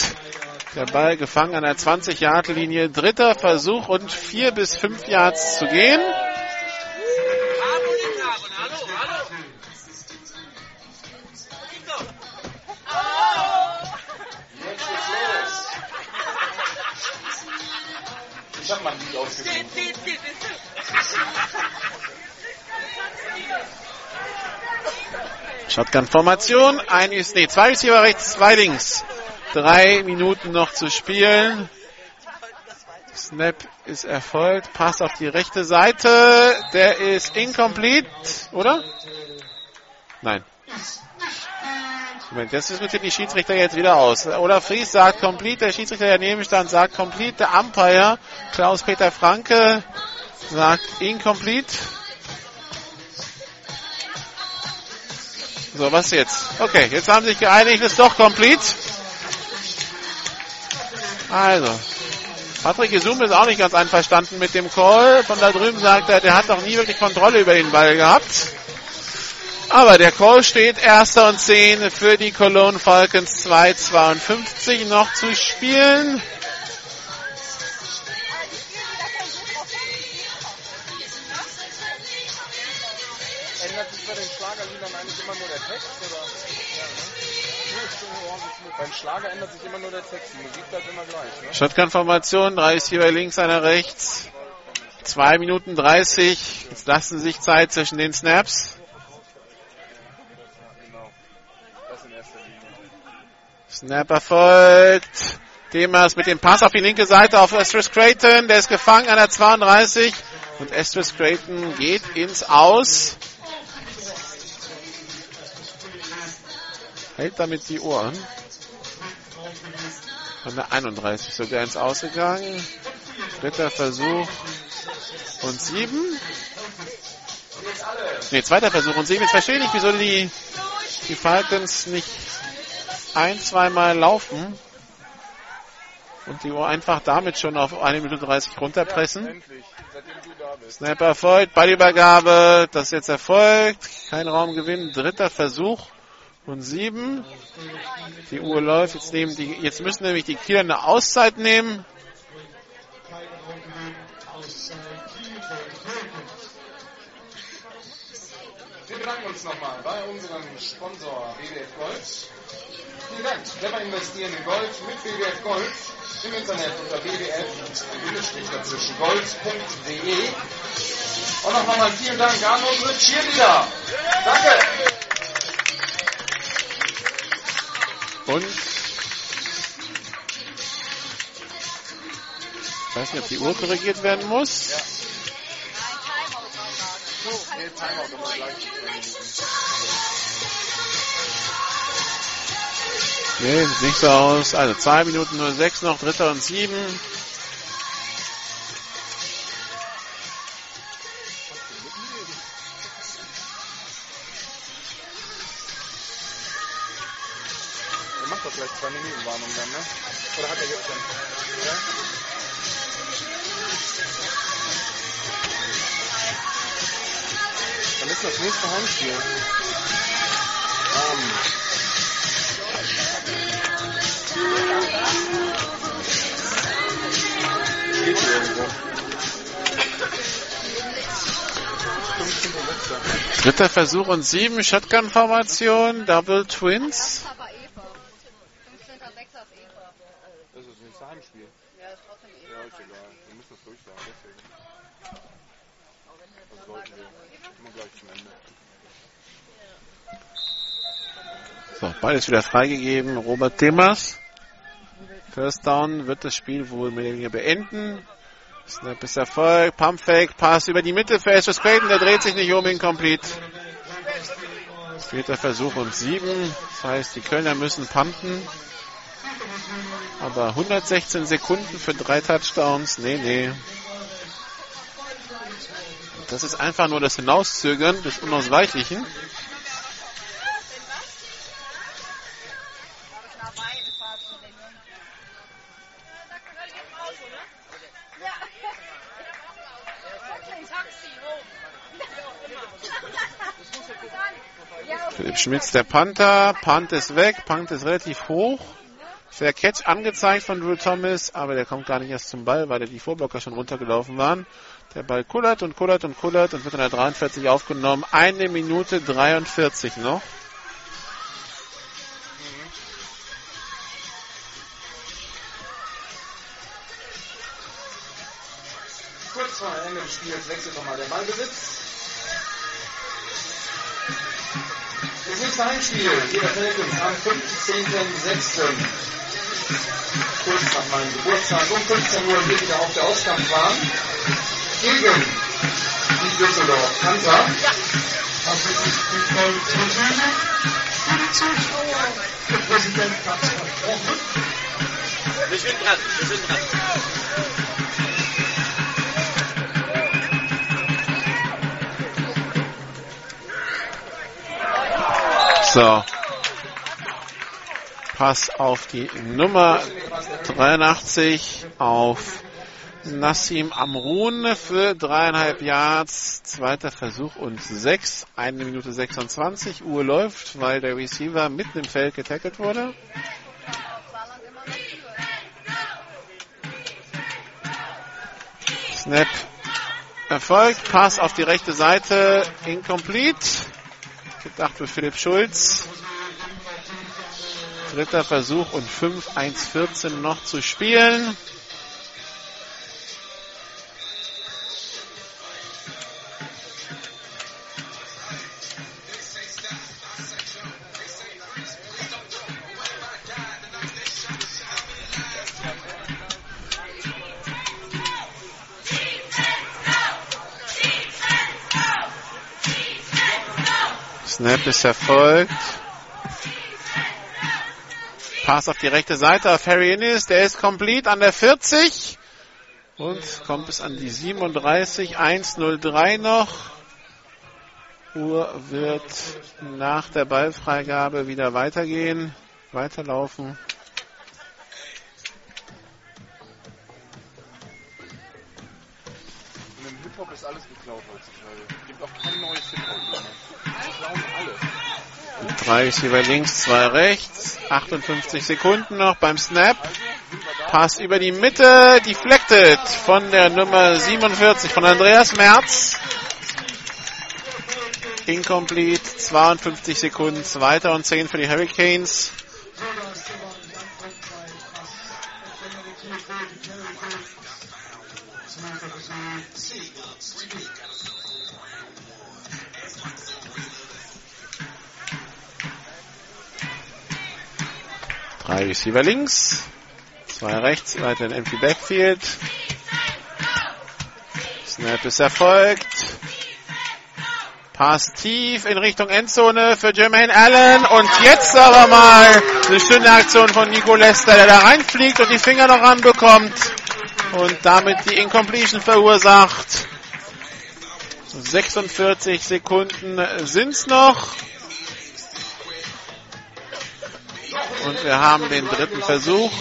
Der Ball gefangen an der 20-Yard-Linie. Dritter Versuch und vier bis fünf Yards zu gehen. Mal ein Lied ausgesucht. Shotgun-Formation. Ein ist, nee, zwei Receiver rechts, zwei links. Drei Minuten noch zu spielen. Snap ist erfolgt. Pass auf die rechte Seite. Der ist incomplete, oder? Nein. Moment, das diskutiert die Schiedsrichter jetzt wieder aus. Oder Fries sagt complete, der Schiedsrichter daneben stand sagt complete, der Umpire Klaus-Peter Franke sagt incomplete. So, was jetzt? Okay, jetzt haben sich geeinigt, ist doch complete. Also, Patrick Gesum ist auch nicht ganz einverstanden mit dem Call. Von da drüben sagt er, der hat noch nie wirklich Kontrolle über den Ball gehabt. Aber der Call steht erster und 10 für die Cologne Falcons 2,52 noch zu spielen. Ändert sich bei den Schlagerliedern eigentlich immer nur der Text? Oder? Ja? Beim Schlager ändert sich immer nur der Text. Die Musik bleibt immer gleich. Ne? Shotgun-Formation, drei ist hier bei links, einer rechts. 2 Minuten 30. Jetzt lassen sich Zeit zwischen den Snaps. Snap erfolgt. Demas mit dem Pass auf die linke Seite auf Estris Creighton. Der ist gefangen an der 32. Und Estris Creighton geht ins Aus. Hält damit die Ohren. Von der 31 sogar ins Ausgegangen. Dritter Versuch und sieben. Ne, zweiter Versuch und sieben. Jetzt verstehe ich wieso die, die Falcons nicht ein, zweimal laufen und die Uhr einfach damit schon auf 1 Minute 30 runterpressen. Bist. Snap erfolgt, Ballübergabe, das jetzt erfolgt, kein Raumgewinn, dritter Versuch und sieben. Die Uhr läuft, jetzt, nehmen die, jetzt müssen nämlich die Kieler eine Auszeit nehmen. Wir bedanken uns nochmal bei unserem Sponsor BWF Gold. Vielen Dank. Clever investieren in Gold mit BWF Gold im Internet unter bwf-gold.de. Und noch einmal vielen Dank an unsere Cheerleader. Danke. Und ich weiß nicht, ob die Uhr korrigiert werden muss. Nee, Timeout, aber gleich. Nee, sieht nicht so aus. Also 2 Minuten 06 noch, dritter und sieben. Er macht doch gleich steht hier irgendwo. 15. Dritter Versuch und sieben Shotgun-Formation, Double Twins. Aber Eva. 15. 6. ist Eva. Das ist nicht sein Spiel. Ja, ist trotzdem Eva. Ja, ist egal. Wir müssen das durchsagen, deswegen. Das sollten wir. Immer gleich zum Ende. So, beides wieder freigegeben. Robert Demers. First Down wird das Spiel wohl mehr oder weniger beenden. Snap ist Erfolg. Pump Fake. Pass über die Mitte für Ashton Creighton. Der dreht sich nicht um. Incomplete. Vierter Versuch und sieben. Das heißt, die Kölner müssen punten. Aber 116 Sekunden für drei Touchdowns. Nee, nee. Das ist einfach nur das Hinauszögern des Unausweichlichen. Schmitz, der Panther. Punt ist weg. Punt ist relativ hoch. Fair Catch angezeigt von Drew Thomas, aber der kommt gar nicht erst zum Ball, weil die Vorblocker schon runtergelaufen waren. Der Ball kullert und kullert und kullert und wird in der 43 aufgenommen. Eine Minute 43 noch. Kurz vor Ende des Spiels wechselt nochmal der Ballbesitz. Heimspiel jeder Falcons am 15.06. Kurz nach meinem Geburtstag um 15 Uhr hier wieder auf der Auskampfbahn gegen die Düsseldorf Panther. Das ist die Tribüne für die Zuschauer. Der Präsident hat es versprochen. Wir sind dran, wir sind dran. So. Pass auf die Nummer 83 auf Nassim Amrun für dreieinhalb Yards. Zweiter Versuch und sechs. Eine Minute 26. Uhr läuft, weil der Receiver mitten im Feld getackelt wurde. Snap erfolgt. Pass auf die rechte Seite. Incomplete. Gedacht für Philipp Schulz. Dritter Versuch und 5, 1, 14 noch zu spielen. Snap ist erfolgt. Pass auf die rechte Seite auf Harry Innes. Der ist complete an der 40. Und kommt bis an die 37. 1-0-3 noch. Uhr wird nach der Ballfreigabe wieder weitergehen. Weiterlaufen. Drei 30 über links, zwei rechts. 58 Sekunden noch beim Snap. Pass über die Mitte, deflected von der Nummer 47 von Andreas Merz. Incomplete, 52 Sekunden, zweiter und 10 für die Hurricanes. Drei Receiver links, zwei rechts, weiter in Empty Backfield. Snap ist erfolgt. Pass tief in Richtung Endzone für Jermaine Allen. Und jetzt aber mal eine schöne Aktion von Nico Lester, der da reinfliegt und die Finger noch ranbekommt. Und damit die Incompletion verursacht. 46 Sekunden sind's noch. Und wir haben den dritten Versuch.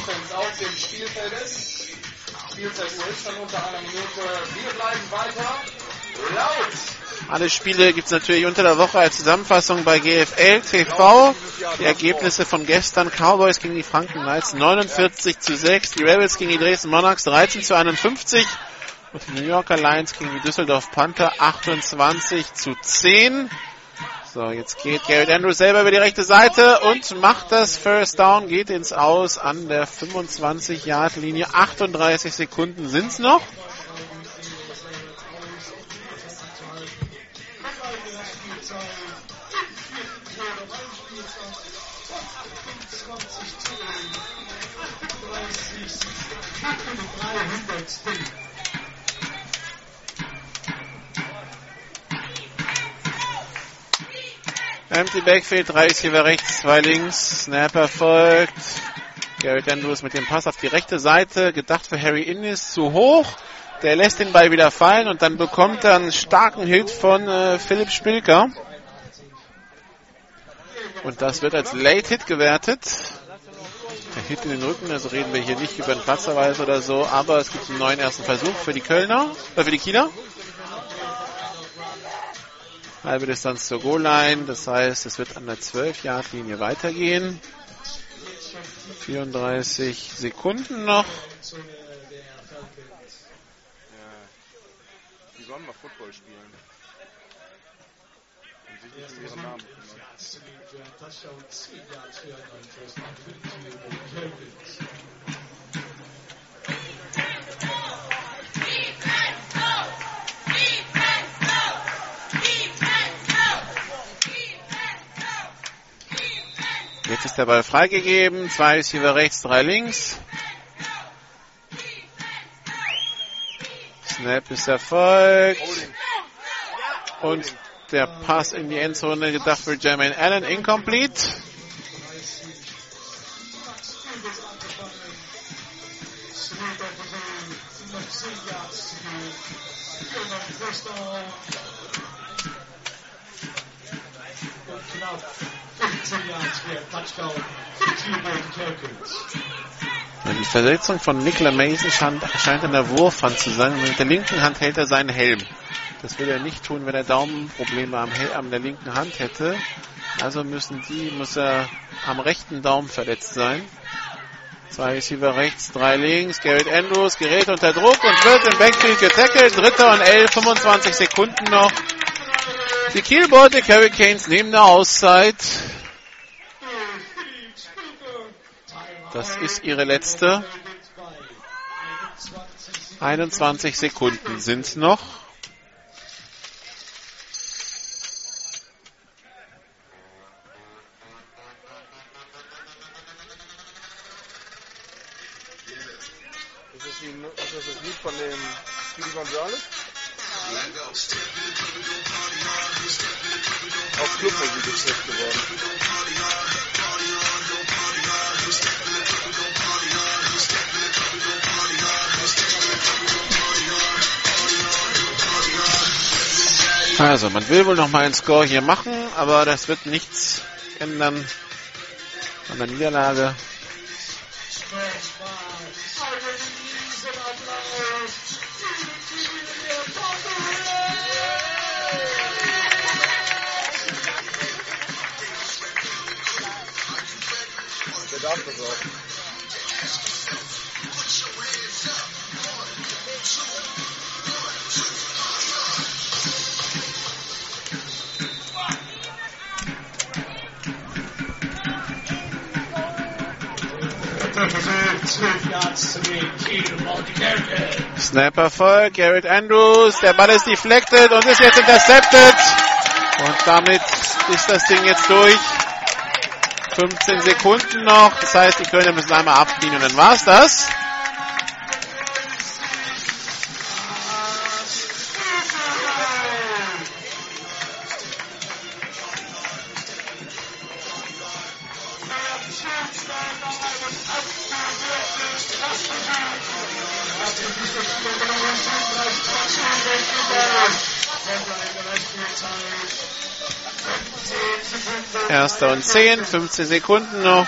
Alle Spiele gibt's natürlich unter der Woche als Zusammenfassung bei GFL TV. Die Ergebnisse von gestern. Cowboys gegen die Franken Knights 49 zu 6. Die Rebels gegen die Dresden Monarchs 13 zu 51. Und die New Yorker Lions gegen die Düsseldorf Panther 28 zu 10. So, jetzt geht Garrett Andrews selber über die rechte Seite und macht das First Down, geht ins Aus an der 25-Yard-Linie. 38 Sekunden sind's noch. Empty Backfield, drei Receiver rechts, zwei links. Snapper folgt. Garrett Andrews mit dem Pass auf die rechte Seite. Gedacht für Harry Innis zu hoch. Der lässt den Ball wieder fallen und dann bekommt er einen starken Hit von äh, Philipp Spilker. Und das wird als Late Hit gewertet. Der Hit in den Rücken, also reden wir hier nicht über einen Platzverweis oder so, aber es gibt einen neuen ersten Versuch für die Kölner, äh, für die Kieler. Halbe Distanz zur Goal-Line, das heißt, es wird an der 12-Yard-Linie weitergehen. 34 Sekunden noch. Die sollen mal Football spielen. Und sich nicht um ihren Namen kümmern. Jetzt ist der Ball freigegeben. Zwei Receiver rechts, drei links. Snap ist erfolgt. Und der Pass in die Endzone gedacht für Jermaine Allen. Incomplete. Ja, Die Verletzung von Nicola Mason scheint, in der Wurfhand zu sein. Und mit der linken Hand hält er seinen Helm. Das würde er nicht tun, wenn er Daumenprobleme am, Hel- an der linken Hand hätte. Also müssen die, muss er am rechten Daumen verletzt sein. Zwei Receiver rechts, drei links. Garrett Andrews gerät unter Druck und wird im Backfield getackelt. Dritter und elf, 25 Sekunden noch. Die Kiel Baltic Hurricanes nehmen eine Auszeit. Das ist ihre letzte. 21 Sekunden sind noch. Ist das, die, ist das das Lied von dem Speedy Gonzales? Also, man will wohl noch mal einen Score hier machen, aber das wird nichts ändern an der Niederlage. Snapper voll, Garrett Andrews, der Ball ist deflected und ist jetzt intercepted. Und damit ist das Ding jetzt durch. 15 Sekunden noch, das heißt, die Kölner müssen einmal abziehen und dann war's das. Erster und 10, 15 Sekunden noch.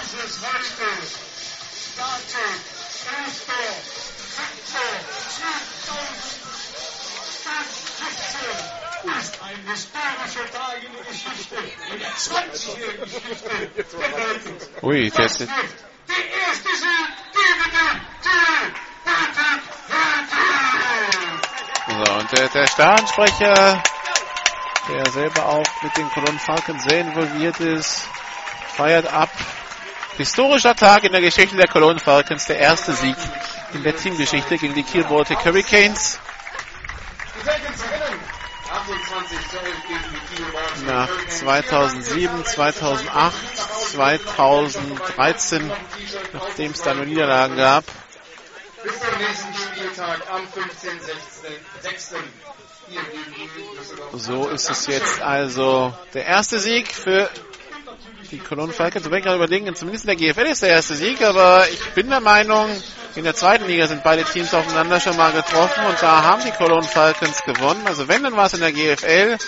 Ein historischer Tag in der Geschichte, der 20-jährigen Geschichte der Dolphins. Ui, der, wird der erste Sieg gegen die Baltic Hurricanes. der, der Stadionsprecher, der selber auch mit den Cologne Falcons sehr involviert ist, feiert ab. Historischer Tag in der Geschichte der Cologne Falcons, der erste Sieg in der Teamgeschichte gegen die Kiel Baltic Hurricanes. Nach 2007, 2008, 2013, nachdem es da nur Niederlagen gab. Bis zum nächsten Spieltag am 15.06. So ist es jetzt also der erste Sieg für die Cologne Falcons. Ich bin gerade überlegen, zumindest in der GFL ist der erste Sieg, aber ich bin der Meinung, in der zweiten Liga sind beide Teams aufeinander schon mal getroffen und da haben die Cologne Falcons gewonnen. Also wenn, dann war es in der GFL.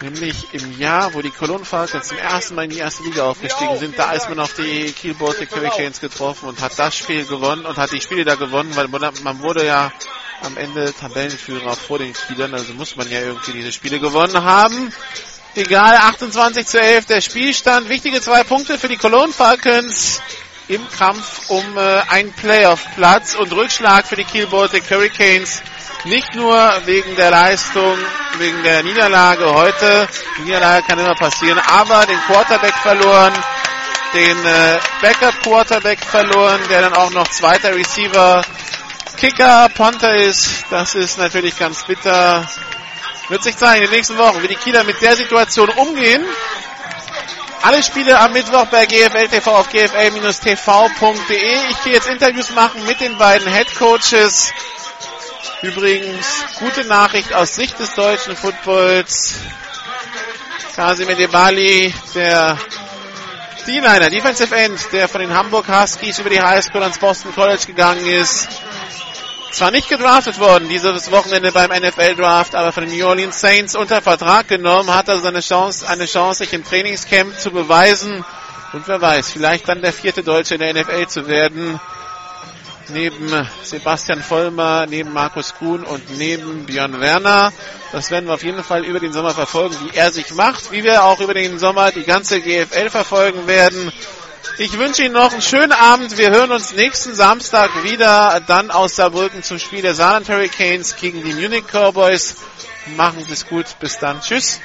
Nämlich im Jahr, wo die Cologne Falcons zum ersten Mal in die erste Liga aufgestiegen sind, da ist man auf die Kiel Baltic Hurricanes getroffen und hat das Spiel gewonnen und hat die Spiele da gewonnen, weil man wurde ja am Ende Tabellenführer vor den Spielern, also muss man ja irgendwie diese Spiele gewonnen haben. Egal, 28 zu 11 der Spielstand. Wichtige zwei Punkte für die Cologne Falcons im Kampf um äh, einen Playoff-Platz und Rückschlag für die Kiel Baltic Hurricanes. Nicht nur wegen der Leistung, wegen der Niederlage heute. Die Niederlage kann immer passieren, aber den Quarterback verloren, den äh, Backup-Quarterback verloren, der dann auch noch zweiter Receiver, Kicker, Ponter ist. Das ist natürlich ganz bitter. Wird sich zeigen in den nächsten Wochen, wie die Kieler mit der Situation umgehen. Alle Spiele am Mittwoch bei GFL TV auf gfl-tv.de. Ich gehe jetzt Interviews machen mit den beiden Head Coaches. Übrigens, gute Nachricht aus Sicht des deutschen Footballs. Kasimir Debali, der D-Liner, Defensive End, der von den Hamburg Huskies über die High School ans Boston College gegangen ist. Zwar nicht gedraftet worden dieses Wochenende beim NFL Draft, aber von den New Orleans Saints unter Vertrag genommen, hat also seine Chance, eine Chance, sich im Trainingscamp zu beweisen. Und wer weiß, vielleicht dann der vierte Deutsche in der NFL zu werden neben Sebastian Vollmer, neben Markus Kuhn und neben Björn Werner. Das werden wir auf jeden Fall über den Sommer verfolgen, wie er sich macht, wie wir auch über den Sommer die ganze GFL verfolgen werden. Ich wünsche Ihnen noch einen schönen Abend. Wir hören uns nächsten Samstag wieder, dann aus Saarbrücken zum Spiel der Saarland Hurricanes gegen die Munich Cowboys. Machen Sie es gut. Bis dann. Tschüss.